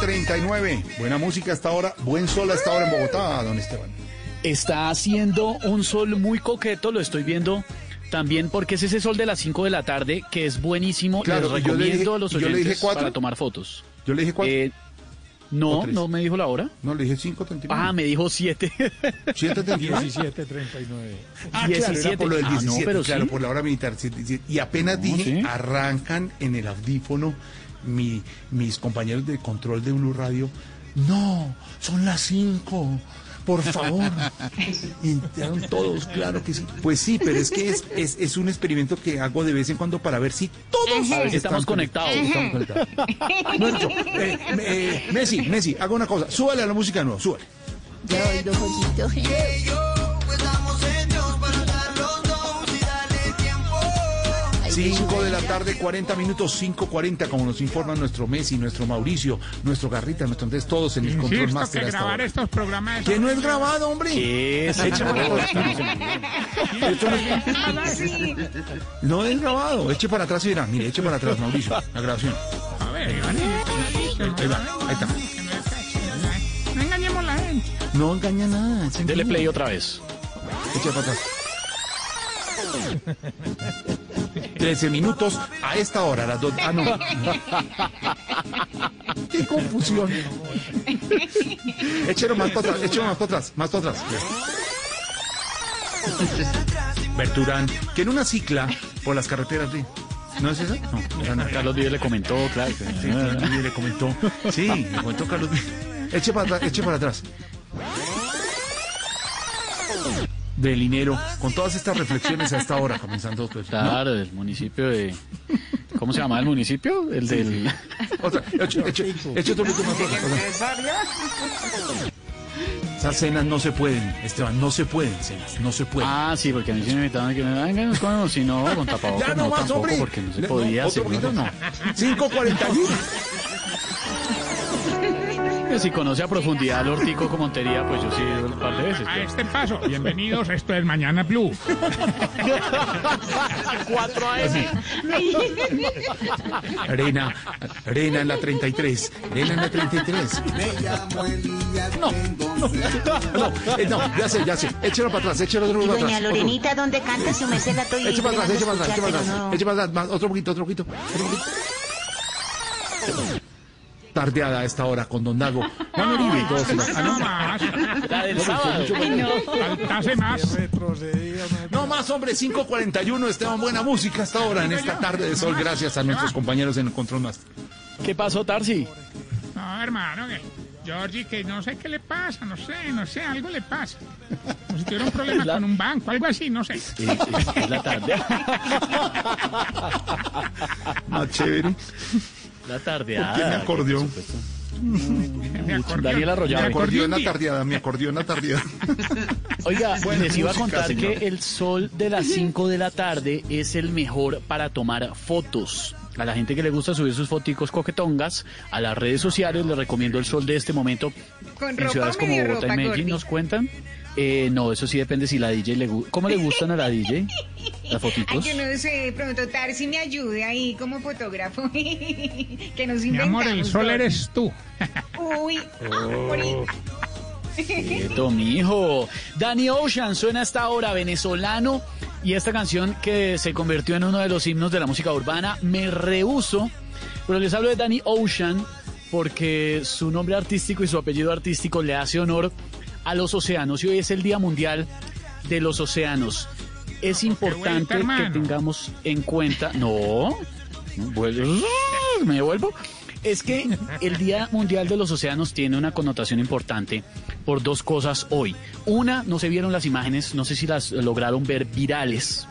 Speaker 5: 739. Buena música hasta ahora. Buen sol hasta ahora en Bogotá, don Esteban.
Speaker 4: Está haciendo un sol muy coqueto, lo estoy viendo también porque es ese sol de las 5 de la tarde que es buenísimo.
Speaker 5: Claro,
Speaker 4: Les
Speaker 5: yo le
Speaker 4: recomiendo
Speaker 5: dije-
Speaker 4: a los
Speaker 5: yo le dije
Speaker 4: oyentes
Speaker 5: cuatro.
Speaker 4: para tomar fotos.
Speaker 5: Yo le dije cuatro.
Speaker 4: Eh,
Speaker 5: ¿O
Speaker 4: no, no me dijo la hora.
Speaker 5: No, le dije 5.39.
Speaker 4: Ah, me dijo 7.
Speaker 5: 7.39.
Speaker 8: 1739.
Speaker 5: Ah, claro, era
Speaker 4: 17.
Speaker 5: por lo del
Speaker 4: Ah, no,
Speaker 5: 17,
Speaker 4: pero
Speaker 5: claro,
Speaker 4: sí.
Speaker 5: por la hora militar. Y apenas
Speaker 4: No,
Speaker 5: dije,
Speaker 4: sí.
Speaker 5: arrancan en el audífono mi- mis compañeros de control de Blue Radio. No, son las 5. Por favor. Y entraron todos, claro que sí. Pues sí, pero es que es, es, es un experimento que hago de vez en cuando para ver si todos
Speaker 4: ver si estamos conectados.
Speaker 5: Estamos conectados. No, yo, eh, eh, Messi, Messi, haga una cosa. Súbale a la música de nuevo, súbale.
Speaker 22: Yo,
Speaker 5: 5 de la tarde, 40 minutos, 5.40, como nos informan nuestro Messi, nuestro Mauricio, nuestro Garrita, nuestro Andrés, todos en el control
Speaker 8: Insisto
Speaker 5: master
Speaker 8: que
Speaker 5: hasta
Speaker 8: grabar
Speaker 5: ahora.
Speaker 8: estos programas...
Speaker 5: Que no es grabado, hombre.
Speaker 4: ¿Qué es?
Speaker 5: Eche para
Speaker 4: No,
Speaker 5: atrás. Esto no es- No es grabado. Eche para atrás y verá. Mire, eche para atrás, Mauricio. La grabación.
Speaker 8: A ver, Iván,
Speaker 5: Ahí va, ahí está.
Speaker 8: no engañemos a la gente.
Speaker 5: No engaña nada.
Speaker 4: Dele play otra vez.
Speaker 5: Eche para atrás. 13 minutos a esta hora, a las 2. Ah, no. Qué confusión. Échelo más para atrás, échelo más para atrás, más para atrás. Berturán, que en una cicla por las carreteras de. ¿No es esa? No, no.
Speaker 4: Carlos Díaz le comentó, claro.
Speaker 5: Sí, Carlos Vives le comentó. Sí, le comentó Carlos Vives. Eche para atrás, eche para atrás. De dinero, con todas estas reflexiones a esta hora, comenzando pues, ¿no?
Speaker 4: Claro, del municipio de... ¿Cómo se llama el municipio? El del...
Speaker 5: Otra, eche otro poquito más. Esas cenas no se pueden, Esteban, no se pueden cenas, no se pueden.
Speaker 4: Ah, sí, porque a mí sí me invitaban que me vengan, nos comemos, si no, con tapabocas,
Speaker 5: ya
Speaker 4: no,
Speaker 5: no más,
Speaker 4: tampoco,
Speaker 5: hombre.
Speaker 4: porque no se podía hacer.
Speaker 5: poquito no. 5.41.
Speaker 4: Si conoce a profundidad al Hortico con Montería, pues yo sí un par de veces.
Speaker 8: A
Speaker 4: pero-
Speaker 8: este paso, bienvenidos, esto es Mañana Blue.
Speaker 4: 4 AM.
Speaker 5: Arena, arena en la 33, arena en la 33. No, no, no, eh, no, ya sé, ya sé. Échelo para atrás, échelo de nuevo para
Speaker 68: Doña
Speaker 5: atrás.
Speaker 68: Lorenita, ¿dónde canta su merced la
Speaker 5: Eche para atrás, eche para atrás, eche para atrás, eche para atrás, otro poquito, otro poquito. otro poquito. Tardeada a esta hora con Don Dago. Juan Uribe y todos. en la- Ah,
Speaker 8: No
Speaker 5: no.
Speaker 8: más.
Speaker 4: La del
Speaker 5: No,
Speaker 4: sábado.
Speaker 5: mucho
Speaker 68: Ay, no.
Speaker 8: Faltase más.
Speaker 5: No más, hombre, 5.41, Esteban, buena música hasta ahora en esta tarde de sol, gracias a nuestros compañeros en el Control Master.
Speaker 4: ¿Qué pasó, Tarsi?
Speaker 8: No, hermano, que Georgie, que no sé qué le pasa, no sé, no sé, algo le pasa. Como si tuviera un problema con un banco, algo así, no sé.
Speaker 4: Es, es- es la tarde.
Speaker 5: Más chévere.
Speaker 4: La tarde.
Speaker 5: ¿Por qué me acordeó?
Speaker 4: Daniel Arroyave.
Speaker 5: Me acordeó en la tardeada, me acordeó en la tardeada.
Speaker 4: Oiga,
Speaker 5: Buena
Speaker 4: les iba a contar
Speaker 5: señor.
Speaker 4: que el sol de las 5 de la tarde es el mejor para tomar fotos. A la gente que le gusta subir sus foticos coquetongas a las redes sociales, les recomiendo el sol de este momento
Speaker 33: Con
Speaker 4: en
Speaker 33: ropa
Speaker 4: ciudades como Bogotá y Medellín. ¿Nos cuentan? Eh, no, eso sí depende si la DJ le gusta. ¿Cómo le gustan a la DJ? ¿Las
Speaker 33: Ay,
Speaker 4: foticos?
Speaker 33: yo no sé, pronto Tarsi me ayude ahí como fotógrafo. que nos
Speaker 8: Mi amor, el sol eres tú.
Speaker 33: Uy,
Speaker 4: Oh. Quieto, mijo. Danny Ocean suena hasta ahora venezolano y esta canción que se convirtió en uno de los himnos de la música urbana, Me Rehuso. Pero les hablo de Danny Ocean porque su nombre artístico y su apellido artístico le hace honor a los océanos y hoy es el Día Mundial de los Océanos. Es importante que tengamos en cuenta. No, vuelvo- me devuelvo. Es que el Día Mundial de los Océanos tiene una connotación importante por dos cosas hoy. Una, no se vieron las imágenes, no sé si las lograron ver virales,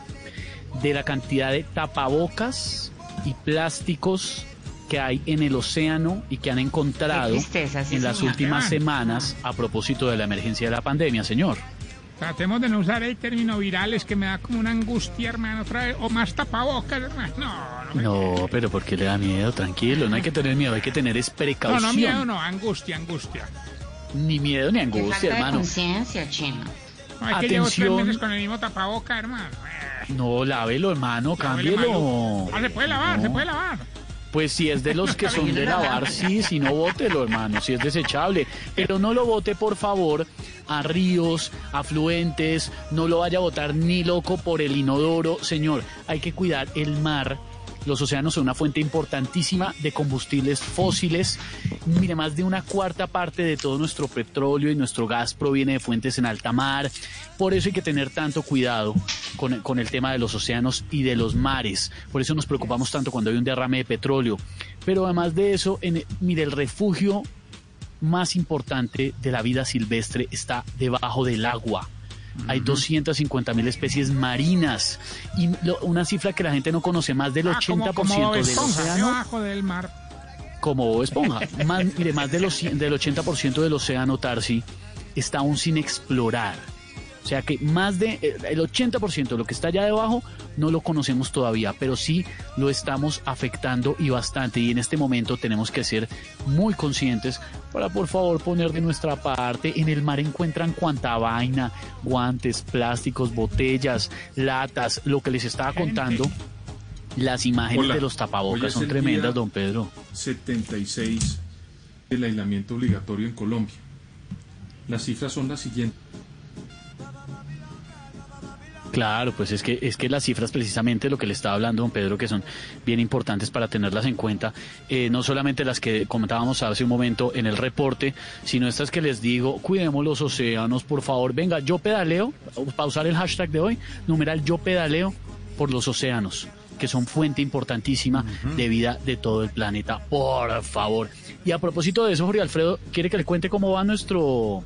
Speaker 4: de la cantidad de tapabocas y plásticos que hay en el océano y que han encontrado
Speaker 68: Qué tristeza, sí,
Speaker 4: en las
Speaker 68: señor.
Speaker 4: últimas
Speaker 8: mal.
Speaker 4: semanas a propósito de la emergencia de la pandemia, señor.
Speaker 8: Tratemos de no usar el término virales que me da como una angustia, hermano, otra vez. O más tapabocas, hermano. No, no,
Speaker 4: No, pero ¿por qué le da miedo? Tranquilo, no hay que tener miedo, hay que tener es
Speaker 8: no,
Speaker 4: precaución.
Speaker 8: no, miedo, no, angustia, angustia.
Speaker 4: Ni miedo ni angustia, hermano.
Speaker 68: conciencia, chino.
Speaker 8: No, es que llevo tres
Speaker 4: Atención.
Speaker 8: meses con el mismo tapaboca, hermano.
Speaker 4: No, lávelo, hermano, cámbielo.
Speaker 8: Ah, se puede lavar,
Speaker 4: No.
Speaker 8: se puede lavar.
Speaker 4: Pues si es de los que son de lavar, sí, si no, bótelo, hermano, si es desechable. Pero no lo bote, por favor, a ríos, afluentes, no lo vaya a botar ni loco por el inodoro. Señor, hay que cuidar el mar. Los océanos son una fuente importantísima de combustibles fósiles. Mire, más de una cuarta parte de todo nuestro petróleo y nuestro gas proviene de fuentes en alta mar. Por eso hay que tener tanto cuidado con, con el tema de los océanos y de los mares. Por eso nos preocupamos tanto cuando hay un derrame de petróleo. Pero además de eso, en, mire, el refugio más importante de la vida silvestre está debajo del agua. Hay 250 mil especies marinas y lo- una cifra que la gente no conoce, más del
Speaker 8: Ah,
Speaker 4: 80%
Speaker 8: como, como Bob
Speaker 4: del océano
Speaker 8: debajo del mar.
Speaker 4: como Bob Esponja. Más, mire, más de los, del 80% del océano Tarsi está aún sin explorar. O sea que más de eh, el 80% de lo que está allá debajo no lo conocemos todavía, pero sí lo estamos afectando y bastante. Y en este momento tenemos que ser muy conscientes para por favor poner de nuestra parte. En el mar encuentran cuanta vaina, guantes, plásticos, botellas, latas, lo que les estaba contando. Las imágenes
Speaker 69: Hola.
Speaker 4: de los tapabocas son tremendas, don Pedro.
Speaker 69: 76 del aislamiento obligatorio en Colombia. Las cifras son las siguientes.
Speaker 4: Claro, pues es que es que las cifras precisamente lo que le estaba hablando don Pedro que son bien importantes para tenerlas en cuenta, eh, no solamente las que comentábamos hace un momento en el reporte, sino estas que les digo, cuidemos los océanos, por favor, venga, yo pedaleo, para usar el hashtag de hoy, numeral yo pedaleo por los océanos que son fuente importantísima de vida de todo el planeta, por favor. Y a propósito de eso, Jorge Alfredo, ¿quiere que le cuente cómo va nuestro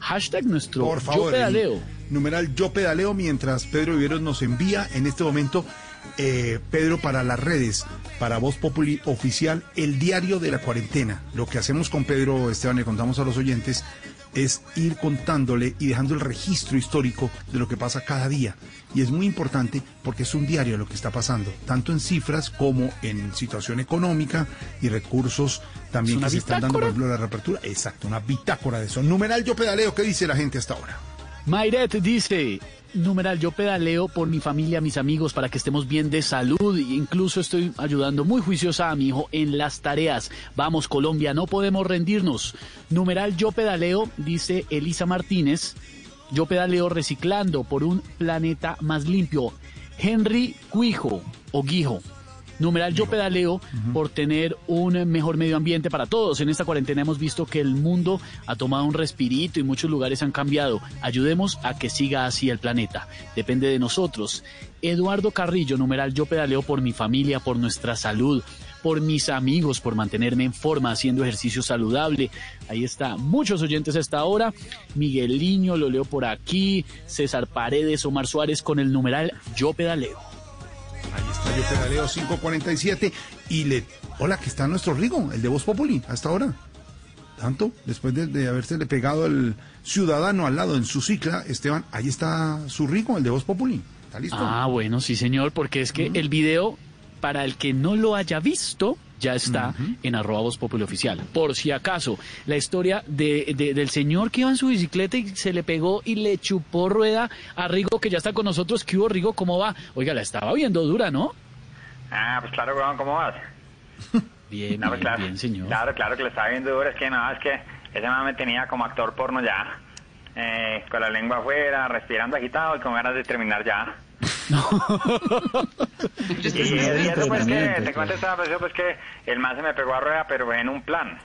Speaker 4: hashtag, nuestro
Speaker 5: Por favor.
Speaker 4: yo pedaleo?
Speaker 5: el Numeral Yo Pedaleo mientras Pedro Viveros nos envía en este momento, eh, Pedro, para las redes, para Voz Populi Oficial, el diario de la cuarentena. Lo que hacemos con Pedro Esteban, le contamos a los oyentes, es ir contándole y dejando el registro histórico de lo que pasa cada día. Y es muy importante porque es un diario lo que está pasando, tanto en cifras como en situación económica y recursos también
Speaker 4: ¿Es una
Speaker 5: que se están dando, por ejemplo, la reapertura. Exacto, una bitácora de eso. Numeral Yo Pedaleo, ¿qué dice la gente hasta ahora?
Speaker 4: Mayret dice, numeral, yo pedaleo por mi familia, mis amigos, para que estemos bien de salud. E incluso estoy ayudando muy juiciosa a mi hijo en las tareas. Vamos, Colombia, no podemos rendirnos. Numeral, yo pedaleo, dice Elisa Martínez. Yo pedaleo reciclando por un planeta más limpio. Henry Guijo o Guijo. Numeral yo pedaleo por tener un mejor medio ambiente para todos. En esta cuarentena hemos visto que el mundo ha tomado un respirito y muchos lugares han cambiado. Ayudemos a que siga así el planeta. Depende de nosotros. Eduardo Carrillo, numeral yo pedaleo por mi familia, por nuestra salud, por mis amigos, por mantenerme en forma, haciendo ejercicio saludable. Ahí está, muchos oyentes a esta hora. Migueliño, lo leo por aquí. César Paredes, Omar Suárez con el numeral Yo Pedaleo.
Speaker 5: Ahí está, yo pedaleo 547 y le... Hola, que está nuestro Rigo, el de Voz Populi, hasta ahora. Tanto, después de, de haberse le pegado el ciudadano al lado en su cicla, Esteban, ahí está su Rigo, el de Voz Populi. ¿Está listo?
Speaker 4: Ah, bueno, sí, señor, porque es que el video, para el que no lo haya visto, ya está en arroba Voz oficial. Por si acaso, la historia de, de- del señor que iba en su bicicleta y se le pegó y le chupó rueda a Rigo, que ya está con nosotros. ¿Qué hubo, Rigo? ¿Cómo va? Oiga, la estaba viendo dura, ¿no?
Speaker 70: Ah, pues claro, ¿cómo vas?
Speaker 4: Bien,
Speaker 70: No, pues
Speaker 4: bien,
Speaker 70: claro,
Speaker 4: bien, señor.
Speaker 70: Claro, claro que le estaba viendo duro, es que no, es que ese me tenía como actor porno ya. Eh, con la lengua afuera, respirando agitado y con ganas de terminar ya. Y, y eso pues que, te cuento esta vez, pues que el man se me pegó a rueda, pero en un plan.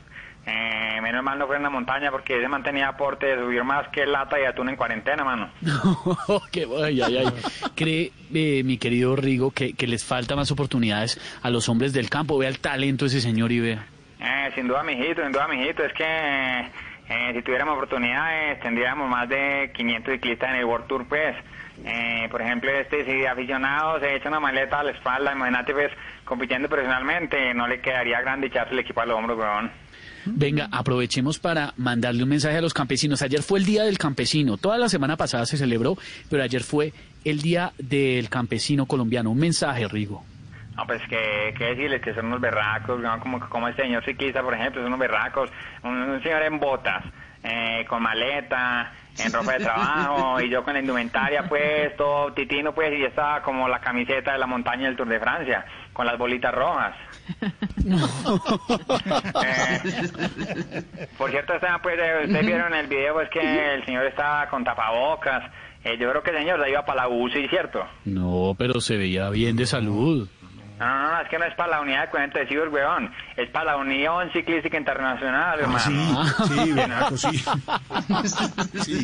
Speaker 70: Eh, menos mal no fue en la montaña porque ese man tenía aporte de subir más que lata y atún en cuarentena, mano.
Speaker 4: Qué- ay, ay, ay. ¿Cree, eh, mi querido Rigo, que, que les falta más oportunidades a los hombres del campo? Vea el talento de ese señor y vea.
Speaker 70: Eh, sin duda, mijito, sin duda, mijito. Es que eh, si tuviéramos oportunidades, tendríamos más de 500 ciclistas en el World Tour, pues. Eh, por ejemplo, este, si aficionado se echa una maleta a la espalda, imagínate, pues, compitiendo profesionalmente, no le quedaría grande echarse el equipo al hombro, weón.
Speaker 4: Venga, aprovechemos para mandarle un mensaje a los campesinos. Ayer fue el Día del Campesino. Toda la semana pasada se celebró, pero ayer fue el Día del Campesino colombiano. Un mensaje, Rigo.
Speaker 70: No, pues que, que decirles que son unos berracos, ¿no? como, como el señor ciclista, por ejemplo, son unos berracos. Un, un señor en botas, eh, con maleta, en ropa de trabajo, y yo con la indumentaria, pues, todo titino, pues, y estaba como la camiseta de la montaña del Tour de Francia, con las bolitas rojas. Eh, por cierto, Esteban, pues, eh, ustedes vieron en el video, pues, que el señor estaba con tapabocas. Eh, yo creo que el señor la iba para la UCI, ¿cierto?
Speaker 4: No, pero se veía bien de salud.
Speaker 70: No, no, no, es que no es para la unidad de cuenta de Ciber, weón. Es para la Unión Ciclística Internacional, hermano.
Speaker 5: sí, sí, Benaco, sí.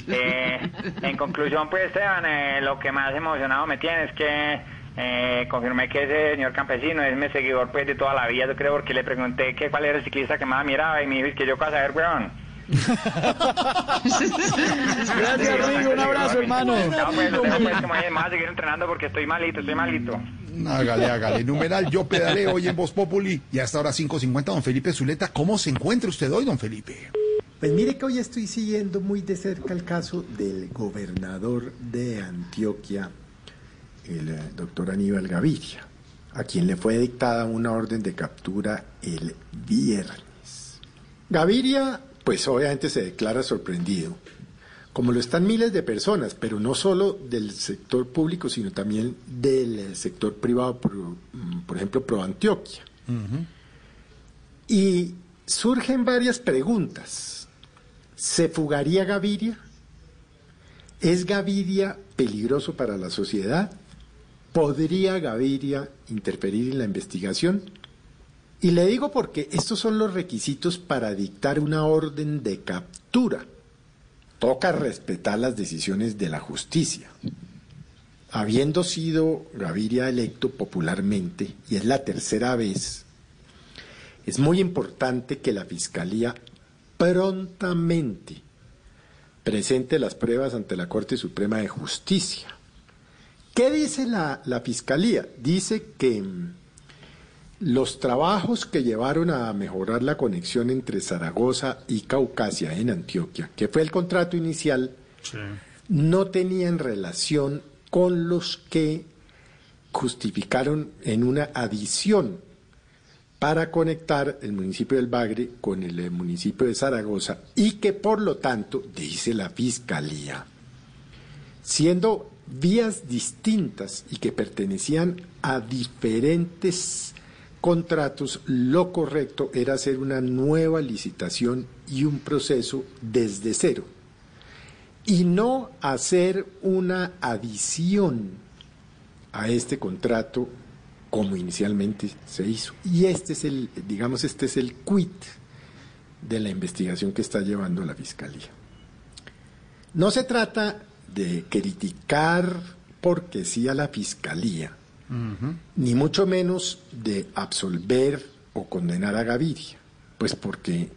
Speaker 70: Eh, en conclusión, pues, Esteban, eh, lo que más emocionado me tiene es que eh, confirmé que ese señor campesino es mi seguidor, pues, de toda la vida, yo creo, porque le pregunté que cuál era el ciclista que más miraba y me dijo "Es que yo para saber, weón.
Speaker 4: Gracias, Rigo. Un abrazo, hermano.
Speaker 70: No, pues, lo tengo, pues, como a seguir entrenando porque estoy malito, estoy malito.
Speaker 5: Hágale, hágale. Numeral, yo pedaleo hoy en Voz Populi. Y hasta ahora 5.50, don Felipe Zuleta. ¿Cómo se encuentra usted hoy, don Felipe?
Speaker 71: Pues mire que hoy estoy siguiendo muy de cerca el caso del gobernador de Antioquia, el eh, doctor Aníbal Gaviria, a quien le fue dictada una orden de captura el viernes. Gaviria, pues obviamente se declara sorprendido, como lo están miles de personas, pero no solo del sector público, sino también del eh, sector privado, por, mm, por ejemplo, Pro Antioquia. Y surgen varias preguntas. ¿Se fugaría Gaviria? ¿Es Gaviria peligroso para la sociedad? ¿Podría Gaviria interferir en la investigación? Y le digo porque estos son los requisitos para dictar una orden de captura. Toca respetar las decisiones de la justicia. Habiendo sido Gaviria electo popularmente, y es la tercera vez, es muy importante que la Fiscalía prontamente presente las pruebas ante la Corte Suprema de Justicia. ¿Qué dice la, la Fiscalía? Dice que los trabajos que llevaron a mejorar la conexión entre Zaragoza y Caucasia en Antioquia, que fue el contrato inicial, no tenían relación con los que justificaron en una adición para conectar el municipio del Bagre con el eh, municipio de Zaragoza y que por lo tanto, dice la Fiscalía, siendo vías distintas y que pertenecían a diferentes contratos, lo correcto era hacer una nueva licitación y un proceso desde cero y no hacer una adición a este contrato como inicialmente se hizo. Y este es el, digamos, este es el quit de la investigación que está llevando la Fiscalía. No se trata de criticar porque sí a la Fiscalía, ni mucho menos de absolver o condenar a Gaviria? Pues porque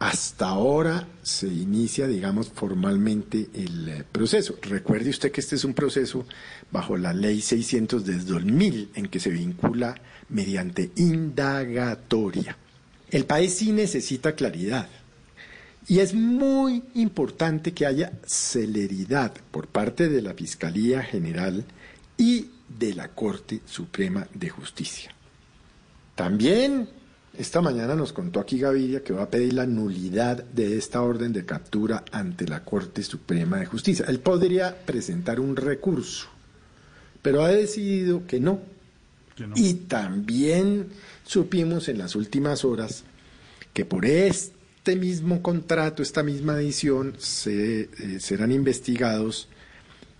Speaker 71: hasta ahora se inicia, digamos, formalmente el eh, proceso. Recuerde usted que este es un proceso bajo la ley 600 desde 2000 en que se vincula mediante indagatoria. El país sí necesita claridad. Y es muy importante que haya celeridad por parte de la Fiscalía General y de la Corte Suprema de Justicia. También esta mañana nos contó aquí Gaviria que va a pedir la nulidad de esta orden de captura ante la Corte Suprema de Justicia. Él podría presentar un recurso, pero ha decidido que no. Y también supimos en las últimas horas que por este mismo contrato, esta misma edición, se, eh, serán investigados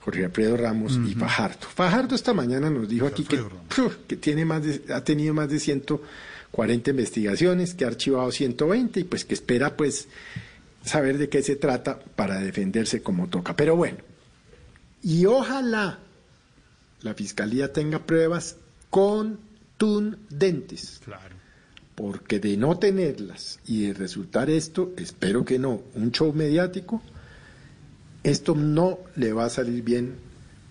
Speaker 71: Jorge Alfredo Ramos y Fajardo. Fajardo esta mañana nos dijo aquí que, tiene más de- ha tenido más de 140 investigaciones, que ha archivado 120 y pues que espera pues saber de qué se trata para defenderse como toca. Pero bueno, y ojalá la fiscalía tenga pruebas contundentes.
Speaker 5: Claro.
Speaker 71: Porque de no tenerlas y de resultar esto, espero que no, un show mediático, esto no le va a salir bien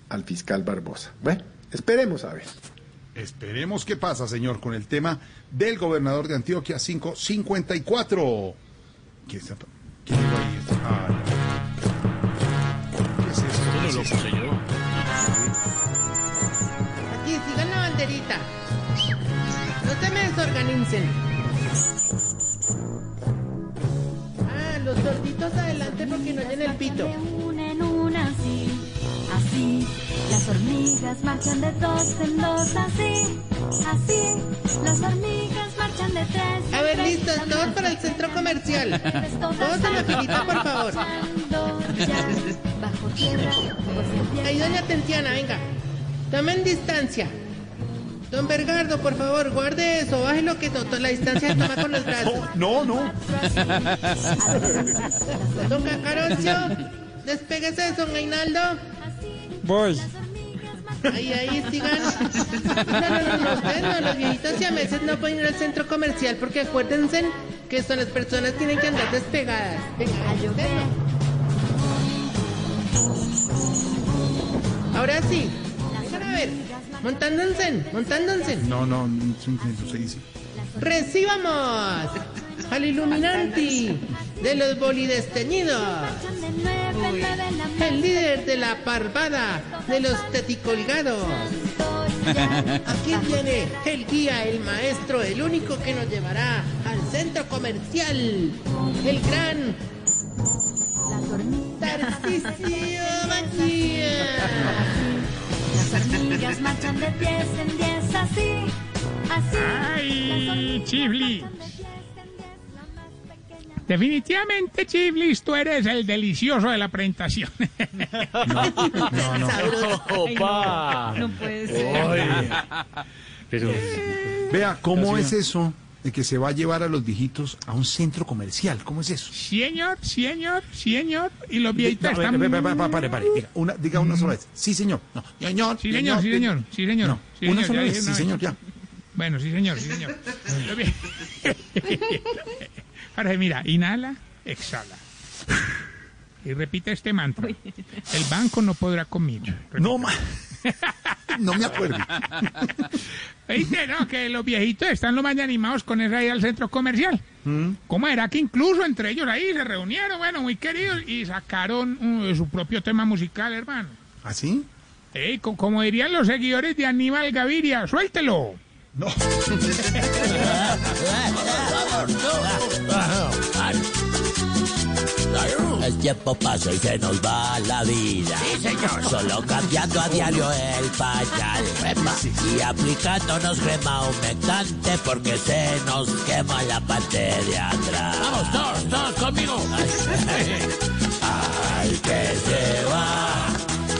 Speaker 71: al fiscal Barbosa. Bueno, esperemos a ver.
Speaker 5: Esperemos qué pasa, señor, con el tema del gobernador de Antioquia 554. ¿Qué está? ¿Qué llegó ahí? Ah, no. ¿Qué es esto? ¿Qué es esto?
Speaker 72: Aquí, sigan la banderita. No se me desorganicen. Los sorditos adelante porque no oyen el pito.
Speaker 73: Una en una así, así. Las hormigas marchan de dos en dos así, así. Las hormigas marchan de tres.
Speaker 72: A ver, listos, todos para el centro comercial. Todos en la filita, por favor.
Speaker 73: Pues
Speaker 72: Ahí, doña Tentiana, venga. Tomen distancia. Don Bergardo, por favor, guarde eso. Baje lo que to- la distancia toma con los brazos.
Speaker 5: No, no.
Speaker 72: Don Cacaroncio, despéguese de Don Gainaldo.
Speaker 74: Voy.
Speaker 72: Ahí, ahí, sigan. No, no, no, no, ustedes no, los viejitos y a veces no pueden ir al centro comercial porque acuérdense que son las personas tienen que andar despegadas. Venga, ustedes no. Ahora sí, a ver, montándose, montándose.
Speaker 5: No, no, no se dice.
Speaker 72: Recibamos al Illuminati de los bolidesteñidos. El líder de la parvada de los teticolgados. Aquí viene el guía, el maestro, el único que nos llevará al centro comercial. El gran Tarcisio Maquia.
Speaker 73: Marchan de diez en diez así, así.
Speaker 8: ¡Ay, Chiflis! Definitivamente, Chiflis, tú eres el delicioso de la presentación.
Speaker 5: No, no.
Speaker 8: Opa.
Speaker 58: No puede ser.
Speaker 5: Oye.
Speaker 4: Pero,
Speaker 5: Vea, ¿cómo es eso de que se va a llevar a los viejitos a un centro comercial? ¿Cómo es eso?
Speaker 8: Señor, señor, señor. Y los
Speaker 5: No,
Speaker 8: viejitos
Speaker 5: pare,
Speaker 8: están...
Speaker 5: pare, pare, pare, pare. Diga una, diga una sola vez. Sí, señor. No, señor.
Speaker 8: Sí, señor, sí, señor. Sí, señor.
Speaker 5: No,
Speaker 8: Sí,
Speaker 5: una
Speaker 8: señor,
Speaker 5: sola
Speaker 8: ya
Speaker 5: vez. Sí, señor, ya.
Speaker 8: Bueno, sí, señor, sí, señor. Ahora, mira, inhala, exhala. Y repite este mantra. El banco no podrá conmigo.
Speaker 5: No, ma- no me acuerdo.
Speaker 8: Oíste, no, que los viejitos están lo más animados con esa ida al centro comercial. ¿Cómo era que incluso entre ellos ahí se reunieron, bueno, muy queridos, y sacaron uh, su propio tema musical, hermano?
Speaker 5: ¿Así?
Speaker 8: Ey, co- como dirían los seguidores de Aníbal Gaviria, suéltelo.
Speaker 5: No.
Speaker 75: El tiempo pasa y se nos va la vida. Solo cambiando a diario el pañal. Y aplicándonos crema humectante porque se nos quema la parte de atrás. Vamos, todos, todos conmigo. Ay, que se va,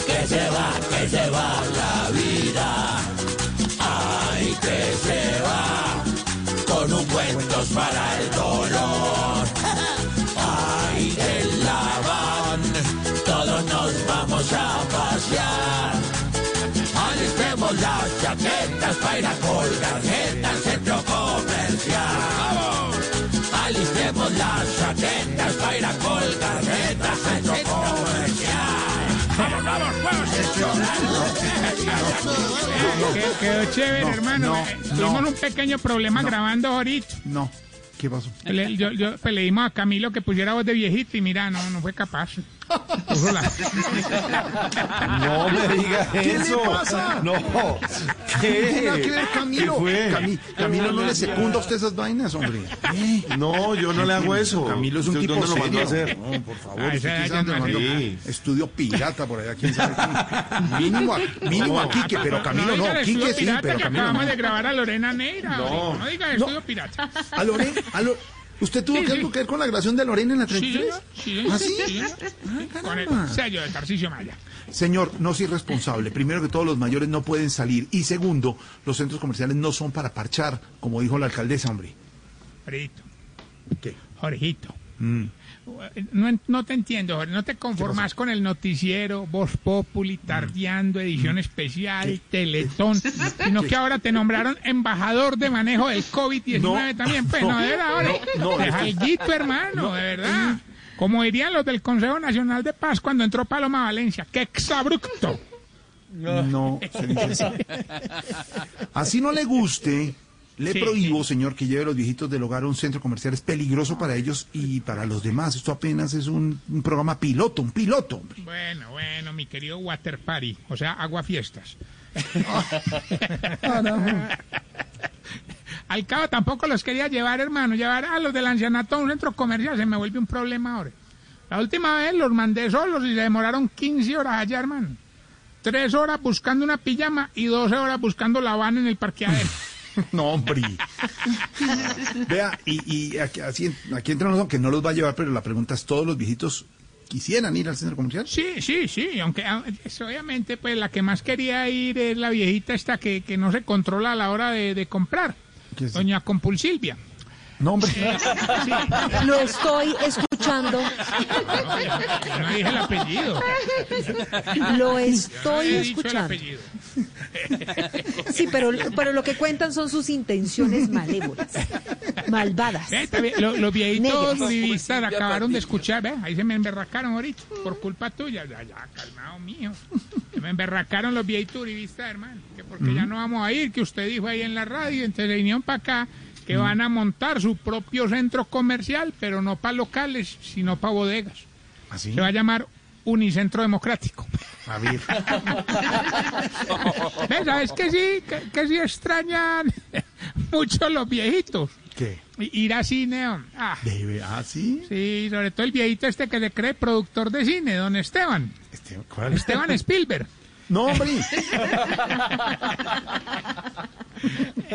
Speaker 75: que se va, que se va la vida. Ay, que se va con ungüentos para el dolor. Vamos a pasear. Alistemos las chaquetas para ir a colgar jeta al centro comercial. comercial. Alistemos las chaquetas para ir a colgar metas centro comercial. Vamos, vamos, vamos.
Speaker 8: Que- Quedó chévere,
Speaker 5: No,
Speaker 8: hermano.
Speaker 5: no,
Speaker 8: Tuvimos
Speaker 5: no.
Speaker 8: un pequeño problema grabando ahorita.
Speaker 5: No. ¿Qué pasó?
Speaker 8: Le, yo, yo- pues, le dimos a Camilo que pusiera voz de viejito y mira, no, no fue capaz.
Speaker 76: No me diga
Speaker 5: ¿Qué le
Speaker 76: eso.
Speaker 5: pasa?
Speaker 76: No.
Speaker 5: ¿Qué
Speaker 76: ¿Qué?
Speaker 5: tiene que ver Camilo?
Speaker 76: ¿Qué fue?
Speaker 5: Cami- Camilo no le secunda a usted esas vainas, hombre. ¿Eh?
Speaker 76: No, yo no le hago eso.
Speaker 5: Camilo es un
Speaker 76: ¿Usted
Speaker 5: tipo
Speaker 76: dónde lo mandó a hacer?
Speaker 5: No, por favor,
Speaker 8: Ah,
Speaker 5: usted quizás
Speaker 8: no
Speaker 5: mandó
Speaker 76: Sí.
Speaker 5: estudio pirata por allá, quién sabe qué. Mínimo, a- mínimo a Quique, pero Camilo no. Quique sí, pero Camilo
Speaker 8: acabamos
Speaker 5: no.
Speaker 8: de grabar a Lorena Neira.
Speaker 5: No.
Speaker 8: No, diga estudio pirata.
Speaker 5: ¿A Lorena? ¿A Lo- ¿Usted tuvo
Speaker 8: Sí,
Speaker 5: que
Speaker 8: sí.
Speaker 5: algo que ver con la grabación de Lorena en la
Speaker 8: Sí,
Speaker 5: 33?
Speaker 8: señor. Sí.
Speaker 5: ¿Ah, sí?
Speaker 8: Señor. Con el sello de Tarcisio Maya.
Speaker 5: Señor, no soy responsable. Primero que todos los mayores no pueden salir. Y segundo, los centros comerciales no son para parchar, como dijo la alcaldesa, hombre.
Speaker 8: Jorgito.
Speaker 5: ¿Qué?
Speaker 8: Jorgito.
Speaker 5: Mm.
Speaker 8: No, no te entiendo, Jorge. No te conformas con el noticiero, Voz Populi, Tardeando, edición especial, Teletón, sino que ahora te nombraron embajador de manejo del COVID-19
Speaker 5: No,
Speaker 8: también. Pues no,
Speaker 5: no,
Speaker 8: de verdad, ahora.
Speaker 5: no, no,
Speaker 8: hermano, de verdad. Como dirían los del Consejo Nacional de Paz cuando entró Paloma Valencia. ¡Qué exabrupto!
Speaker 5: No, se dice así. Así no le guste, le
Speaker 8: Sí,
Speaker 5: prohíbo, señor, que lleve a los viejitos del hogar a un centro comercial. Es peligroso para ellos y para los demás. Esto apenas es un, un programa piloto, un piloto, hombre.
Speaker 8: Bueno, bueno, mi querido Water Party, o sea, agua fiestas. Al cabo tampoco los quería llevar, hermano, llevar a los del ancianato a un centro comercial, se me vuelve un problema ahora. La última vez los mandé solos y se demoraron 15 horas allá, hermano. Tres horas buscando una pijama y 12 horas buscando la van en el parqueadero.
Speaker 5: No, hombre. Vea, y, y aquí, así, aquí entre nosotros, que no los va a llevar, pero la pregunta es, ¿todos los viejitos quisieran ir al centro comercial?
Speaker 8: Sí, sí, sí, aunque ah, obviamente pues la que más quería ir es la viejita esta que, que no se controla a la hora de, de comprar, doña Compulsilvia.
Speaker 5: No, hombre.
Speaker 8: Sí.
Speaker 67: Lo estoy escuchando.
Speaker 8: No dije el apellido.
Speaker 67: Lo estoy escuchando. Sí, pero, pero lo que cuentan son sus intenciones malévolas, malvadas.
Speaker 8: Lo- Los viejitos uribistas acabaron de escuchar, ¿ve? Ahí se me emberracaron ahorita, por culpa tuya. Ya, ya, calmado mío. Se me emberracaron los viejitos uribistas, hermano. Que porque ya no vamos a ir, que usted dijo ahí en la radio, entonces vinieron para acá, que van a montar su propio centro comercial, pero no para locales, sino para bodegas.
Speaker 5: ¿Así?
Speaker 8: Se va a llamar Unicentro Democrático. ¿Ves? ¿Sabes que sí? Que, que sí extrañan mucho los viejitos.
Speaker 5: ¿Qué?
Speaker 8: Ir a cine. Ah,
Speaker 5: ¿Debe? ¿Ah, sí?
Speaker 8: sí, sobre todo el viejito este que se cree productor de cine, don Esteban.
Speaker 5: Este, ¿cuál?
Speaker 8: Esteban Spielberg.
Speaker 5: No, hombre.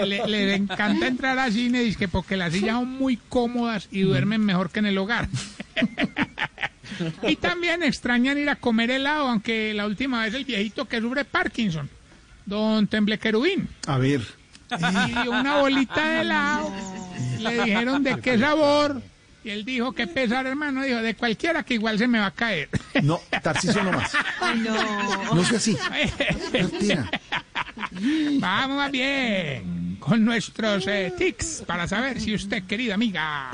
Speaker 8: Le, le encanta entrar a cine dizque porque las sillas son muy cómodas y duermen mejor que en el hogar. y también extrañan ir a comer helado, aunque la última vez el viejito que sufre Parkinson, don Temble Querubín,
Speaker 5: A ver.
Speaker 8: y una bolita de helado. Le dijeron de qué sabor. Y él dijo, qué pesar, hermano. Dijo, de cualquiera que igual se me va a caer.
Speaker 5: No, Tarcicio no más.
Speaker 58: No.
Speaker 5: No sea así. Mentira.
Speaker 8: Vamos más bien con nuestros eh, tics para saber si usted, querida amiga,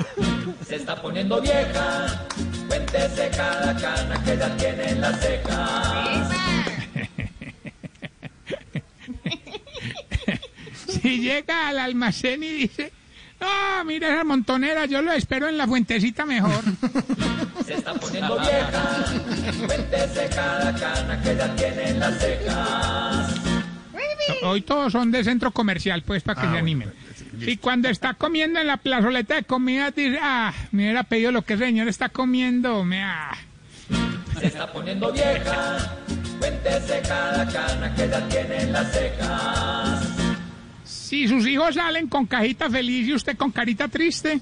Speaker 75: Se está poniendo vieja, cuéntese cada cana que ya tiene en la ceja.
Speaker 8: si llega al almacén y dice, ah, mira esa montonera, yo lo espero en la fuentecita mejor.
Speaker 75: Se está poniendo vieja, cuéntese cada cana que ya tiene en las cejas.
Speaker 8: Hoy todos son de centro comercial, pues, para que
Speaker 5: Ah,
Speaker 8: se animen. Y cuando está comiendo en la plazoleta de comida, dice, ah, me hubiera pedido lo que el señor está comiendo, me ah.
Speaker 75: Se está poniendo vieja, cuéntese cada cana que ya tiene en las cejas.
Speaker 8: Si sus hijos salen con cajita feliz y usted con carita triste,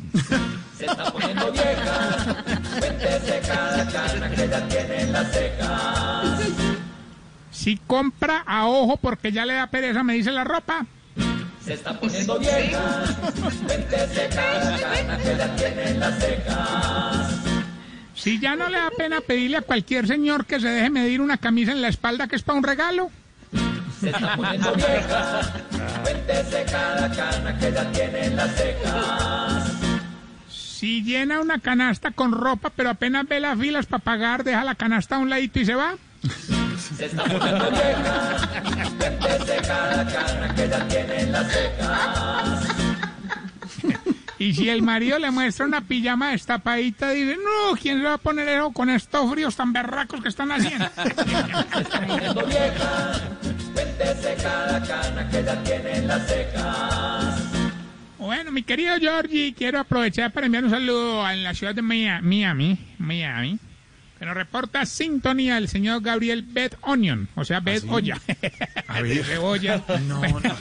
Speaker 75: Se está poniendo vieja, cuéntese cada cana que ya tiene en las cejas.
Speaker 8: si compra a ojo porque ya le da pereza, me dice la ropa.
Speaker 75: Se está poniendo vieja, cuéntese cada cana que ya tiene en las cejas.
Speaker 8: Si ya no le da pena pedirle a cualquier señor que se deje medir una camisa en la espalda que es para un regalo.
Speaker 77: Se está poniendo vieja. Cuéntese cada cana que ya tiene en las cejas.
Speaker 8: Si llena una canasta con ropa, pero apenas ve las filas para pagar, deja la canasta a un ladito y se va.
Speaker 77: Se está poniendo vieja. Cuéntese cada cana que ya tiene en las cejas.
Speaker 8: Y si el marido le muestra una pijama destapadita, dice, no, ¿quién le va a poner eso con estos fríos tan berracos que están haciendo?
Speaker 77: Se está poniendo vieja. Cuéntese cada cana que ya tiene en las cejas.
Speaker 8: Bueno, mi querido Georgie, quiero aprovechar para enviar un saludo en la ciudad de Mia- Miami, Miami, que nos reporta sintonía el señor Gabriel Bed Onion, o sea, Bed Olla.
Speaker 5: A
Speaker 8: De
Speaker 5: ver.
Speaker 8: cebolla.
Speaker 5: No, no.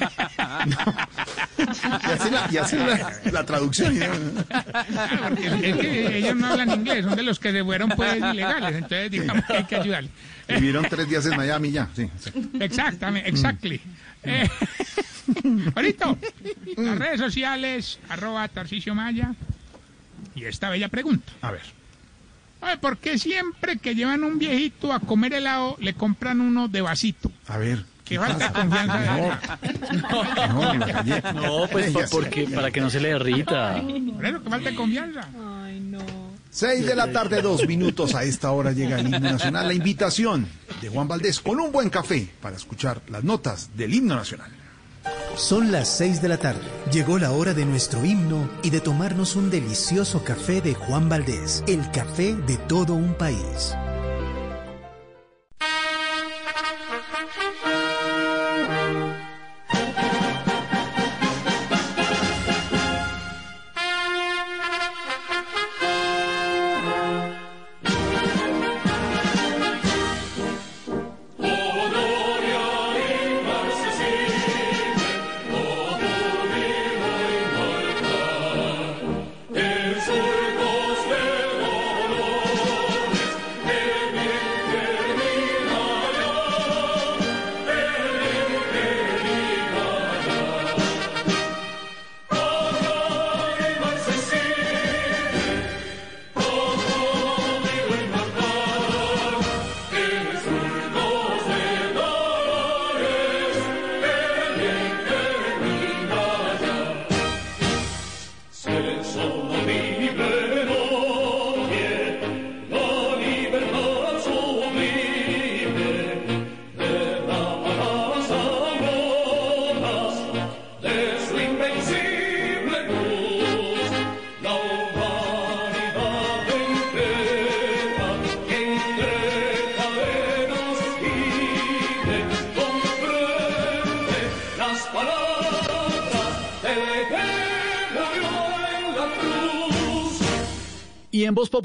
Speaker 5: Y así la, y así la, la traducción.
Speaker 8: Claro, porque es que ellos no hablan inglés, son de los que se fueron pues ilegales, entonces digamos que hay que ayudarles.
Speaker 5: Vivieron tres días en Miami ya, sí. sí.
Speaker 8: Exactamente, mm. exactly. Mm. Eh, las redes sociales, arroba Tarcicio Maya. Y esta bella pregunta.
Speaker 5: A ver.
Speaker 8: A ver, ¿por qué siempre que llevan un viejito a comer helado le compran uno de vasito?
Speaker 5: A ver.
Speaker 8: ¿Qué falta confianza?
Speaker 5: No, no,
Speaker 4: no, pues porque, para que no se le derrita.
Speaker 8: Por eso que falta confianza.
Speaker 5: Ay, no. 6 de la tarde, dos minutos. A esta hora llega el himno nacional. La invitación de Juan Valdés con un buen café para escuchar las notas del himno nacional.
Speaker 47: Son las 6 de la tarde. Llegó la hora de nuestro himno y de tomarnos un delicioso café de Juan Valdés, el café de todo un país.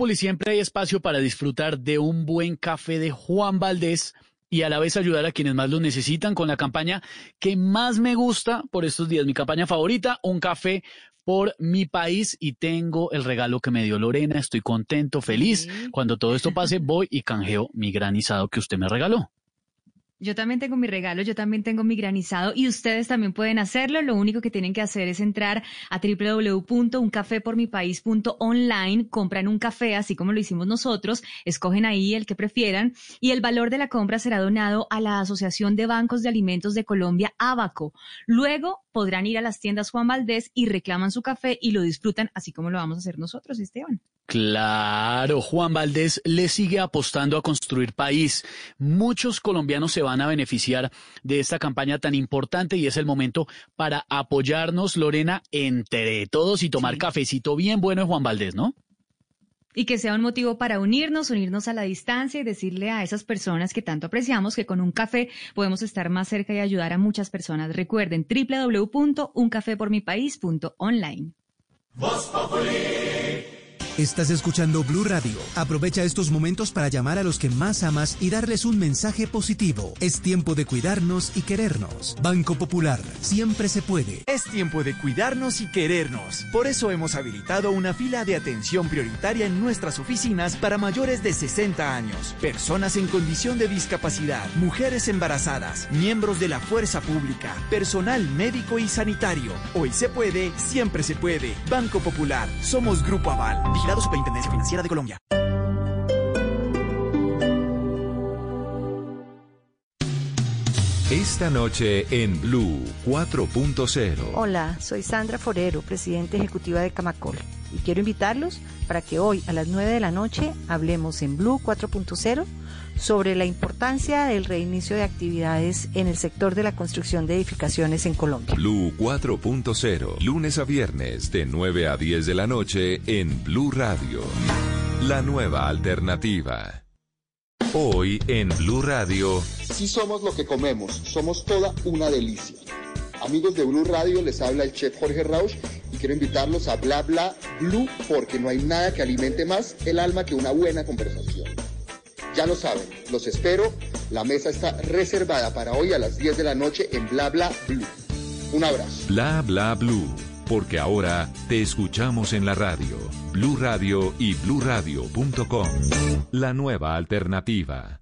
Speaker 4: Populi siempre hay espacio para disfrutar de un buen café de Juan Valdés y a la vez ayudar a quienes más lo necesitan con la campaña que más me gusta por estos días. Mi campaña favorita, un café por mi país y tengo el regalo que me dio Lorena. Estoy contento, feliz. Cuando todo esto pase, voy y canjeo mi granizado que usted me regaló.
Speaker 51: Yo también tengo mi regalo, yo también tengo mi granizado y ustedes también pueden hacerlo. Lo único que tienen que hacer es entrar a www.uncafepormipaís.online, compran un café así como lo hicimos nosotros, escogen ahí el que prefieran y el valor de la compra será donado a la Asociación de Bancos de Alimentos de Colombia, ABACO. Luego podrán ir a las tiendas Juan Valdés y reclaman su café y lo disfrutan así como lo vamos a hacer nosotros, Esteban.
Speaker 4: Claro, Juan Valdés le sigue apostando a construir país. Muchos colombianos se van a beneficiar de esta campaña tan importante y es el momento para apoyarnos, Lorena, entre todos y tomar cafecito bien bueno de Juan Valdés, ¿no?
Speaker 51: Y que sea un motivo para unirnos, unirnos a la distancia y decirle a esas personas que tanto apreciamos que con un café podemos estar más cerca y ayudar a muchas personas. Recuerden www.uncafepormipaís.online.
Speaker 47: Estás escuchando Blue Radio. Aprovecha estos momentos para llamar a los que más amas y darles un mensaje positivo. Es tiempo de cuidarnos y querernos. Banco Popular, siempre se puede.
Speaker 13: Es tiempo de cuidarnos y querernos. Por eso hemos habilitado una fila de atención prioritaria en nuestras oficinas para mayores de 60 años, personas en condición de discapacidad, mujeres embarazadas, miembros de la fuerza pública, personal médico y sanitario. Hoy se puede, siempre se puede. Banco Popular, somos Grupo Aval, vigilado Superintendencia Financiera de Colombia. Esta noche en Blue 4.0.
Speaker 67: Hola, soy Sandra Forero, presidenta ejecutiva de Camacol, y quiero invitarlos para que hoy a las 9 de la noche hablemos en Blue 4.0 sobre la importancia del reinicio de actividades en el sector de la construcción de edificaciones en Colombia.
Speaker 13: Blue 4.0, lunes a viernes de 9 a 10 de la noche en Blue Radio. La nueva alternativa. Hoy en Blue Radio.
Speaker 16: Sí somos lo que comemos, somos toda una delicia. Amigos de Blue Radio, les habla el chef Jorge Rausch y quiero invitarlos a Bla Bla Blue porque no hay nada que alimente más el alma que una buena conversación. Ya lo saben, los espero. La mesa está reservada para hoy a las 10 de la noche en Bla Bla Blue. Un abrazo.
Speaker 13: Bla bla blue, porque ahora te escuchamos en la radio. Blue Radio y bluradio.com. La nueva alternativa.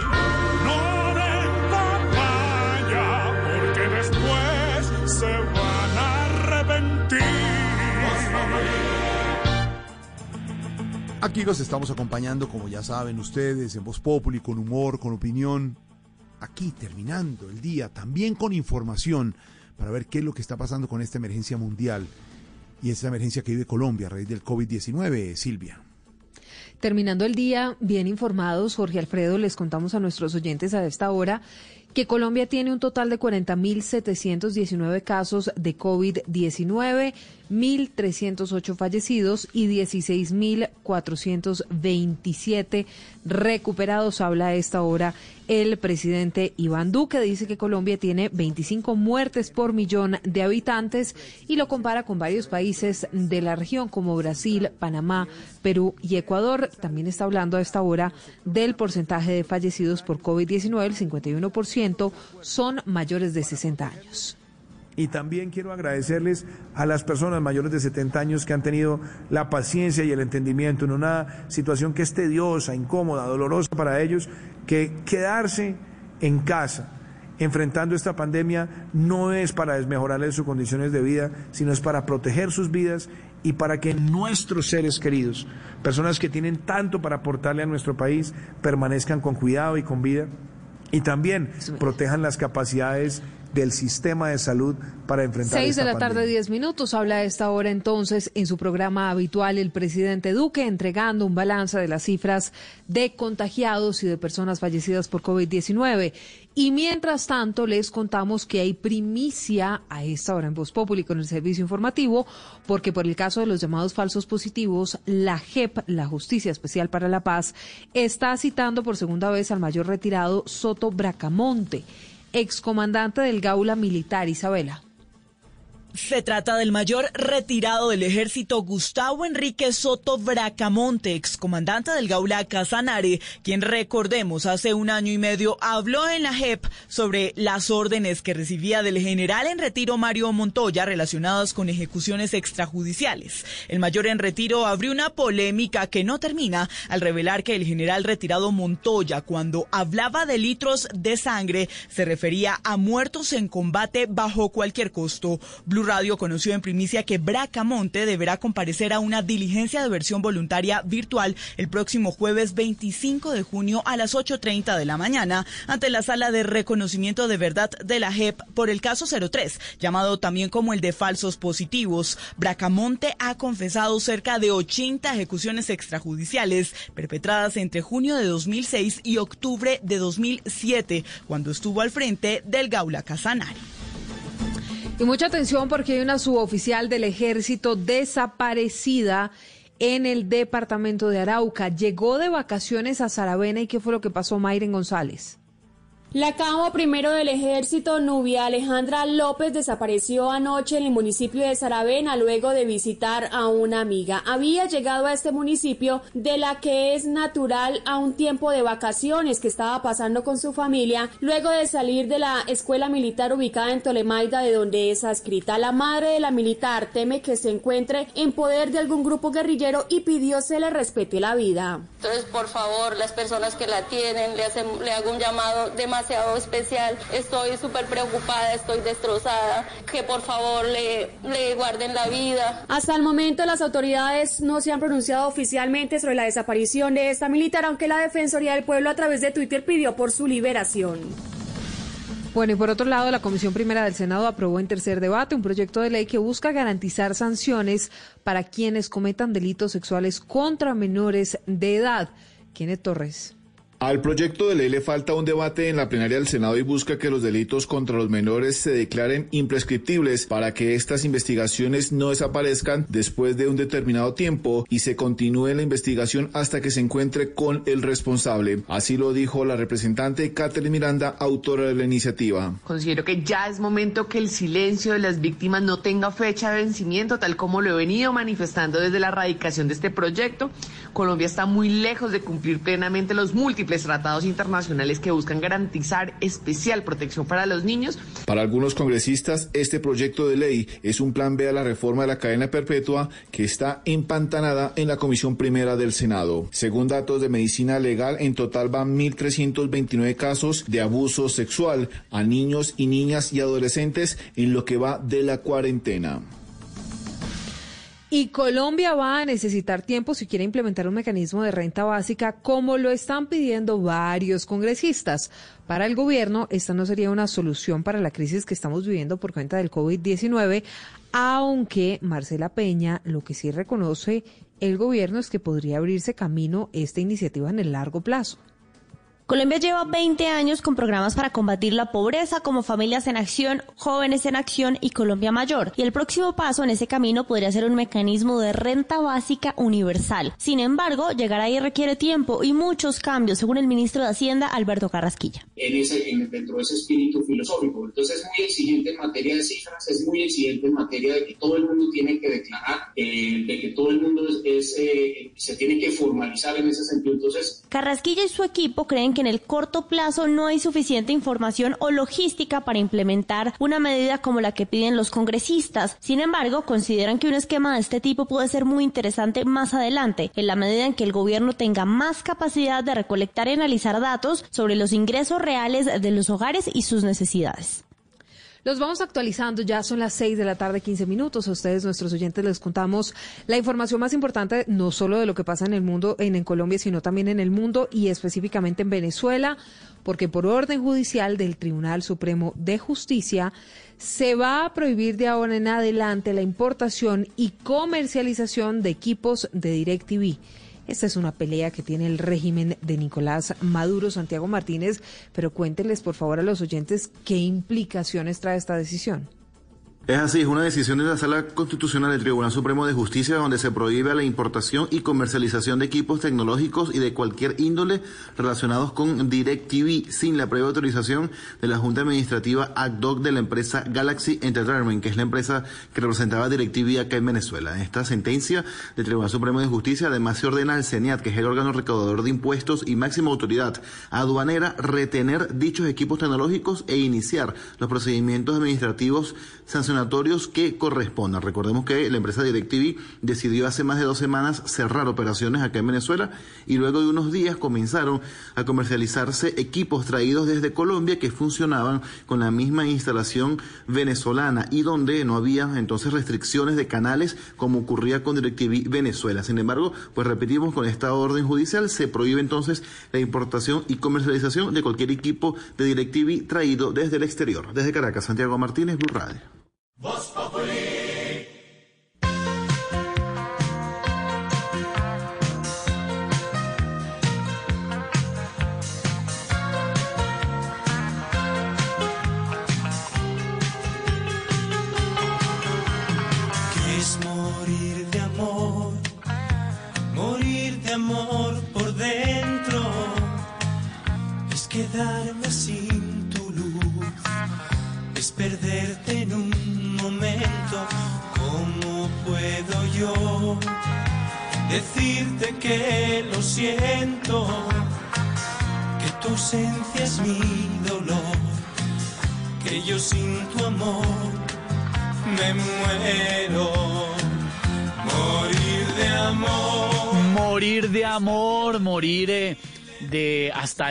Speaker 5: Aquí los estamos acompañando, como ya saben ustedes, en Voz Populi, con humor, con opinión. Aquí terminando el día, también con información para ver qué es lo que está pasando con esta emergencia mundial y esta emergencia que vive Colombia a raíz del COVID-19, Silvia.
Speaker 25: Terminando el día, bien informados, Jorge Alfredo, les contamos a nuestros oyentes a esta hora que Colombia tiene un total de 40.719 casos de COVID-19, 1.308 fallecidos y 16.427 recuperados. Habla a esta hora el presidente Iván Duque. Dice que Colombia tiene 25 muertes por millón de habitantes y lo compara con varios países de la región como Brasil, Panamá, Perú y Ecuador. También está hablando a esta hora del porcentaje de fallecidos por COVID-19. El 51% son mayores de 60 años.
Speaker 78: Y también quiero agradecerles a las personas mayores de 70 años que han tenido la paciencia y el entendimiento en una situación que es tediosa, incómoda, dolorosa para ellos, que quedarse en casa enfrentando esta pandemia no es para desmejorarles sus condiciones de vida, sino es para proteger sus vidas y para que nuestros seres queridos, personas que tienen tanto para aportarle a nuestro país, permanezcan con cuidado y con vida y también protejan las capacidades del sistema de salud para enfrentar
Speaker 25: Seis de
Speaker 78: esta
Speaker 25: la tarde,
Speaker 78: pandemia.
Speaker 25: diez minutos. Habla a esta hora entonces en su programa habitual el presidente Duque entregando un balance de las cifras de contagiados y de personas fallecidas por COVID-19. Y mientras tanto les contamos que hay primicia a esta hora en Voz Populi con el servicio informativo porque por el caso de los llamados falsos positivos, la JEP, la Justicia Especial para la Paz, está citando por segunda vez al mayor retirado Soto Bracamonte excomandante del Gaula Militar, Isabela.
Speaker 58: Se trata del mayor retirado del ejército Gustavo Enrique Soto Bracamonte, excomandante del Gaula Casanare, quien recordemos hace un año y medio habló en la JEP sobre las órdenes que recibía del general en retiro Mario Montoya relacionadas con ejecuciones extrajudiciales. El mayor en retiro abrió una polémica que no termina al revelar que el general retirado Montoya, cuando hablaba de litros de sangre, se refería a muertos en combate bajo cualquier costo. Radio conoció en primicia que Bracamonte deberá comparecer a una diligencia de versión voluntaria virtual el próximo jueves 25 de junio a las 8.30 de la mañana ante la sala de reconocimiento de verdad de la JEP por el caso 03, llamado también como el de falsos positivos. Bracamonte ha confesado cerca de 80 ejecuciones extrajudiciales perpetradas entre junio de 2006 y octubre de 2007, cuando estuvo al frente del Gaula Casanare.
Speaker 25: Y mucha atención porque hay una suboficial del ejército desaparecida en el departamento de Arauca. Llegó de vacaciones a Saravena y ¿qué fue lo que pasó, Mayren González?
Speaker 79: La cabo primero del ejército, Nubia Alejandra López, desapareció anoche en el municipio de Saravena luego de visitar a una amiga. Había llegado a este municipio de la que es natural a un tiempo de vacaciones que estaba pasando con su familia luego de salir de la escuela militar ubicada en Tolemaida de donde es adscrita. La madre de la militar teme que se encuentre en poder de algún grupo guerrillero y pidió se le respete la vida.
Speaker 80: Entonces, por favor, las personas que la tienen, le, hago un llamado de demasiado especial. Estoy súper preocupada, estoy destrozada. Que por favor le, le guarden la vida.
Speaker 79: Hasta el momento las autoridades no se han pronunciado oficialmente sobre la desaparición de esta militar, aunque la Defensoría del Pueblo a través de Twitter pidió por su liberación.
Speaker 25: Bueno, y por otro lado, la Comisión Primera del Senado aprobó en tercer debate un proyecto de ley que busca garantizar sanciones para quienes cometan delitos sexuales contra menores de edad. Kenneth Torres.
Speaker 81: Al proyecto de ley le falta un debate en la plenaria del Senado y busca que los delitos contra los menores se declaren imprescriptibles para que estas investigaciones no desaparezcan después de un determinado tiempo y se continúe la investigación hasta que se encuentre con el responsable. Así lo dijo la representante Catherine Miranda, autora de la iniciativa.
Speaker 82: Considero que ya es momento que el silencio de las víctimas no tenga fecha de vencimiento, tal como lo he venido manifestando desde la radicación de este proyecto. Colombia está muy lejos de cumplir plenamente los múltiples tratados internacionales que buscan garantizar especial protección para los niños.
Speaker 81: Para algunos congresistas, este proyecto de ley es un plan B a la reforma de la cadena perpetua que está empantanada en la Comisión Primera del Senado. Según datos de medicina legal, en total van 1.329 casos de abuso sexual a niños y niñas y adolescentes en lo que va de la cuarentena.
Speaker 25: Y Colombia va a necesitar tiempo si quiere implementar un mecanismo de renta básica como lo están pidiendo varios congresistas. Para el gobierno, esta no sería una solución para la crisis que estamos viviendo por cuenta del COVID-19, aunque Marcela Peña lo que sí reconoce el gobierno es que podría abrirse camino esta iniciativa en el largo plazo.
Speaker 30: Colombia lleva 20 años con programas para combatir la pobreza como Familias en Acción, Jóvenes en Acción y Colombia Mayor. Y el próximo paso en ese camino podría ser un mecanismo de renta básica universal. Sin embargo, llegar ahí requiere tiempo y muchos cambios, según el ministro de Hacienda, Alberto Carrasquilla.
Speaker 83: En ese, en, dentro de ese espíritu filosófico. Entonces es muy exigente en materia de cifras, es muy exigente en materia de que todo el mundo tiene que declarar, eh, de que todo el mundo es, es eh, se tiene que formalizar en ese sentido. Entonces...
Speaker 30: Carrasquilla y su equipo creen que en el corto plazo no hay suficiente información o logística para implementar una medida como la que piden los congresistas. Sin embargo, consideran que un esquema de este tipo puede ser muy interesante más adelante, en la medida en que el gobierno tenga más capacidad de recolectar y analizar datos sobre los ingresos reales de los hogares y sus necesidades.
Speaker 25: Los vamos actualizando, ya son las 6 de la tarde, 15 minutos. A ustedes, nuestros oyentes, les contamos la información más importante, no solo de lo que pasa en el mundo, en, en Colombia, sino también en el mundo y específicamente en Venezuela, porque por orden judicial del Tribunal Supremo de Justicia se va a prohibir de ahora en adelante la importación y comercialización de equipos de DirecTV. Esta es una pelea que tiene el régimen de Nicolás Maduro, Santiago Martínez, pero cuéntenles por favor a los oyentes qué implicaciones trae esta decisión.
Speaker 46: Es así, es una decisión de la Sala Constitucional del Tribunal Supremo de Justicia donde se prohíbe la importación y comercialización de equipos tecnológicos y de cualquier índole relacionados con DirecTV sin la previa autorización de la Junta Administrativa ACDOC de la empresa Galaxy Entertainment, que es la empresa que representaba DirecTV acá en Venezuela. En esta sentencia del Tribunal Supremo de Justicia además se ordena al CENIAT, que es el órgano recaudador de impuestos y máxima autoridad aduanera, retener dichos equipos tecnológicos e iniciar los procedimientos administrativos sancionados que correspondan. Recordemos que la empresa DirecTV decidió hace más de dos semanas cerrar operaciones acá en Venezuela y luego de unos días comenzaron a comercializarse equipos traídos desde Colombia que funcionaban con la misma instalación venezolana y donde no había entonces restricciones de canales como ocurría con DirecTV Venezuela. Sin embargo, pues repetimos, con esta orden judicial se prohíbe entonces la importación y comercialización de cualquier equipo de DirecTV traído desde el exterior. Desde Caracas, Santiago Martínez, Blue Radio.
Speaker 84: Voz Populi.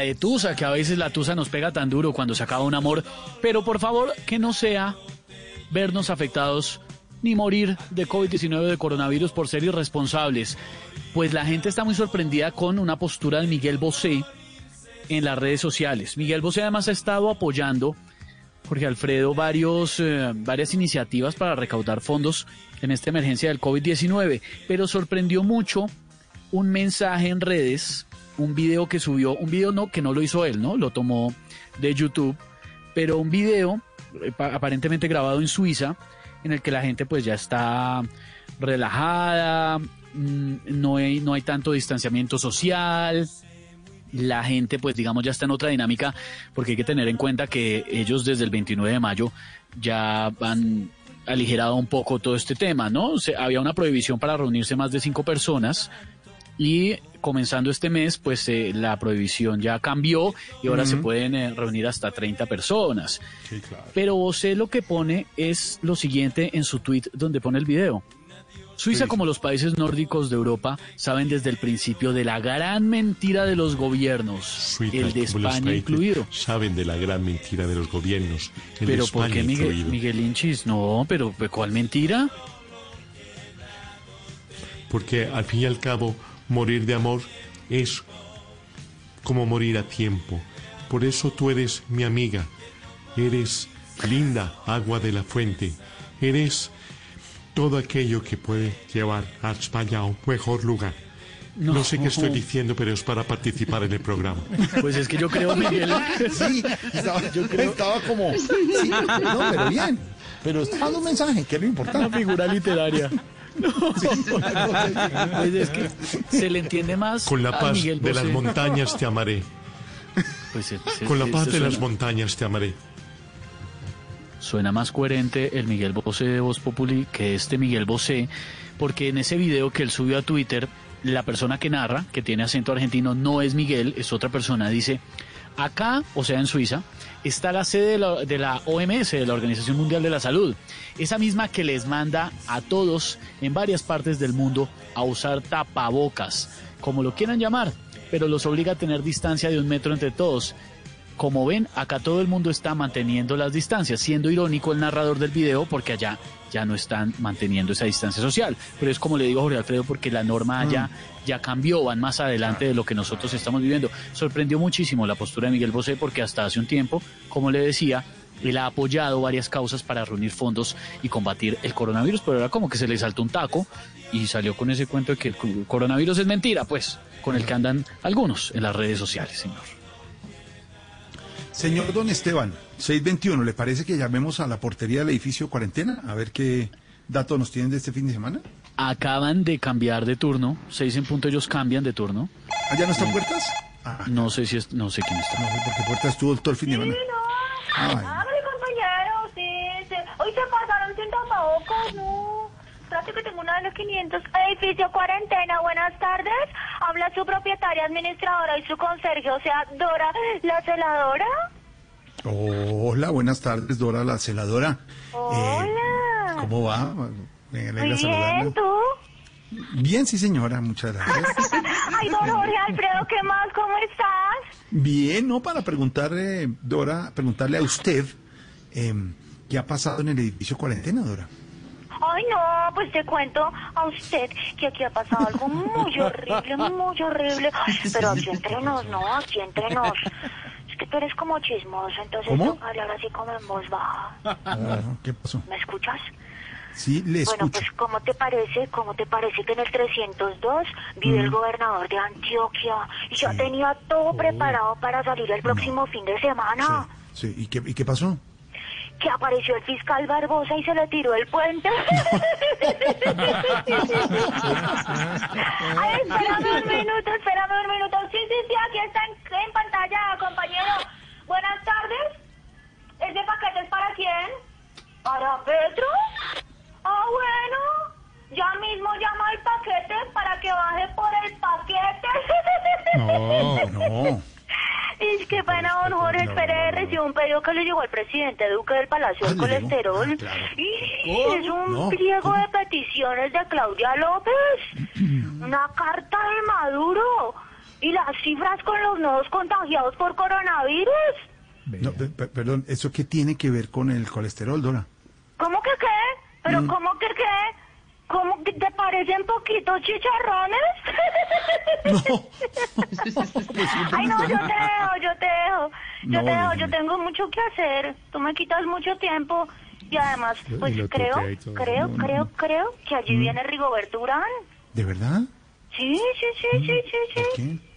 Speaker 85: De
Speaker 4: tusa, que a veces la tusa nos pega tan duro cuando se acaba un amor, pero por favor que no sea vernos afectados ni morir de COVID-19 de coronavirus por ser irresponsables. Pues la gente está muy sorprendida con una postura de Miguel Bosé en las redes sociales. Miguel Bosé además ha estado apoyando, Jorge Alfredo, varios, eh, varias iniciativas para recaudar fondos en esta emergencia del COVID-19, pero sorprendió mucho un mensaje en redes, un video que subió, un video no, que no lo hizo él, ¿no? Lo tomó de YouTube, pero un video eh, pa- aparentemente grabado en Suiza, en el que la gente pues ya está relajada, mm, no hay, no hay tanto distanciamiento social, la gente pues digamos ya está en otra dinámica porque hay que tener en cuenta que ellos desde el 29 de mayo ya han aligerado un poco todo este tema, ¿no? Se- había una prohibición para reunirse más de cinco personas y comenzando este mes pues eh, la prohibición ya cambió y ahora se pueden eh, reunir hasta 30 personas.
Speaker 5: Sí, claro.
Speaker 4: Pero José lo que pone es lo siguiente en su tweet donde pone el video. Suiza, como los países nórdicos de Europa, saben desde el principio de la gran mentira de los gobiernos,
Speaker 86: Suiza,
Speaker 4: el de España incluido.
Speaker 86: Saben de la gran mentira de los gobiernos. el de
Speaker 4: Pero ¿por qué Miguel,
Speaker 86: incluido.
Speaker 4: Miguel Inchis? No, pero ¿cuál mentira?
Speaker 86: Porque al fin y al cabo, morir de amor es como morir a tiempo. Por eso tú eres mi amiga. Eres linda agua de la fuente. Eres todo aquello que puede llevar a España a un mejor lugar. No,
Speaker 4: No.
Speaker 86: sé qué estoy diciendo, pero es para participar en el programa.
Speaker 4: Pues es que yo creo, Miguel.
Speaker 5: Sí, estaba, estaba como. Sí, no, pero bien. Pero está dando un mensaje, que es lo importante.
Speaker 4: Una figura literaria. Pues es que se le entiende más
Speaker 86: Con la paz de las montañas te amaré.
Speaker 4: Pues, es- es-
Speaker 86: Con la paz de las montañas te amaré.
Speaker 4: Suena más coherente el Miguel Bosé de Voz Populi que este Miguel Bosé, porque en ese video que él subió a Twitter, la persona que narra, que tiene acento argentino, no es Miguel, es otra persona, dice, acá, o sea, en Suiza, está la sede de la, OMS, de la Organización Mundial de la Salud, esa misma que les manda a todos en varias partes del mundo a usar tapabocas, como lo quieran llamar, pero los obliga a tener distancia de un metro entre todos. Como ven, acá todo el mundo está manteniendo las distancias, siendo irónico el narrador del video porque allá ya no están manteniendo esa distancia social. Pero es como le digo a Jorge Alfredo, porque la norma allá ya cambió, van más adelante de lo que nosotros estamos viviendo. Sorprendió muchísimo la postura de Miguel Bosé porque hasta hace un tiempo, como le decía, él ha apoyado varias causas para reunir fondos y combatir el coronavirus, pero ahora como que se le saltó un taco y salió con ese cuento de que el coronavirus es mentira, pues, con el que andan algunos en las redes sociales, señor.
Speaker 5: Señor Don Esteban, 621, ¿le parece que llamemos a la portería del edificio cuarentena? A ver qué datos nos tienen de este fin de semana.
Speaker 4: Acaban de cambiar de turno, seis en punto ellos cambian de turno.
Speaker 5: ¿Allá no están puertas?
Speaker 4: No sé si es, no sé quién está.
Speaker 5: No sé porque puertas estuvo todo el fin de semana. Ay.
Speaker 87: Hágale, compañero, sí, sí. Hoy se pasaron sin tapabocas, no. Que tengo una de los 500. Edificio cuarentena, buenas tardes. Habla su propietaria administradora y su conserje, o sea, Dora, la celadora.
Speaker 5: Hola, buenas tardes, Dora, la celadora.
Speaker 87: Hola.
Speaker 5: ¿Cómo va? Me alegra
Speaker 87: Muy bien, ¿tú?
Speaker 5: Bien, sí, señora, muchas gracias.
Speaker 87: Ay, don Jorge Alfredo, ¿qué más? ¿Cómo estás?
Speaker 5: Bien, no, para preguntarle, Dora, preguntarle a usted eh, qué ha pasado en el edificio cuarentena, Dora.
Speaker 87: Ay, no, pues te cuento a usted que aquí ha pasado algo muy horrible, muy horrible. Pero aquí entre nos, ¿no? Aquí entre nos. Es que tú eres como chismoso, entonces
Speaker 5: ¿Cómo?
Speaker 87: toca hablar así como en voz baja.
Speaker 5: Ah, ¿Qué pasó?
Speaker 87: ¿Me escuchas?
Speaker 5: Sí, le
Speaker 87: Bueno,
Speaker 5: escucho.
Speaker 87: pues ¿cómo te parece? ¿Cómo te parece que en el 302 vive el
Speaker 5: Mm.
Speaker 87: gobernador de Antioquia y ya tenía todo preparado para salir el próximo fin de semana?
Speaker 5: Sí, ¿y qué, ¿y qué pasó?
Speaker 87: que apareció el fiscal Barbosa y se le tiró el puente. Ay, espérame un minuto, espérame un minuto. Sí, sí, sí, aquí está en, pantalla, compañero. Buenas tardes. ¿Ese paquete es para quién? ¿Para Petro? Ah, bueno. Ya mismo llama el paquete para que baje por el paquete.
Speaker 5: No, no.
Speaker 87: Es que pena, don Jorge, espere, recibió un pedido que le llegó al presidente Duque del Palacio del
Speaker 5: Ah, ¿le llegó?
Speaker 87: Colesterol.
Speaker 5: Ah, claro.
Speaker 87: Y es un
Speaker 5: no,
Speaker 87: pliego de peticiones de Claudia López. Una carta de Maduro. Y las cifras con los nuevos contagiados por coronavirus.
Speaker 5: No, pe- pe- perdón, ¿eso qué tiene que ver con el colesterol, Dora?
Speaker 87: ¿Cómo que qué? ¿Pero
Speaker 5: Mm.
Speaker 87: cómo que qué? ¿Cómo que te parecen poquitos chicharrones? Ay, no, yo te dejo, yo te dejo. Yo
Speaker 5: No,
Speaker 87: te dejo, yo tengo mucho que hacer. Tú me quitas mucho tiempo. Y además, pues creo, creo,
Speaker 5: No, no,
Speaker 87: creo,
Speaker 5: no.
Speaker 87: creo que allí
Speaker 5: Mm.
Speaker 87: viene Rigoberto Urán.
Speaker 5: ¿De verdad?
Speaker 87: Sí, sí, sí, sí, sí, sí.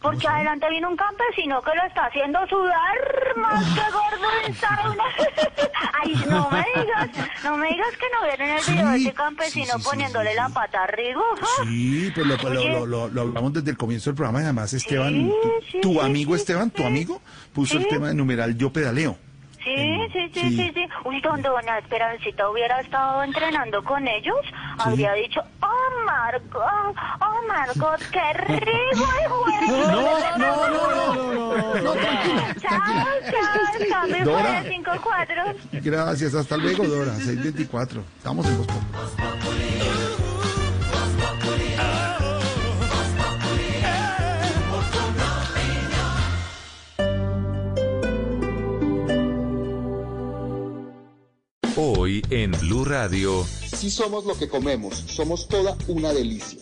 Speaker 87: Porque adelante vino un campesino que lo está haciendo sudar más que gordo en sauna. Ay, no me digas, no me digas que no vieron el video de ese campesino poniéndole la pata a Rigo.
Speaker 5: Sí, pues lo, lo-
Speaker 87: Oye.
Speaker 5: lo- lo- lo hablamos desde el comienzo del programa y además Esteban,
Speaker 87: Sí,
Speaker 5: tu,
Speaker 87: sí,
Speaker 5: tu
Speaker 87: sí,
Speaker 5: amigo Esteban, tu amigo, puso el
Speaker 87: Sí.
Speaker 5: tema de numeral Yo Pedaleo.
Speaker 87: Sí, sí, sí,
Speaker 5: Sí.
Speaker 87: sí. Uy, donde doña Esperancita hubiera estado entrenando con ellos, habría dicho, oh, Margot, oh, Margot, qué rico el juego.
Speaker 5: No, no, no, no, no, no, no, tranquila,
Speaker 87: Chao, chao, cambio
Speaker 5: Dora.
Speaker 87: fuera 5-4.
Speaker 5: Gracias, hasta luego, Dora, 624. Estamos en Voz
Speaker 13: Hoy en Blue Radio,
Speaker 16: Si somos lo que comemos, somos toda una delicia.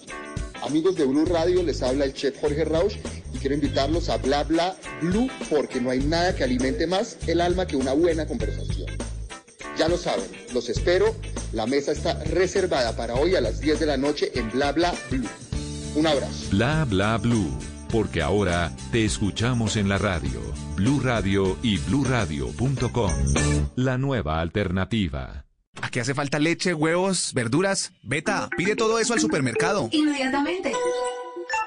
Speaker 16: Amigos de Blue Radio, les habla el chef Jorge Rausch y quiero invitarlos a Bla Bla Blue porque no hay nada que alimente más el alma que una buena conversación. Ya lo saben, los espero. La mesa está reservada para hoy a las 10 de la noche en Bla Bla Blue. Un abrazo.
Speaker 13: Bla Bla Blue, porque ahora te escuchamos en la radio, Blue Radio y bluradio.com. La nueva alternativa.
Speaker 88: ¿A qué hace falta leche, huevos, verduras? Beta, pide todo eso al supermercado.
Speaker 89: Inmediatamente.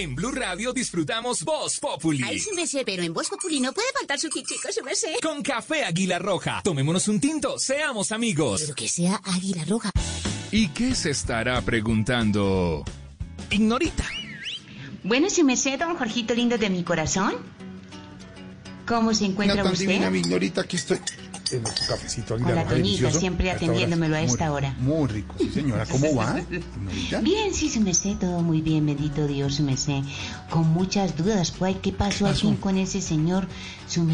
Speaker 88: En Blue Radio disfrutamos Voz Populi.
Speaker 89: Ay, su merced, pero en Voz Populi no puede faltar su kitico, su merced.
Speaker 88: Con café Águila Roja. Tomémonos un tinto, seamos amigos.
Speaker 89: Pero que sea Águila Roja.
Speaker 88: ¿Y qué se estará preguntando? Ignorita.
Speaker 90: Bueno, su merced, don Jorgito lindo de mi corazón. ¿Cómo se encuentra
Speaker 5: Una tan
Speaker 90: usted?
Speaker 5: divina, mi ignorita, aquí estoy. En nuestro cafecito Águila
Speaker 90: Hola, Toñita, siempre atendiéndomelo a esta hora.
Speaker 5: Muy rico, sí señora. ¿Cómo va?
Speaker 90: Bien, sí, su merced, todo muy bien, bendito Dios, su merced. Con muchas dudas, pues, ¿qué pasó fin con ese señor? Su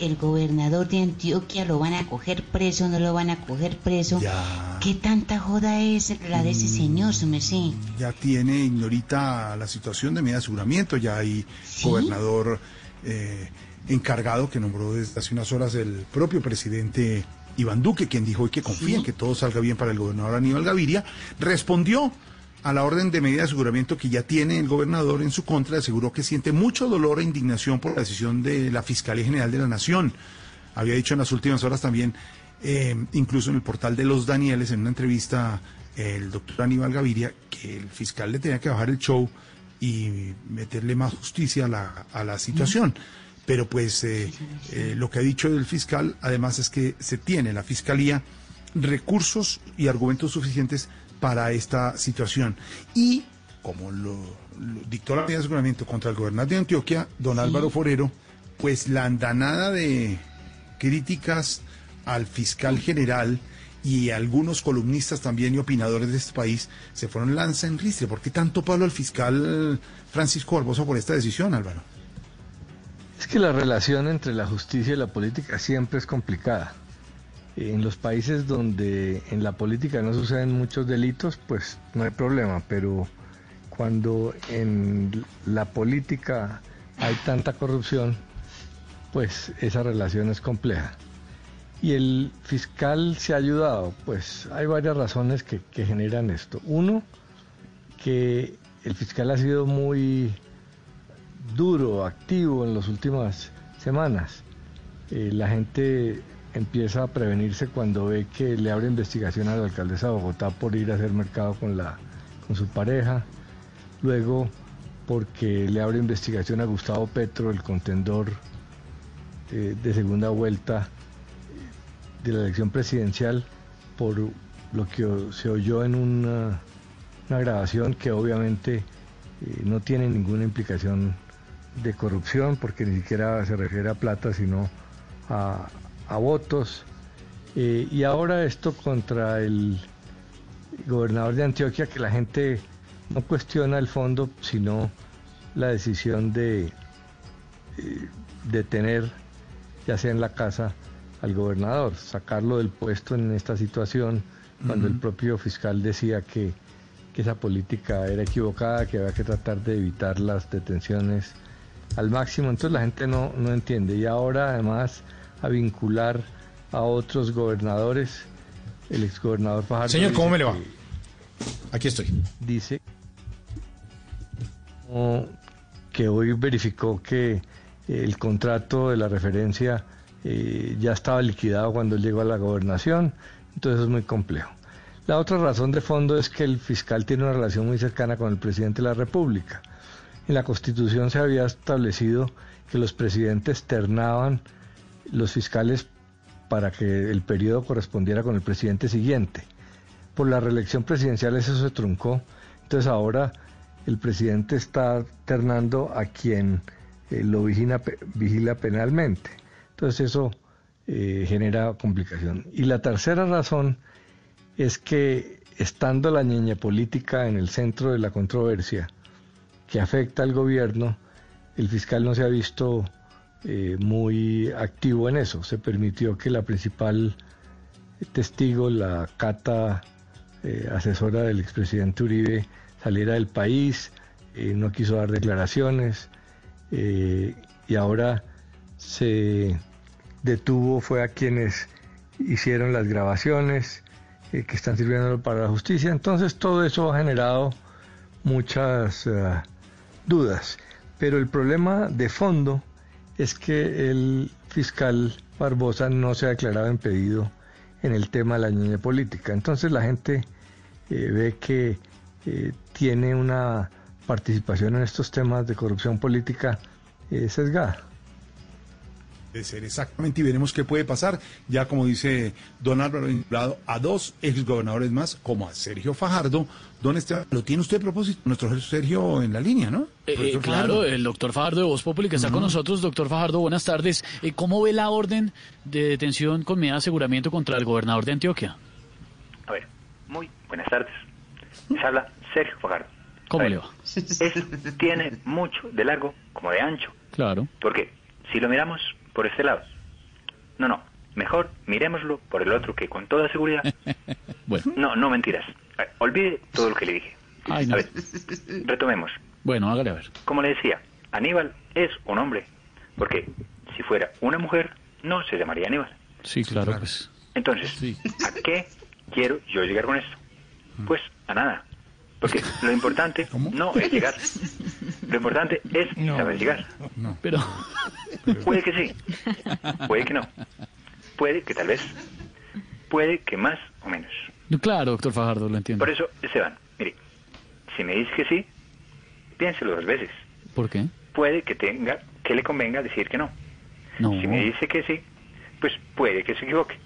Speaker 90: el gobernador de Antioquia, ¿lo van a coger preso, no lo van a coger preso?
Speaker 5: Ya.
Speaker 90: ¿Qué tanta joda es la de ese señor, su?
Speaker 5: Ya tiene ignorita la situación de medio aseguramiento, ya hay gobernador eh, encargado que nombró desde hace unas horas el propio presidente Iván Duque, quien dijo hoy que confía en que todo salga bien para el gobernador Aníbal Gaviria, respondió a la orden de medida de aseguramiento que ya tiene el gobernador en su contra, aseguró que siente mucho dolor e indignación por la decisión de la Fiscalía General de la Nación. Había dicho en las últimas horas también, eh, incluso en el portal de Los Danieles, en una entrevista, el doctor Aníbal Gaviria, que el fiscal le tenía que bajar el show y meterle más justicia a la, a la situación. Pero pues eh, eh, lo que ha dicho el fiscal, además, es que se tiene en la fiscalía recursos y argumentos suficientes para esta situación. Y como lo, lo dictó la medida de aseguramiento contra el gobernador de Antioquia, don Álvaro Forero, pues la andanada de críticas al fiscal general y algunos columnistas también y opinadores de este país se fueron lanza en ristre. ¿Por qué tanto palo al fiscal Francisco Barbosa por esta decisión, Álvaro?
Speaker 91: Es que la relación entre la justicia y la política siempre es complicada. En los países donde en la política no suceden muchos delitos, pues no hay problema, pero cuando en la política hay tanta corrupción, pues esa relación es compleja. Y el fiscal se ha ayudado. Pues hay varias razones que, que generan esto. Uno, que el fiscal ha sido muy duro, activo en las últimas semanas. Eh, la gente empieza a prevenirse cuando ve que le abre investigación a la alcaldesa de Bogotá por ir a hacer mercado con, la, con su pareja. Luego, porque le abre investigación a Gustavo Petro, el contendor eh, de segunda vuelta de la elección presidencial, por lo que se oyó en una, una grabación que obviamente eh, no tiene ninguna implicación de corrupción, porque ni siquiera se refiere a plata, sino a, a votos. Eh, y ahora esto contra el gobernador de Antioquia, que la gente no cuestiona el fondo, sino la decisión de eh, detener, ya sea en la casa, al gobernador, sacarlo del puesto en esta situación, cuando el propio fiscal decía que, que esa política era equivocada, que había que tratar de evitar las detenciones al máximo. Entonces la gente no, no entiende. Y ahora además a vincular a otros gobernadores, el exgobernador Fajardo.
Speaker 92: Señor, ¿cómo me le va? Aquí estoy.
Speaker 91: dice que hoy verificó que el contrato de la referencia eh, ya estaba liquidado cuando él llegó a la gobernación, entonces es muy complejo. La otra razón de fondo es que el fiscal tiene una relación muy cercana con el presidente de la República. En la Constitución se había establecido que los presidentes ternaban los fiscales para que el periodo correspondiera con el presidente siguiente. Por la reelección presidencial eso se truncó, entonces ahora el presidente está ternando a quien eh, lo vigila, pe- vigila penalmente. Entonces eso eh, genera complicación. Y la tercera razón es que estando la ñeña política en el centro de la controversia que afecta al gobierno, el fiscal no se ha visto eh, muy activo en eso. Se permitió que la principal testigo, la cata eh, asesora del expresidente Uribe, saliera del país, eh, no quiso dar declaraciones y ahora se detuvo, fue a quienes hicieron las grabaciones que están sirviendo para la justicia. Entonces todo eso ha generado muchas dudas. Pero el problema de fondo es que el fiscal Barbosa no se ha declarado impedido en el tema de la niña política. Entonces la gente eh, ve que eh, tiene una participación en estos temas de corrupción política eh, sesgada.
Speaker 5: De ser exactamente y veremos qué puede pasar. Ya como dice don Álvaro, vinculado a dos exgobernadores más, como a Sergio Fajardo. Don Esteban, lo tiene usted a propósito, nuestro Sergio en la línea, ¿no?
Speaker 4: Eh, eh, claro, el doctor Fajardo de Voz Populi que está con nosotros. Doctor Fajardo, buenas tardes. Eh, ¿Cómo ve la orden de detención con medida de aseguramiento contra el gobernador de Antioquia?
Speaker 93: A ver, muy buenas tardes. Les habla Sergio Fajardo.
Speaker 4: ¿Cómo
Speaker 93: ver,
Speaker 4: le va?
Speaker 93: Esto tiene mucho de largo como de ancho.
Speaker 4: Claro.
Speaker 93: Porque si lo miramos por este lado, no, no, mejor miremoslo por el otro que con toda seguridad.
Speaker 4: bueno.
Speaker 93: No, no mentiras. Ver, olvide todo lo que le dije.
Speaker 4: Ay, no.
Speaker 93: A ver, retomemos.
Speaker 4: Bueno, hágale a ver.
Speaker 93: Como le decía, Aníbal es un hombre. Porque si fuera una mujer, no se llamaría Aníbal.
Speaker 4: Sí, claro, pues.
Speaker 93: Entonces, ¿a qué quiero yo llegar con esto? Pues a nada. Porque lo importante no es llegar. Lo importante es saber llegar.
Speaker 4: Pero.
Speaker 93: Puede que sí, puede que no. Puede que tal vez. Puede que más o menos.
Speaker 4: Claro, doctor Fajardo, lo entiendo.
Speaker 93: Por eso, Esteban, mire, si me dice que sí, piénselo dos veces.
Speaker 4: ¿Por qué?
Speaker 93: Puede que tenga, que le convenga decir que no.
Speaker 4: No.
Speaker 93: Si me dice que sí, pues puede que se equivoque.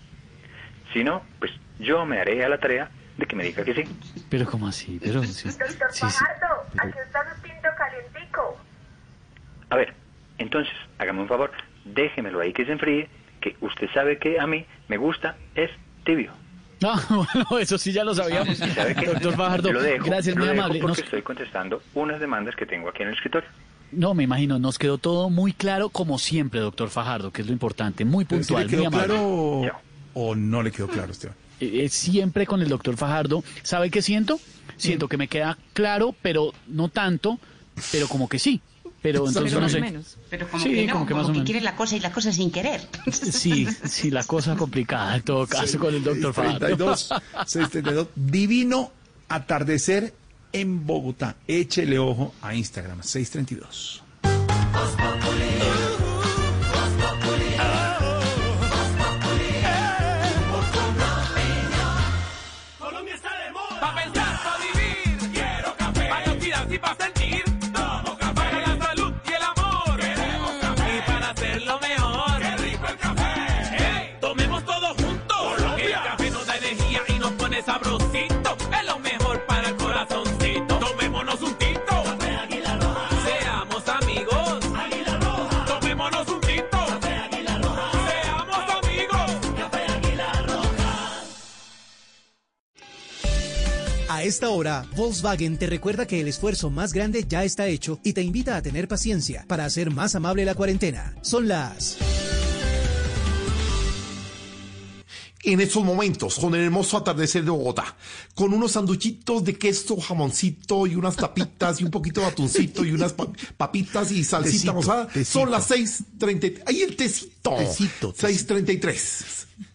Speaker 93: Si no, pues yo me haré a la tarea de que me diga que sí.
Speaker 4: Pero ¿cómo así? Pero sí.
Speaker 87: Doctor
Speaker 4: sí, sí.
Speaker 87: Fajardo, aquí está su tinto calientico.
Speaker 93: A ver, entonces, hágame un favor, déjemelo ahí que se enfríe, que usted sabe que a mí me gusta, es tibio.
Speaker 4: Ah, bueno, eso sí ya lo sabíamos.
Speaker 93: ¿Y sabe qué?
Speaker 4: Doctor Fajardo,
Speaker 93: Lo dejo,
Speaker 4: gracias,
Speaker 93: lo
Speaker 4: muy
Speaker 93: dejo
Speaker 4: amable.
Speaker 93: porque
Speaker 4: Nos-
Speaker 93: estoy contestando unas demandas que tengo aquí en el escritorio.
Speaker 4: No, me imagino, nos quedó todo muy claro como siempre, doctor Fajardo, que es lo importante, muy
Speaker 5: Pero
Speaker 4: puntual,
Speaker 5: ¿Le
Speaker 4: muy
Speaker 5: quedó
Speaker 4: amable.
Speaker 5: claro o no le quedó claro, Esteban?
Speaker 4: Eh, eh, siempre con el doctor Fajardo. ¿Sabe qué siento? Siento que me queda claro, pero no tanto, pero como que sí. Pero entonces no sé.
Speaker 90: Pero como
Speaker 4: Sí,
Speaker 90: que no,
Speaker 4: como que
Speaker 90: como
Speaker 4: más o
Speaker 90: que
Speaker 4: menos.
Speaker 90: quiere la cosa y la cosa sin querer.
Speaker 4: Sí, sí, la cosa complicada en todo caso con el doctor Fajardo.
Speaker 5: 632, 632. Divino atardecer en Bogotá. Échele ojo a Instagram, 632.
Speaker 92: Esta hora, Volkswagen te recuerda que el esfuerzo más grande ya está hecho y te invita a tener paciencia para hacer más amable la cuarentena. Son las...
Speaker 94: en estos momentos, con el hermoso atardecer de Bogotá, con unos sanduchitos de queso, jamoncito y unas tapitas y un poquito de atuncito y unas pa- papitas y salsita
Speaker 5: Tecito,
Speaker 94: rosada.
Speaker 5: tecito.
Speaker 94: Son las 6.33. ¡Ahí el tecito!
Speaker 5: Tecito,
Speaker 94: 6.33.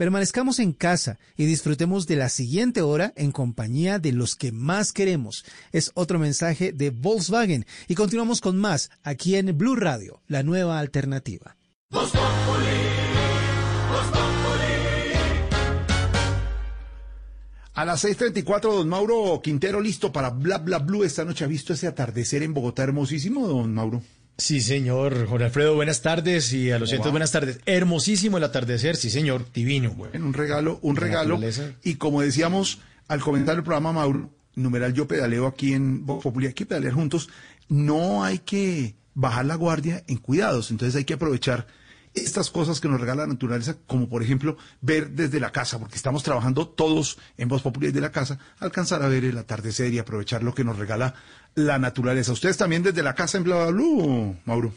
Speaker 92: permanezcamos en casa y disfrutemos de la siguiente hora en compañía de los que más queremos. Es otro mensaje de Volkswagen y continuamos con más aquí en Blue Radio, la nueva alternativa.
Speaker 5: A las 6.34, don Mauro Quintero, listo para Bla Bla Blue. Esta noche ha visto ese atardecer en Bogotá hermosísimo, don Mauro.
Speaker 47: Sí, señor. Jorge Alfredo, buenas tardes y a los
Speaker 5: va?
Speaker 47: buenas tardes. Hermosísimo el atardecer, sí, señor. Divino.
Speaker 5: En un regalo, un regalo. Y como decíamos al comentar el programa, Mauro, numeral yo pedaleo aquí en Voz Populi, hay que pedalear juntos. No hay que bajar la guardia en cuidados. Entonces hay que aprovechar estas cosas que nos regala la naturaleza, como por ejemplo ver desde la casa, porque estamos trabajando todos en Voz Populi desde la casa, alcanzar a ver el atardecer y aprovechar lo que nos regala la naturaleza. Ustedes también desde la casa en Blue, Mauro.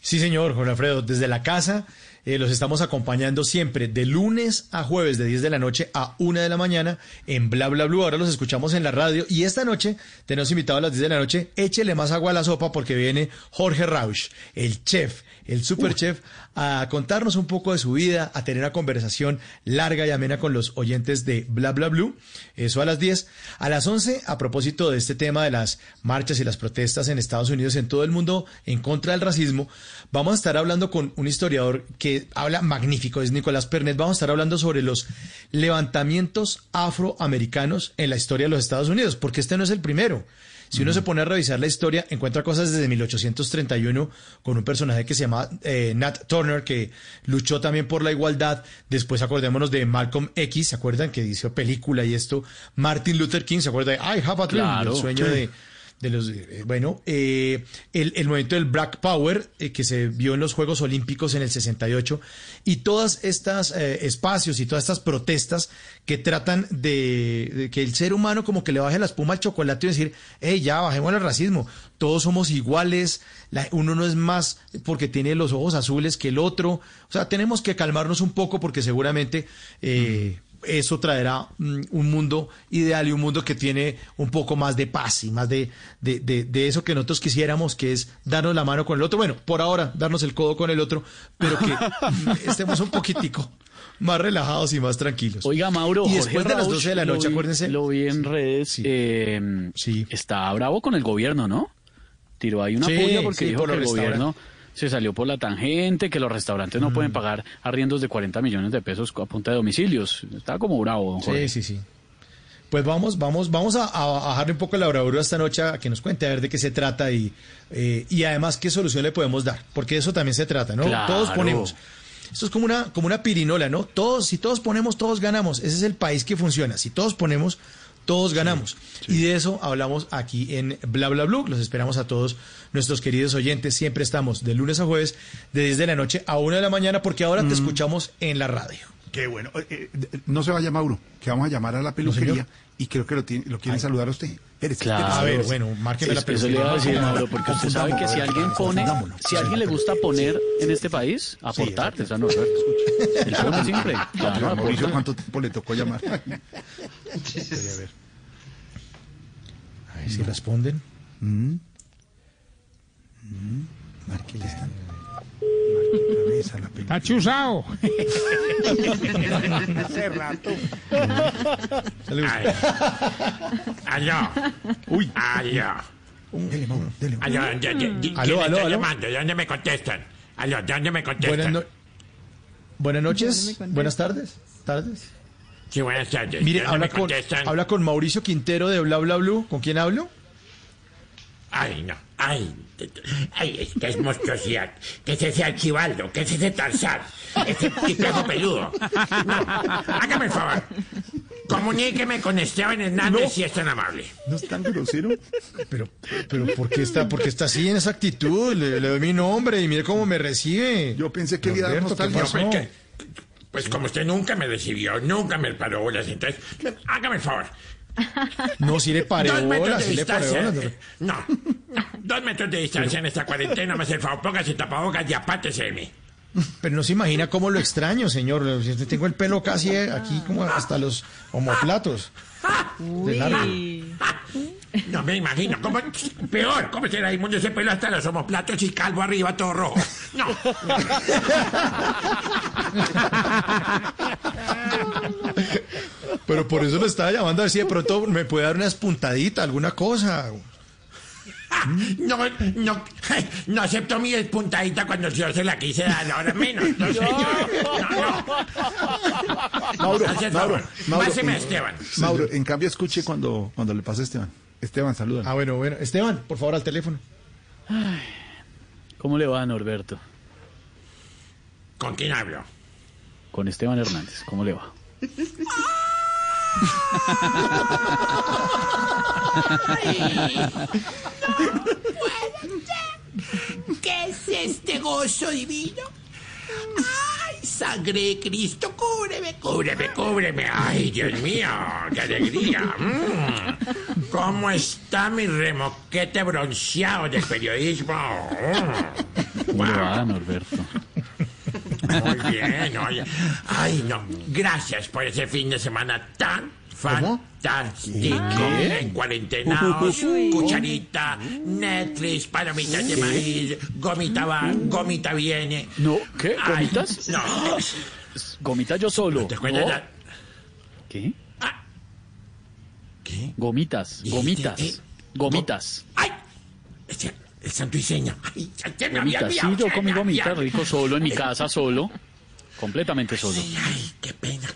Speaker 47: Sí, señor, Jorge Alfredo. Desde la casa eh, los estamos acompañando siempre de lunes a jueves de 10 de la noche a 1 de la mañana en Bla Bla. Ahora los escuchamos en la radio y esta noche tenemos invitado a las 10 de la noche. Échele más agua a la sopa porque viene Jorge Rausch, el chef, el super chef, a contarnos un poco de su vida, a tener una conversación larga y amena con los oyentes de Bla Bla Blue. Eso a las 10. A las 11, a propósito de este tema de las marchas y las protestas en Estados Unidos, en todo el mundo, en contra del racismo, vamos a estar hablando con un historiador que habla magnífico, es Nicolás Pernet. Vamos a estar hablando sobre los levantamientos afroamericanos en la historia de los Estados Unidos, porque este no es el primero. Si uno se pone a revisar la historia, encuentra cosas desde 1831 con un personaje que se llama eh, Nat Turner, que luchó también por la igualdad. Después acordémonos de Malcolm X, ¿se acuerdan? Que hizo película y esto. Martin Luther King, ¿se acuerda de I Have a Dream?
Speaker 4: Claro,
Speaker 47: el sueño
Speaker 4: sí.
Speaker 47: de, de los eh, bueno eh, el, el movimiento del Black Power eh, que se vio en los Juegos Olímpicos en el 68 y todas estas eh, espacios y todas estas protestas que tratan de, que el ser humano como que le baje la espuma al chocolate y decir hey ya bajemos el racismo. Todos somos iguales uno no es más porque tiene los ojos azules que el otro o sea tenemos que calmarnos un poco porque seguramente eh, eso traerá mm, un mundo ideal y un mundo que tiene un poco más de paz y más de, de, de- de eso que nosotros quisiéramos, que es darnos la mano con el otro. Bueno, por ahora, darnos el codo con el otro, pero que mm, estemos un poquitico más relajados y más tranquilos.
Speaker 4: Oiga, Mauro,
Speaker 47: y
Speaker 4: Jorge
Speaker 47: después de las
Speaker 4: Rauch,
Speaker 47: 12 de la noche,
Speaker 4: vi-
Speaker 47: acuérdense.
Speaker 4: Lo vi en redes. eh, Está bravo con el gobierno, ¿no? Tiró ahí una
Speaker 47: Sí,
Speaker 4: porque
Speaker 47: sí,
Speaker 4: dijo
Speaker 47: por
Speaker 4: que el gobierno se salió por la tangente, que los restaurantes no pueden pagar arriendos de 40 millones de pesos a punta de domicilios. Está como bravo, don Jorge.
Speaker 47: Sí, sí, sí. Pues vamos, vamos, vamos a, a bajarle un poco la bravura esta noche a que nos cuente a ver de qué se trata y, eh, y además qué solución le podemos dar, porque eso también se trata, ¿no?
Speaker 4: Claro.
Speaker 47: Todos ponemos. Esto es como una, como una pirinola, ¿no? Todos, si todos ponemos, todos ganamos. Ese es el país que funciona. Si todos ponemos, todos ganamos. Y de eso hablamos aquí en Bla Bla Blue. Los esperamos a todos nuestros queridos oyentes. Siempre estamos de lunes a jueves, de 10 de la noche a 1 de la mañana, porque ahora te escuchamos en la radio.
Speaker 5: Qué bueno. Eh, eh, no se vaya Mauro, que vamos a llamar a la peluquería y creo que lo, tiene- lo quieren saludar a usted. Espérese,
Speaker 4: Claro.
Speaker 47: A ver, bueno, márqueme la
Speaker 4: Eso- eso le iba a decir, Mauro, porque usted sabe que si alguien pone, si a alguien le gusta poner en este país, aportar, esa no, Alberto. El pone siempre. Claro,
Speaker 5: A Mauricio. ¿cuánto tiempo le tocó llamar?
Speaker 47: A ver si responden.
Speaker 5: Mm. Mm. Márquele esta. Marque otra vez a la.
Speaker 95: Está chuzado.
Speaker 5: Hace rato.
Speaker 95: Aló. Uy. Aló.
Speaker 5: Dele, Mauro, dele.
Speaker 95: Aló, ¿de- de- de- ¿quién
Speaker 47: Aló, aló, aló.
Speaker 95: ¿De dónde me contestan? Aló, ¿de dónde me
Speaker 47: Buenas,
Speaker 95: contestan?
Speaker 47: no- buenas noches, buenas tardes. tardes.
Speaker 95: Sí, buenas tardes.
Speaker 47: Mire,
Speaker 95: ¿De dónde
Speaker 47: habla con,
Speaker 95: contestan?
Speaker 47: habla con Mauricio Quintero de Bla Bla Blue. ¿Con quién hablo?
Speaker 95: Ay, no. Ay, ay, es que es monstruosidad. ¿Qué es ese archivaldo? ¿Qué es ese Tarzán? Ese tipejo peludo. No, hágame el favor. Comuníqueme con Esteban Hernández si es tan amable.
Speaker 5: ¿No es tan grosero?
Speaker 47: Pero, pero ¿por qué está, por qué está así en esa actitud? Le, le doy mi nombre y mire cómo me recibe.
Speaker 5: Yo pensé que le iba a dar
Speaker 47: Norberto, ¿qué
Speaker 5: nostalgia.
Speaker 95: Pues, como usted nunca me recibió, nunca me paró bolas, entonces, hágame el favor.
Speaker 47: No, si le
Speaker 95: metros
Speaker 47: bolas,
Speaker 95: de
Speaker 47: si le
Speaker 95: distancia.
Speaker 47: bolas.
Speaker 95: No. Dos metros de distancia en esta cuarentena, más el favor, póngase tapabocas y apátese de mí.
Speaker 47: Pero no se imagina cómo lo extraño, señor. Tengo el pelo casi aquí como hasta los homoplatos. De largo.
Speaker 95: No me imagino. ¿Cómo? Peor, ¿cómo será inmundo ese pelo hasta los homoplatos y calvo arriba, todo rojo? No.
Speaker 47: Pero por eso lo estaba llamando a ver si de pronto me puede dar una espuntadita, alguna cosa.
Speaker 95: No, no, no acepto mi despuntadita cuando yo se la quise dar, ahora menos. No, señor. No, no.
Speaker 5: Mauro,
Speaker 95: Hace
Speaker 5: Mauro. Mauro,
Speaker 95: Páseme a
Speaker 5: en-
Speaker 95: Esteban.
Speaker 5: Mauro, en cambio escuche cuando, cuando le pase a Esteban. Esteban, saluda.
Speaker 47: Ah, bueno, bueno. Esteban, por favor, al teléfono.
Speaker 4: ¿Cómo le va, Norberto?
Speaker 95: ¿Con quién hablo?
Speaker 4: Con Esteban Hernández, ¿cómo le va?
Speaker 95: ¿Qué es este gozo divino? ¡Ay, sangre de Cristo, cúbreme, cúbreme, cúbreme! ¡Ay, Dios mío, qué alegría! Mm. ¿Cómo está mi remoquete bronceado del periodismo? Mm.
Speaker 4: ¿Cómo le va, Norberto?
Speaker 95: Muy bien, oye. Ay, no, gracias por ese fin de semana tan fantástico.
Speaker 47: ¿Qué?
Speaker 95: En cuarentenaos,
Speaker 47: Uy.
Speaker 95: cucharita, Netflix, palomitas de maíz, gomita va, gomita viene.
Speaker 4: No, ¿qué?
Speaker 95: Ay,
Speaker 4: ¿Gomitas?
Speaker 95: no.
Speaker 4: Gomitas yo solo.
Speaker 95: ¿Te acuerdas
Speaker 4: No.
Speaker 95: la-
Speaker 4: ¿Qué?
Speaker 95: ¿Qué?
Speaker 4: Gomitas, gomitas,
Speaker 95: eh,
Speaker 4: gomitas.
Speaker 95: Ese- El santo y seña. Ay, ya me había
Speaker 4: Gomitas, sí,
Speaker 95: olvidado,
Speaker 4: yo comí rico solo, en mi casa solo. Completamente solo.
Speaker 95: Ay, qué pena.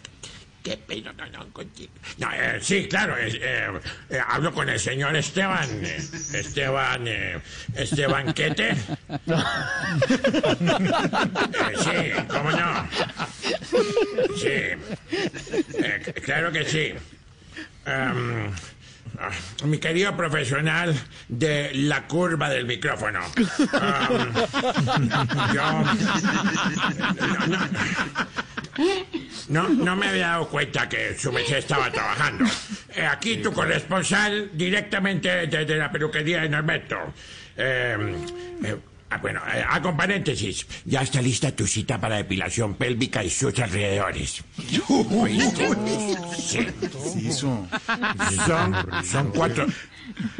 Speaker 95: Qué pena, no, no, contigo. No, eh, sí, claro, eh, eh, hablo con el señor Esteban. Esteban, Esteban Quete. Sí, cómo no. Sí, claro que sí. Em, mi querido profesional de la curva del micrófono. Em, yo. no, no, me había dado cuenta que su merced estaba trabajando. Eh, aquí tu corresponsal directamente desde la peluquería de Norberto. Eh, eh, ah, bueno, eh, hago paréntesis. Ya está lista tu cita para depilación pélvica y sus alrededores. ¿Oíste? Sí.
Speaker 5: Sí, eso.
Speaker 95: Son, son cuatro,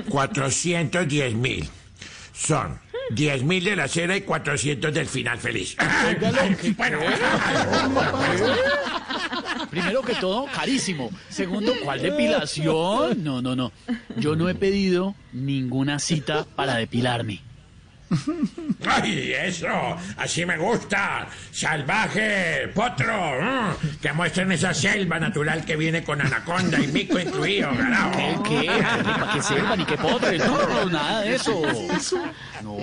Speaker 95: 410 mil. Son 10 mil de la cera y 400 del final feliz. Bueno,
Speaker 4: Primero que todo, carísimo. Segundo, ¿cuál depilación? No, no, no. Yo no he pedido ninguna cita para depilarme.
Speaker 95: ¡Ay, eso! Así me gusta. Salvaje, potro. mm, que muestren esa selva natural que viene con anaconda y mico incluido, carajo.
Speaker 4: ¿Qué? ¿Qué? ¿Para qué selva ni qué potre? No, nada de eso. No.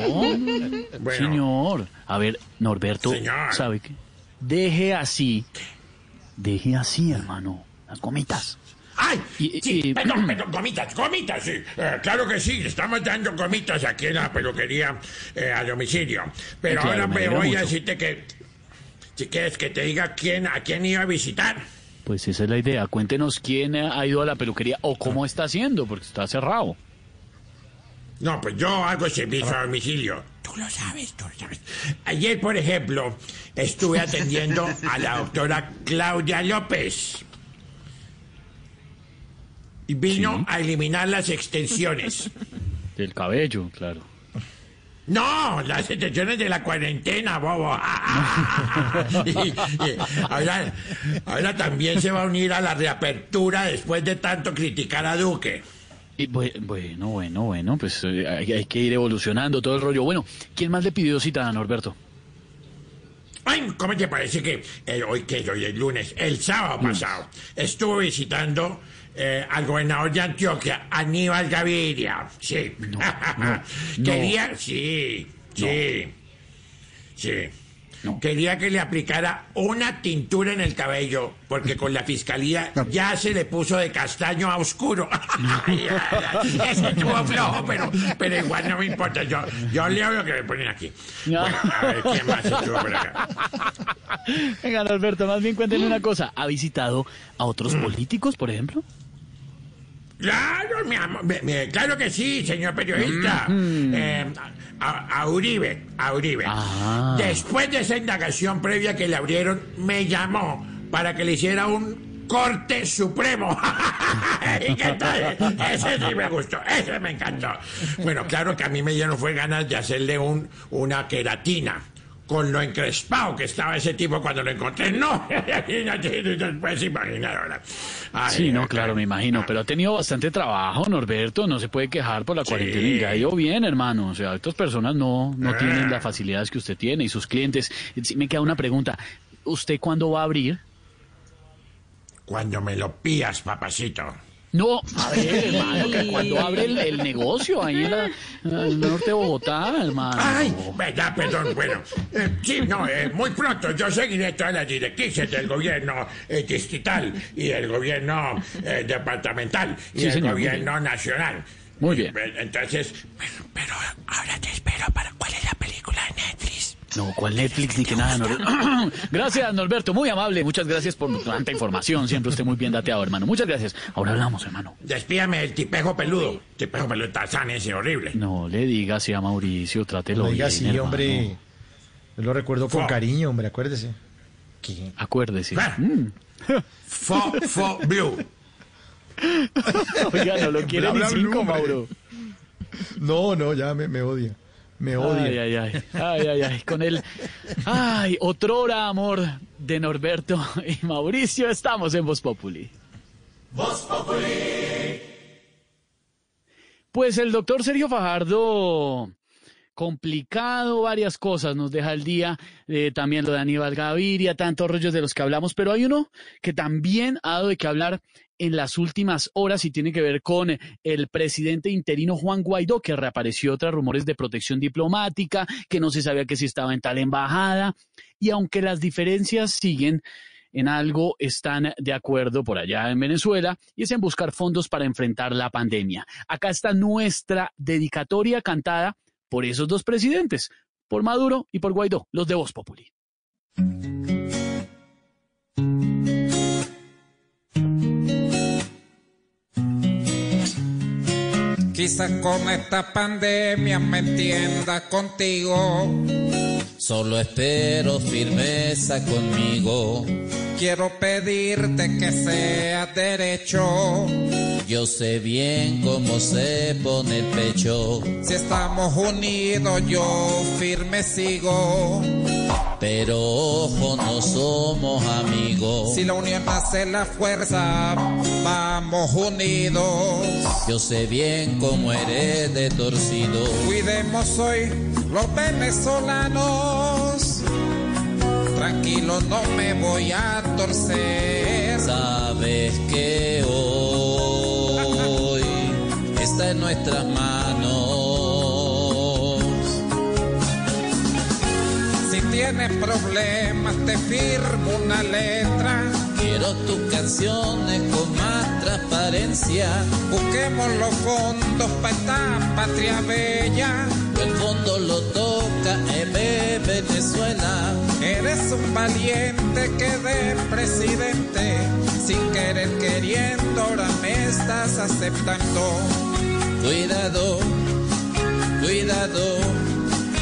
Speaker 4: Señor. A ver, Norberto,
Speaker 95: Señor.
Speaker 4: ¿sabe qué? Deje así. Deje así, hermano. Las gomitas.
Speaker 95: ¡Ay!
Speaker 4: Y-
Speaker 95: Sí,
Speaker 4: y-
Speaker 95: perdón, perdón, gomitas, gomitas, sí. Eh, claro que sí, estamos dando gomitas aquí en la peluquería eh, a domicilio. Pero
Speaker 4: Claro,
Speaker 95: ahora
Speaker 4: me
Speaker 95: voy a decirte que Si quieres que te diga quién, a quién iba a visitar.
Speaker 4: Pues esa es la idea. Cuéntenos quién ha ido a la peluquería o cómo está haciendo, porque está cerrado.
Speaker 95: No, pues yo hago servicio a domicilio. Tú lo sabes, tú lo sabes. Ayer, por ejemplo, estuve atendiendo a la doctora Claudia López. Vino a eliminar las extensiones.
Speaker 4: Del cabello, claro.
Speaker 95: No, las extensiones de la cuarentena, bobo. Y- y ahora, ahora también se va a unir a la reapertura después de tanto criticar a Duque.
Speaker 4: Y bue- bueno, bueno, bueno, pues eh, hay, hay que ir evolucionando todo el rollo. Bueno, ¿quién más le pidió cita a Norberto?
Speaker 95: Ay, ¿cómo te parece que eh, hoy que es hoy es lunes, el sábado pasado, estuvo visitando eh, al gobernador de Antioquia, Aníbal Gaviria? Sí. Quería, sí, sí, sí. Quería que le aplicara una tintura en el cabello, porque con la fiscalía ya se le puso de castaño a oscuro. Ese estuvo flojo, pero, pero igual no me importa. Yo, yo leo lo que me ponen aquí. Bueno, a ver, ¿quién más estuvo por acá?
Speaker 4: Venga, Norberto, más bien cuéntenme una cosa. ¿Ha visitado a otros políticos, por ejemplo?
Speaker 95: Claro, mi amor, claro que sí, señor periodista. Eh, a, a Uribe, a Uribe. Después de esa indagación previa que le abrieron, me llamó para que le hiciera un corte supremo. ¿Y qué tal? Ese sí me gustó, ese me encantó. Bueno, claro que a mí me dieron fue ganas de hacerle un, una queratina. Con lo encrespado que estaba ese tipo cuando lo encontré. No, puedes imaginar ahora. Ay,
Speaker 4: sí, no, claro, me imagino. Pero ha tenido bastante trabajo, Norberto. No se puede quejar por la cuarentena. Y ido bien, hermano. O sea, estas personas no, no
Speaker 95: Ah.
Speaker 4: tienen las facilidades que usted tiene y sus clientes. Sí, me queda una pregunta. ¿Usted cuándo va a abrir?
Speaker 95: Cuando me lo pías, papacito.
Speaker 4: No, a ver, hermano, que cuando abre el, el negocio ahí en, la, en el norte de Bogotá, hermano.
Speaker 95: Ay, verdad, perdón, bueno. eh, sí, no, eh, muy pronto yo seguiré todas las directrices del gobierno eh, distrital y del gobierno eh, departamental y
Speaker 4: Sí,
Speaker 95: del
Speaker 4: señor, muy
Speaker 95: gobierno nacional.
Speaker 4: Muy bien.
Speaker 95: Entonces, pero, pero ahora te espero para cuál es la película de Netflix.
Speaker 4: No, ¿cuál Netflix ni que nada, Norberto? gracias, Norberto, muy amable. Muchas gracias por tanta información. Siempre usted muy bien dateado, hermano. Muchas gracias. Ahora hablamos, hermano.
Speaker 95: Despídame del tipejo peludo. Tipejo peludo Tarzán ese horrible.
Speaker 4: No le diga así a Mauricio, trátelo
Speaker 47: Oiga,
Speaker 4: bien,
Speaker 47: sí, hombre. Yo lo recuerdo con
Speaker 95: Fo.
Speaker 47: cariño, hombre, acuérdese.
Speaker 4: Acuérdese.
Speaker 95: Ah.
Speaker 4: Mm.
Speaker 95: Fo, fo, blue.
Speaker 4: Oiga, no lo quiere
Speaker 47: Bla,
Speaker 4: ni cinco. Mauro.
Speaker 47: No, no, ya me, me odia. Me odia.
Speaker 4: Ay, ay, ay, ay, ay, ay, con el, ay, otrora amor de Norberto y Mauricio, estamos en Voz Populi. Pues el doctor Sergio Fajardo, complicado, varias cosas nos deja el día, eh, también lo de Aníbal Gaviria, tantos rollos de los que hablamos, pero hay uno que también ha dado de qué hablar en las últimas horas y tiene que ver con el presidente interino Juan Guaidó, que reapareció tras rumores de protección diplomática, que no se sabía que si estaba en tal embajada, y aunque las diferencias siguen, en algo están de acuerdo por allá en Venezuela y es en buscar fondos para enfrentar la pandemia. Acá está nuestra dedicatoria cantada por esos dos presidentes, por Maduro y por Guaidó, los de Voz Populi.
Speaker 96: Quizás con esta pandemia me entienda contigo.
Speaker 75: Solo espero firmeza conmigo.
Speaker 96: Quiero pedirte que seas derecho.
Speaker 75: Yo sé bien cómo se pone el pecho.
Speaker 96: Si estamos unidos, yo firme sigo.
Speaker 75: Pero ojo, no somos amigos.
Speaker 96: Si la unión hace la fuerza, vamos unidos.
Speaker 75: Yo sé bien cómo eres de torcido.
Speaker 96: Cuidemos hoy los venezolanos. Tranquilo, no me voy a torcer.
Speaker 75: Sabes que hoy está en nuestras manos.
Speaker 96: Si tienes problemas, te firmo una letra.
Speaker 75: Quiero tus canciones con más transparencia.
Speaker 96: Busquemos los fondos para esta patria bella.
Speaker 75: El fondo lo toca EB Venezuela.
Speaker 96: Eres un valiente que de presidente, sin querer queriendo, ahora me estás aceptando. Cuidado, cuidado,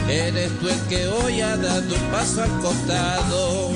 Speaker 96: eres tú el que hoy ha dado un paso al costado.